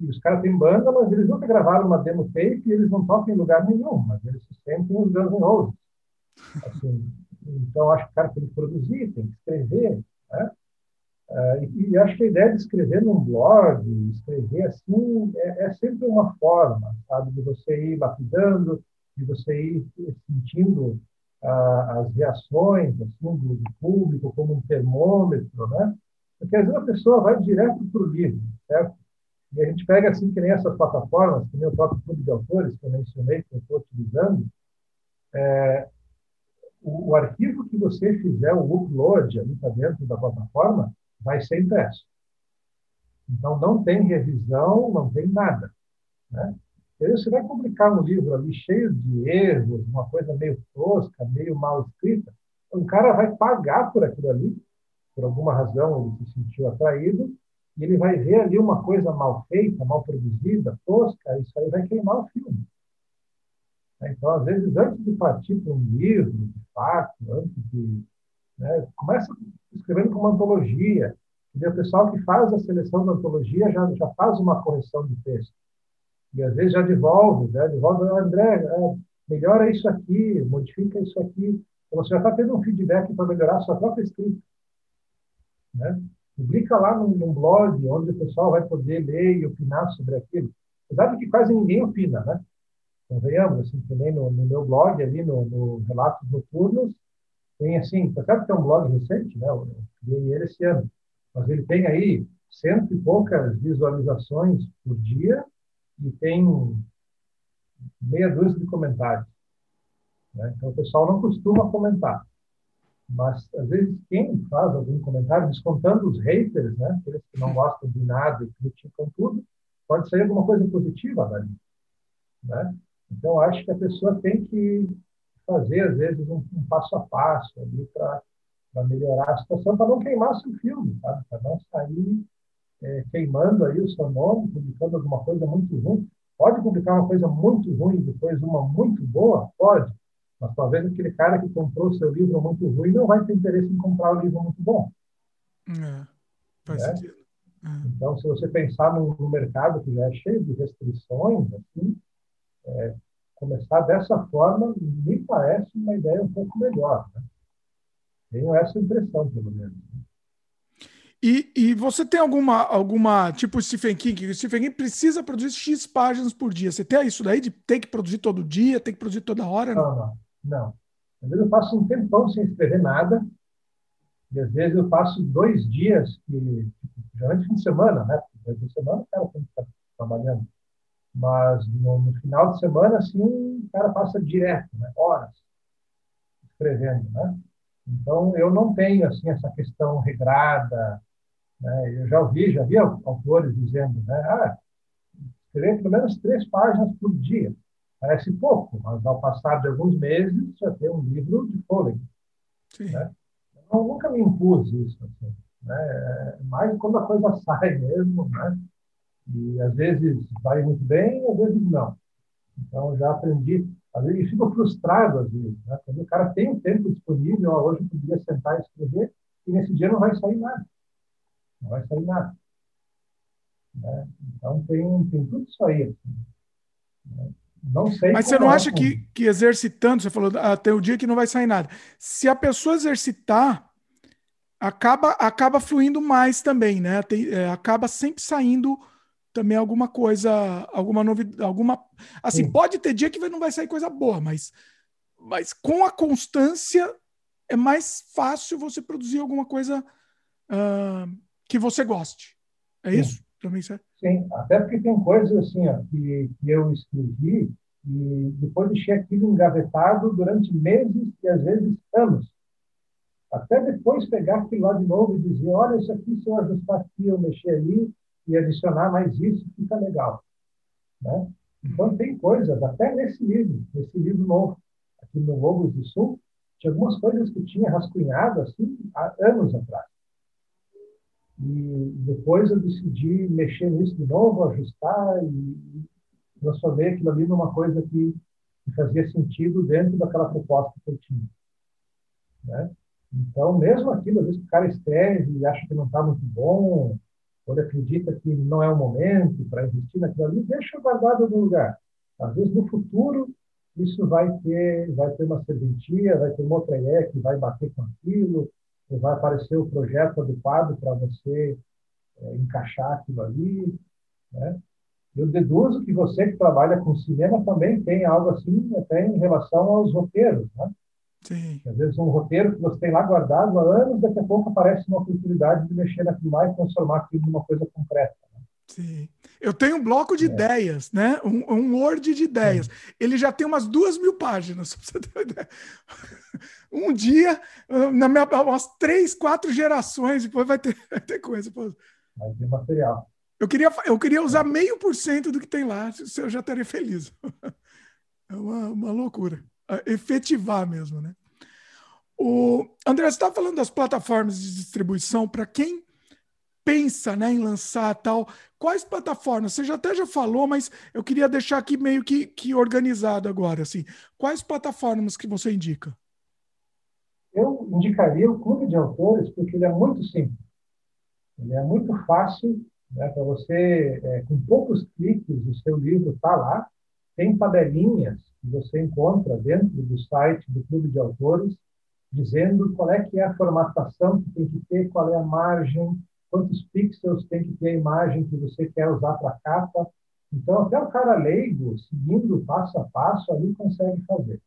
e os caras têm banda, mas eles nunca gravaram uma demo tape e eles não tocam em lugar nenhum, mas eles se sentem os Guns N' Roses. Assim, então, acho que o cara tem que produzir, tem que escrever. Né? Uh, e, e, acho que a ideia de escrever num blog, escrever assim, é, é, sempre uma forma, sabe, de você ir lapidando, de você ir sentindo uh, as reações assim, do, público como um termômetro, né? Porque às vezes a pessoa vai direto para o livro, certo? E a gente pega assim que nem essas plataformas, que nem o próprio clube de autores que eu mencionei, que eu estou utilizando, é, o, o, arquivo que você fizer o upload ali para dentro da plataforma, vai ser impresso. Então, não tem revisão, não tem nada. Né? Você vai publicar um livro ali cheio de erros, uma coisa meio tosca, meio mal escrita, um cara vai pagar por aquilo ali, por alguma razão ele se sentiu atraído, e ele vai ver ali uma coisa mal feita, mal produzida, tosca, isso aí vai queimar o filme. Então, às vezes, antes de partir para um livro, de fato, antes de né? Começa escrevendo com uma antologia. E o pessoal que faz a seleção da antologia já, já faz uma correção de texto. E às vezes já devolve, né? devolve, André, é, melhora isso aqui, modifica isso aqui. Então você já está tendo um feedback para melhorar a sua própria escrita. Né? Publica lá num, num, blog onde o pessoal vai poder ler e opinar sobre aquilo. Apesar de que quase ninguém opina, né? Convenhamos, assim, também no, no meu blog, ali no, no Relatos Noturnos, tem assim, tá certo que é um blog recente, né? Eu criei ele esse ano, mas ele tem aí cento e poucas visualizações por dia e tem meia dúzia de comentários. Né? Então o pessoal não costuma comentar, mas às vezes quem faz algum comentário, descontando os haters, né? Aqueles que não gostam de nada e criticam tudo, pode sair alguma coisa positiva dali, né? Então acho que a pessoa tem que fazer, às vezes, um, um passo a passo ali para melhorar a situação, para não queimar seu filme, sabe? para não sair é, queimando aí o seu nome, publicando alguma coisa muito ruim. Pode publicar uma coisa muito ruim e depois uma muito boa? Pode. Mas talvez aquele cara que comprou seu livro muito ruim não vai ter interesse em comprar o livro muito bom. É, faz é? sentido. É. Então, se você pensar no, no, mercado que já é cheio de restrições, assim, é, começar dessa forma me parece uma ideia um pouco melhor. Né? Tenho essa impressão, pelo menos. E, e você tem alguma, alguma, tipo Stephen King, o Stephen King precisa produzir X páginas por dia. Você tem isso daí de ter que produzir todo dia, ter que produzir toda hora? Não, não. não. Às vezes eu passo um tempão sem escrever nada, e às vezes eu passo dois dias, que, tipo, geralmente fim de semana, né? Fim de semana o cara tem que estar trabalhando. Mas no, no, final de semana, assim, o cara passa direto, né? horas escrevendo, né? Então, eu não tenho, assim, essa questão regrada, né? Eu já ouvi, já vi autores dizendo, né? Ah, escrever pelo menos três páginas por dia. Parece pouco, mas ao passar de alguns meses, já tem um livro de fôlego. Né? Eu nunca me impus isso, assim, né? É mais quando a coisa sai mesmo, né? E às vezes vai muito bem, às vezes não. Então já aprendi. Às vezes fico frustrado, às vezes. Né? Quando o cara tem um tempo disponível, hoje eu poderia sentar e escrever, e nesse dia não vai sair nada. Não vai sair nada. Né? Então tem, tem tudo isso aí. Assim, né? Não sei. Mas você não é acha que, que exercitando, você falou até o dia que não vai sair nada. Se a pessoa exercitar, acaba, acaba fluindo mais também, né? Tem, é, acaba sempre saindo também alguma coisa, alguma novidade, alguma. Assim, Sim. pode ter dia que não vai sair coisa boa, mas, mas com a constância é mais fácil você produzir alguma coisa uh, que você goste. É Sim. isso? Também certo? Sim, até porque tem coisas assim ó, que, que eu escrevi e depois deixei aquilo engavetado durante meses e às vezes anos. Até depois pegar aquilo lá de novo e dizer, olha, isso aqui, se eu ajustar aqui, eu mexer ali, e adicionar mais isso, fica legal. Né? Então, tem coisas, até nesse livro, nesse livro novo, aqui no Lobos do Sul, tinha algumas coisas que tinha rascunhado assim há anos atrás. E depois eu decidi mexer nisso de novo, ajustar e transformei aquilo ali numa coisa que, que fazia sentido dentro daquela proposta que eu tinha. Né? Então, mesmo aquilo, às vezes o cara escreve e acha que não está muito bom, ele acredita que não é o momento para investir naquilo ali, deixa guardado no lugar. Às vezes, no futuro, isso vai ter, vai ter uma serventia, vai ter uma outra ideia que vai bater com aquilo, ou vai aparecer o projeto adequado para você é, encaixar aquilo ali. Né? Eu deduzo que você que trabalha com cinema também tem algo assim até em relação aos roteiros, né? Sim. Às vezes um roteiro que você tem lá guardado há anos, daqui a pouco aparece uma oportunidade de mexer naquilo lá e transformar aquilo numa coisa concreta. Né? Sim. Eu tenho um bloco de é. ideias, né? Um, um Word de ideias. Sim. Ele já tem umas duas mil páginas, pra você ter uma ideia. Um dia, na minha, umas três, quatro gerações, depois vai ter, vai ter coisa. Vai ter material. Eu queria, eu queria usar meio por cento do que tem lá, eu já estaria feliz. É uma, uma loucura. Efetivar mesmo, né? O André, você estava falando das plataformas de distribuição para quem pensa né, em lançar tal. Quais plataformas? Você já até já falou, mas eu queria deixar aqui meio que, que organizado agora. Assim. Quais plataformas que você indica? Eu indicaria o Clube de Autores porque ele é muito simples. Ele é muito fácil né, para você, é, com poucos cliques, o seu livro está lá. Tem tabelinhas você encontra dentro do site do Clube de Autores, dizendo qual é que é a formatação que tem que ter, qual é a margem, quantos pixels tem que ter a imagem que você quer usar para capa. Então, até o cara leigo, seguindo passo a passo, ali consegue fazer.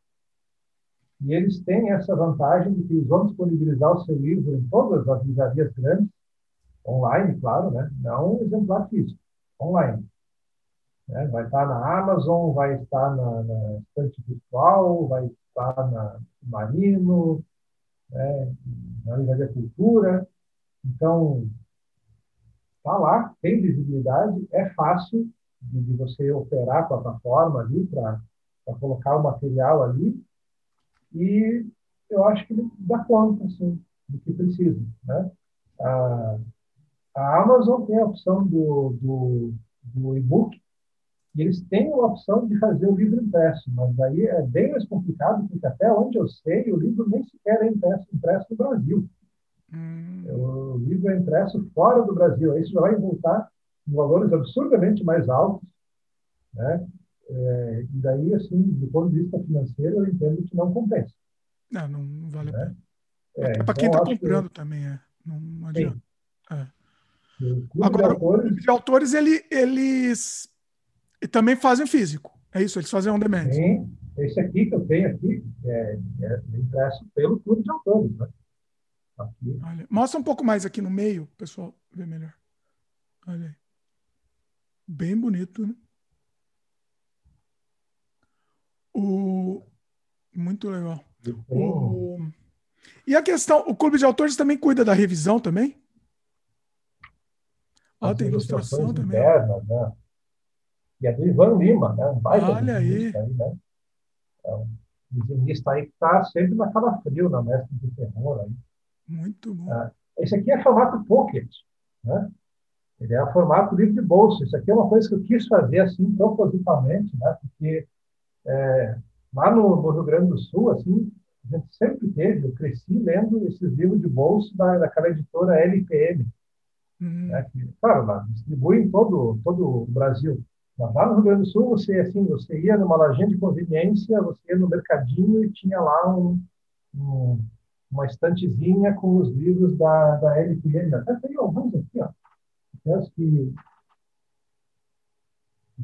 E eles têm essa vantagem de que eles vão disponibilizar o seu livro em todas as livrarias grandes, online, claro, né? não exemplar físico, online. Né? Vai estar na Amazon, vai estar na, na estante virtual, vai estar na Marino, né? na Livraria Cultura. Então, está lá, tem visibilidade, é fácil de, de você operar a plataforma ali para colocar o material ali e eu acho que dá conta assim, do que precisa. Né? A, a Amazon tem a opção do, do, do e-book e eles têm a opção de fazer o livro impresso, mas aí é bem mais complicado, porque até onde eu sei, o livro nem sequer é impresso, impresso no Brasil. Hum. O livro é impresso fora do Brasil. Aí você vai voltar em valores absurdamente mais altos, né? É, e daí, assim, do ponto de vista financeiro, eu entendo que não compensa. Não, não vale né? a pena. É, é para então, quem está comprando que... também, é. Não, adianta. É. Agora, de autores... de autores, ele, eles também fazem físico. É isso, eles fazem on demand. Sim, esse aqui que eu tenho aqui é, é impresso pelo clube de autores, né? Olha, mostra um pouco mais aqui no meio, pessoal, ver melhor. Olha aí. Bem bonito, né? O... Muito legal. O... E a questão, o clube de autores também cuida da revisão também? Ah, tem ilustração também. Internas, né? E é do Ivan Lima, né? Um baita Olha aí. aí né? É um desenhista aí que está sempre na frio na mestre de terror aí. Muito bom. Ah, esse aqui é formato pocket, né? Ele é formato livro de bolso. Isso aqui é uma coisa que eu quis fazer assim propositalmente, né? Porque é, lá no, no, Rio Grande do Sul, assim, a gente sempre teve, eu cresci lendo esses livros de bolso da, daquela editora LPM, uhum. né? Que, claro, lá, distribui em todo todo o Brasil. Lá no Rio Grande do Sul, você assim, você ia numa lojinha de conveniência, você ia no mercadinho e tinha lá um, um uma estantezinha com os livros da, da LPM. Até tem alguns aqui, ó. Penso que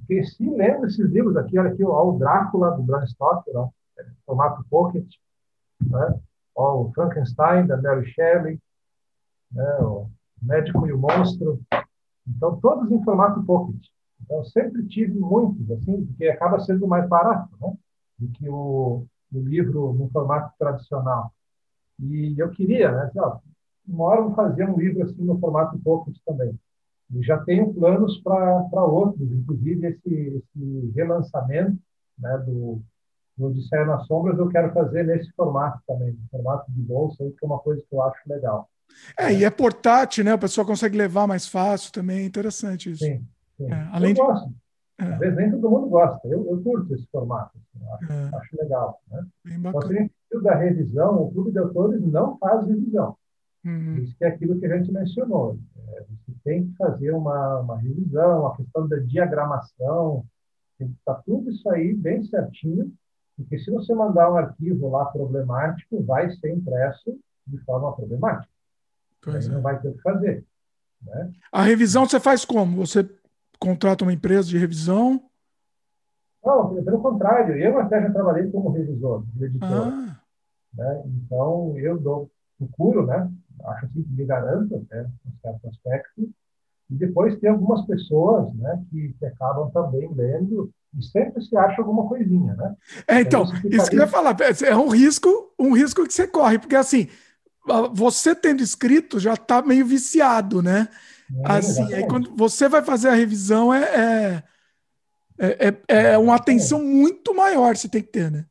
cresci lendo esses livros aqui. Olha aqui, ó, o Drácula, do Bram Stoker, ó, é, formato pocket. Né? Ó, o Frankenstein, da Mary Shelley. Né? O Médico e o Monstro. Então, todos em formato pocket. Então, sempre tive muitos, assim, porque acaba sendo mais barato né? do que o, o livro no formato tradicional. E eu queria, né? Assim, ó, uma hora eu vou fazer um livro assim no formato pocket também. E já tenho planos para outros, inclusive esse, esse relançamento né, do, no Odisseia nas Sombras eu quero fazer nesse formato também, no formato de bolsa, que é uma coisa que eu acho legal. É, e é portátil, né? A pessoa consegue levar mais fácil também, é interessante isso. Sim, sim. É, além eu de... gosto. É. Às vezes nem todo mundo gosta, eu, eu curto esse formato, assim, acho, é. acho, legal. Né? Bacana. Só da revisão, o Clube de Autores não faz revisão. Uhum. Isso que é aquilo que a gente mencionou. É, você tem que fazer uma, uma revisão, a questão da diagramação, tem que estar tudo isso aí bem certinho, porque se você mandar um arquivo lá problemático, vai ser impresso de forma problemática. Pois não é. vai ter o que fazer. Né? A revisão você faz como? Você contrata uma empresa de revisão? Não, pelo contrário, eu até já trabalhei como revisor de editor. Ah. Né? Então, eu dou, procuro, né? acho assim que me garanto, né, um certo aspecto, e depois tem algumas pessoas né, que, que acabam também lendo e sempre se acha alguma coisinha, né? É, então, isso que eu ia falar, é um risco, um risco que você corre, porque assim, você tendo escrito já está meio viciado, né? É, assim, aí quando você vai fazer a revisão é, é, é, é uma atenção muito maior você tem que ter, né?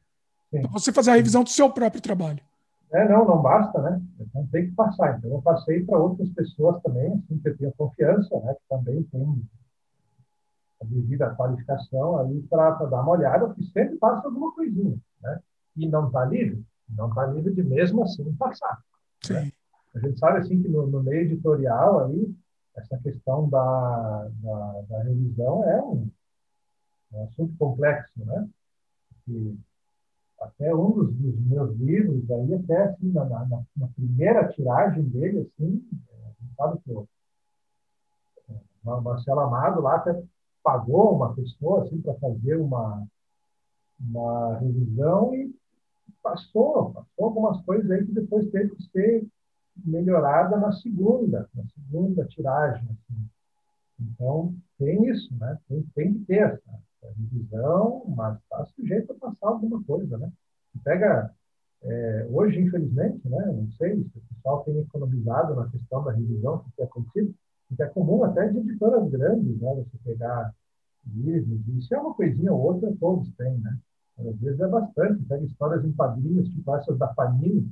Você fazer a revisão do seu próprio trabalho. É, não, não basta, né? Então tem que passar. Então eu passei para outras pessoas também, assim, que eu tenho confiança, né? Que também tem a devida qualificação aí para dar uma olhada, porque sempre passa alguma coisinha, né? E não está livre, não está livre de mesmo assim passar. Né? A gente sabe assim que no, no, meio editorial aí essa questão da, da, da revisão é um, um, assunto complexo, né? Porque até um dos, dos, meus livros aí até assim na, na, na primeira tiragem dele assim, é, sabe que o Marcelo Amado lá até pagou uma pessoa assim para fazer uma uma revisão e passou, passou algumas coisas aí que depois teve que ser melhorada na segunda, na segunda tiragem. Assim. Então, tem isso, né? Tem, tem que ter essa, revisão, mas está sujeito a passar alguma coisa, né? Pega, é, hoje, infelizmente, né? Não sei se o pessoal tem economizado na questão da revisão, que tem acontecido, que é comum até de editoras grandes, né? Você pegar livros, isso é uma coisinha ou outra, todos têm, né? Às vezes é bastante, pega histórias em quadrinhos, tipo essas da Panini,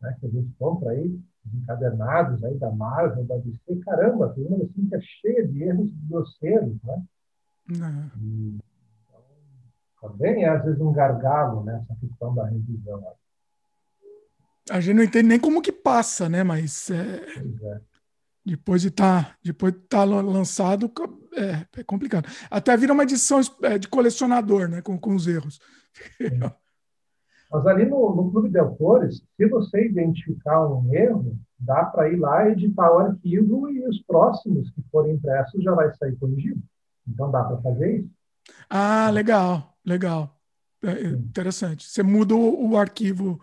né, que a gente compra aí, encadernados aí da Marvel, da DC, caramba, tem uma assim que é cheia de erros grosseiros, né? Uhum. E, então, também é às vezes um gargalo nessa né, questão da revisão. A gente não entende nem como que passa, né? Mas é, é. depois de estar tá, depois de tá lançado é, é, complicado. Até vira uma edição é, de colecionador, né? Com, com os erros. Mas ali no, no, clube de autores, se você identificar um erro, dá para ir lá editar o arquivo e os próximos que forem impressos já vai sair corrigido. Então dá para fazer isso. Ah, legal, legal. É, interessante. Você muda o, arquivo.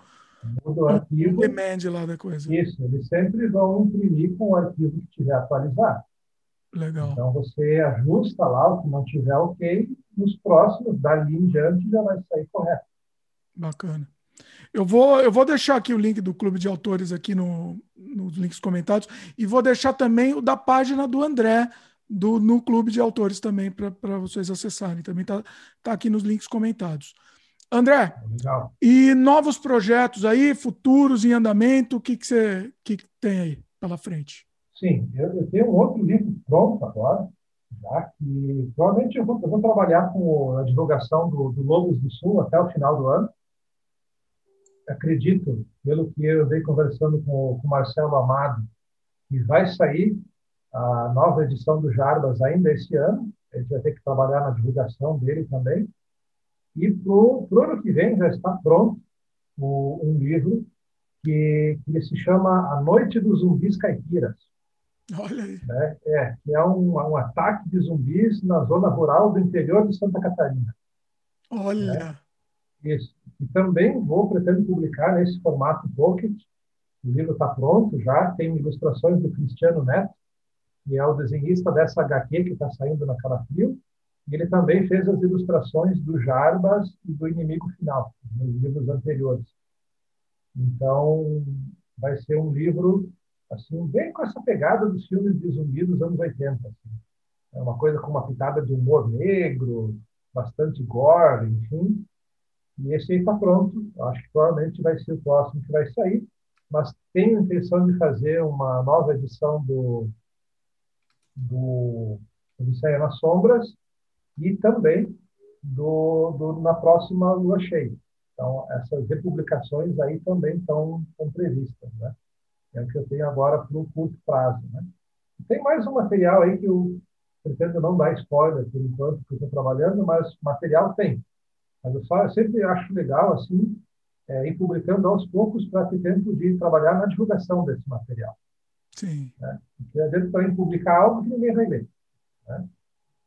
Muda o arquivo. Demand lá da coisa. Isso, eles sempre vão imprimir com o arquivo que tiver atualizado. Legal. Então você ajusta lá o que não tiver ok, nos próximos, dali em diante, já vai sair correto. Bacana. Eu vou, eu vou deixar aqui o link do Clube de Autores aqui no, nos links comentados e vou deixar também o da página do André do, no Clube de Autores também para vocês acessarem. Também está tá aqui nos links comentados. André, Legal. e novos projetos aí, futuros em andamento, o que, que você que tem aí pela frente? Sim, eu, eu, tenho um outro livro pronto agora, já, que provavelmente eu vou, eu vou trabalhar com a divulgação do, do Lobos do Sul até o final do ano. Acredito, pelo que eu dei conversando com, com o Marcelo Amado, que vai sair a nova edição do Jarbas ainda esse ano. A gente vai ter que trabalhar na divulgação dele também. E para o ano que vem já está pronto o, um livro que, que se chama A Noite dos Zumbis Caipiras. Olha aí. Né? É, que é um, um ataque de zumbis na zona rural do interior de Santa Catarina. Olha! Né? Isso. E também vou, pretendo publicar nesse formato pocket. O livro está pronto já, tem ilustrações do Cristiano Neto, que é o desenhista dessa HQ que está saindo na Calafrio. E ele também fez as ilustrações do Jarbas e do Inimigo Final, nos livros anteriores. Então, vai ser um livro assim, bem com essa pegada dos filmes de zumbi dos anos 80. Assim. É uma coisa com uma pitada de humor negro, bastante gore, enfim. E esse aí está pronto. Acho que provavelmente vai ser o próximo que vai sair. Mas tenho intenção de fazer uma nova edição do, do Odisseia nas Sombras e também do, do, na próxima lua cheia. Então, essas republicações aí também estão, previstas. Né? É o que eu tenho agora para um curto prazo. Né? Tem mais um material aí que eu pretendo não dar spoiler por enquanto, que eu estou trabalhando, mas material tem. Mas eu, só, eu sempre acho legal, assim, é, ir publicando aos poucos para ter tempo de trabalhar na divulgação desse material. Sim. Né? Porque às vezes também publicar algo que ninguém vai ler. Né?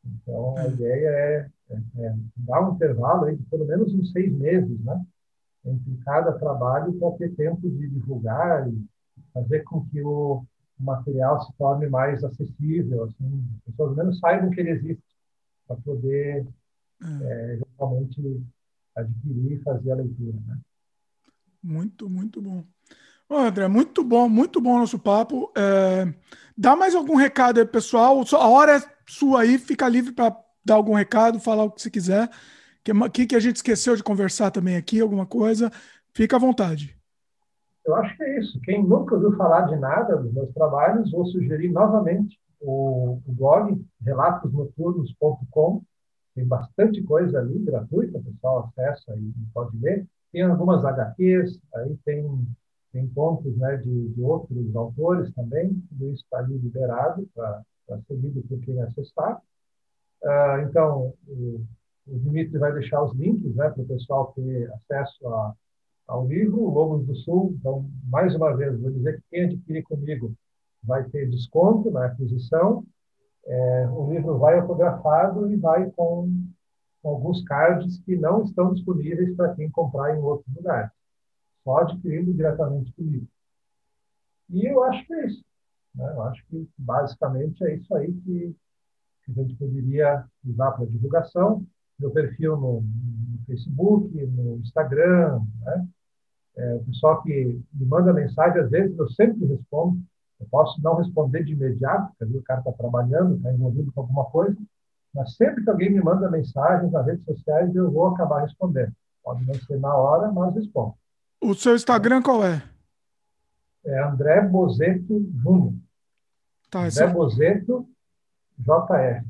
Então, a é. ideia é, é, é, dar um intervalo aí de pelo menos uns seis meses, né? Entre cada trabalho para ter tempo de divulgar e fazer com que o material se torne mais acessível, assim, as pessoas menos saibam que ele existe, para poder é, realmente adquirir e fazer a leitura. Né? Muito, muito bom. Ô, André, muito bom, muito bom nosso papo. É, dá mais algum recado aí, pessoal? A hora é sua aí, fica livre para dar algum recado, falar o que você quiser. O que, que a gente esqueceu de conversar também aqui, alguma coisa, fica à vontade. Eu acho que é isso. Quem nunca ouviu falar de nada dos meus trabalhos, vou sugerir novamente o, o blog relatosnoturnos.com. Tem bastante coisa ali, gratuita, o pessoal acessa e pode ler. Tem algumas HQs, aí tem, tem contos né, de, de outros autores também. Tudo isso está ali liberado para ser lido por quem acessar. Uh, então, o, o Dimitri vai deixar os links né, para o pessoal ter acesso a, ao livro Lobos do Sul. Então, mais uma vez, vou dizer que quem adquirir comigo vai ter desconto na aquisição. É, o livro vai autografado e vai com, alguns cards que não estão disponíveis para quem comprar em outros lugares, só adquirindo diretamente comigo. E eu acho que é isso. Né? Eu acho que basicamente é isso aí que, que a gente poderia usar para divulgação. Meu perfil no, no Facebook, no Instagram, né? É, o pessoal que me manda mensagem, às vezes eu sempre respondo. Eu posso não responder de imediato, porque o cara está trabalhando, está envolvido com alguma coisa, mas sempre que alguém me manda mensagem nas redes sociais, eu vou acabar respondendo. Pode não ser na hora, mas respondo. O seu Instagram qual é? É André Bozeto Júnior. Tá, André essa... Bozeto JR.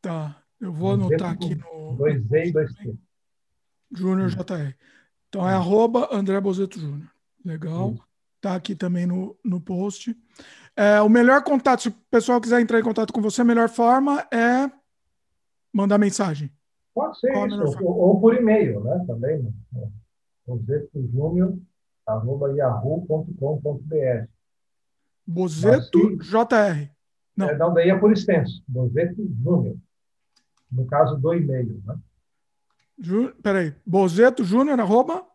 Tá, eu vou Bozeto anotar aqui no. 2E e 2T. Júnior JR. Então é arroba André Bozeto Júnior. Legal. Tá aqui também no, no post. É, o melhor contato, se o pessoal quiser entrar em contato com você, a melhor forma é mandar mensagem. Pode ser isso, ou, ou, por e-mail, né? Também. Né? bozetojúnior.yahoo.com.br Bozeto JR. Não. É, não, daí é por extenso. Bozeto Júnior. No caso do e-mail, né? Ju, peraí, Bozeto Júnior, arroba?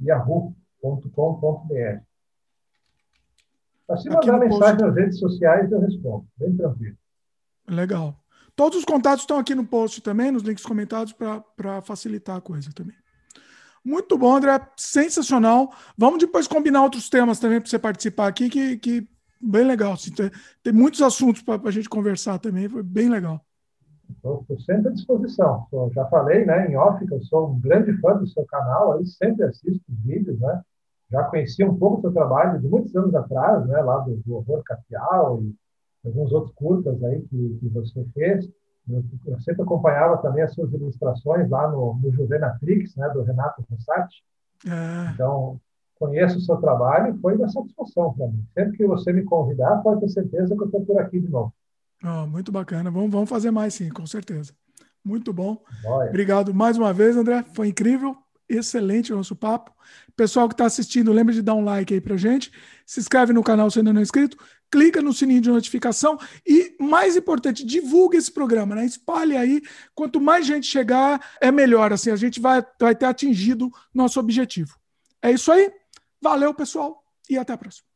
yahoo.com.br. Se mandar mensagem post... nas redes sociais, eu respondo. Bem tranquilo. Legal. Todos os contatos estão aqui no post também, nos links comentados, para facilitar a coisa também. Muito bom, André. Sensacional. Vamos depois combinar outros temas também para você participar aqui, que, que bem legal. Assim, tem, tem muitos assuntos para a gente conversar também. Foi bem legal. Estou sempre à disposição. Eu já falei, né, em off, que eu sou um grande fã do seu canal, aí sempre assisto os vídeos, né? Já conhecia um pouco o seu trabalho de muitos anos atrás, né, lá do, do Horror Capial e alguns outros curtas aí que, que você fez. Eu, eu, sempre acompanhava também as suas ilustrações lá no, no Juvenatrix, né, do Renato Rossati. É. Então, conheço o seu trabalho e foi uma satisfação para mim. Sempre que você me convidar, pode ter certeza que eu estou por aqui de novo. Oh, muito bacana. Vamos, vamos fazer mais sim, com certeza. Muito bom. Obrigado mais uma vez, André. Foi incrível. Excelente o nosso papo. Pessoal que está assistindo, lembra de dar um like aí pra gente. Se inscreve no canal se ainda não é inscrito. Clica no sininho de notificação. E, mais importante, divulgue esse programa, né? Espalhe aí. Quanto mais gente chegar, é melhor. Assim, a gente vai, vai ter atingido nosso objetivo. É isso aí. Valeu, pessoal. E até a próxima.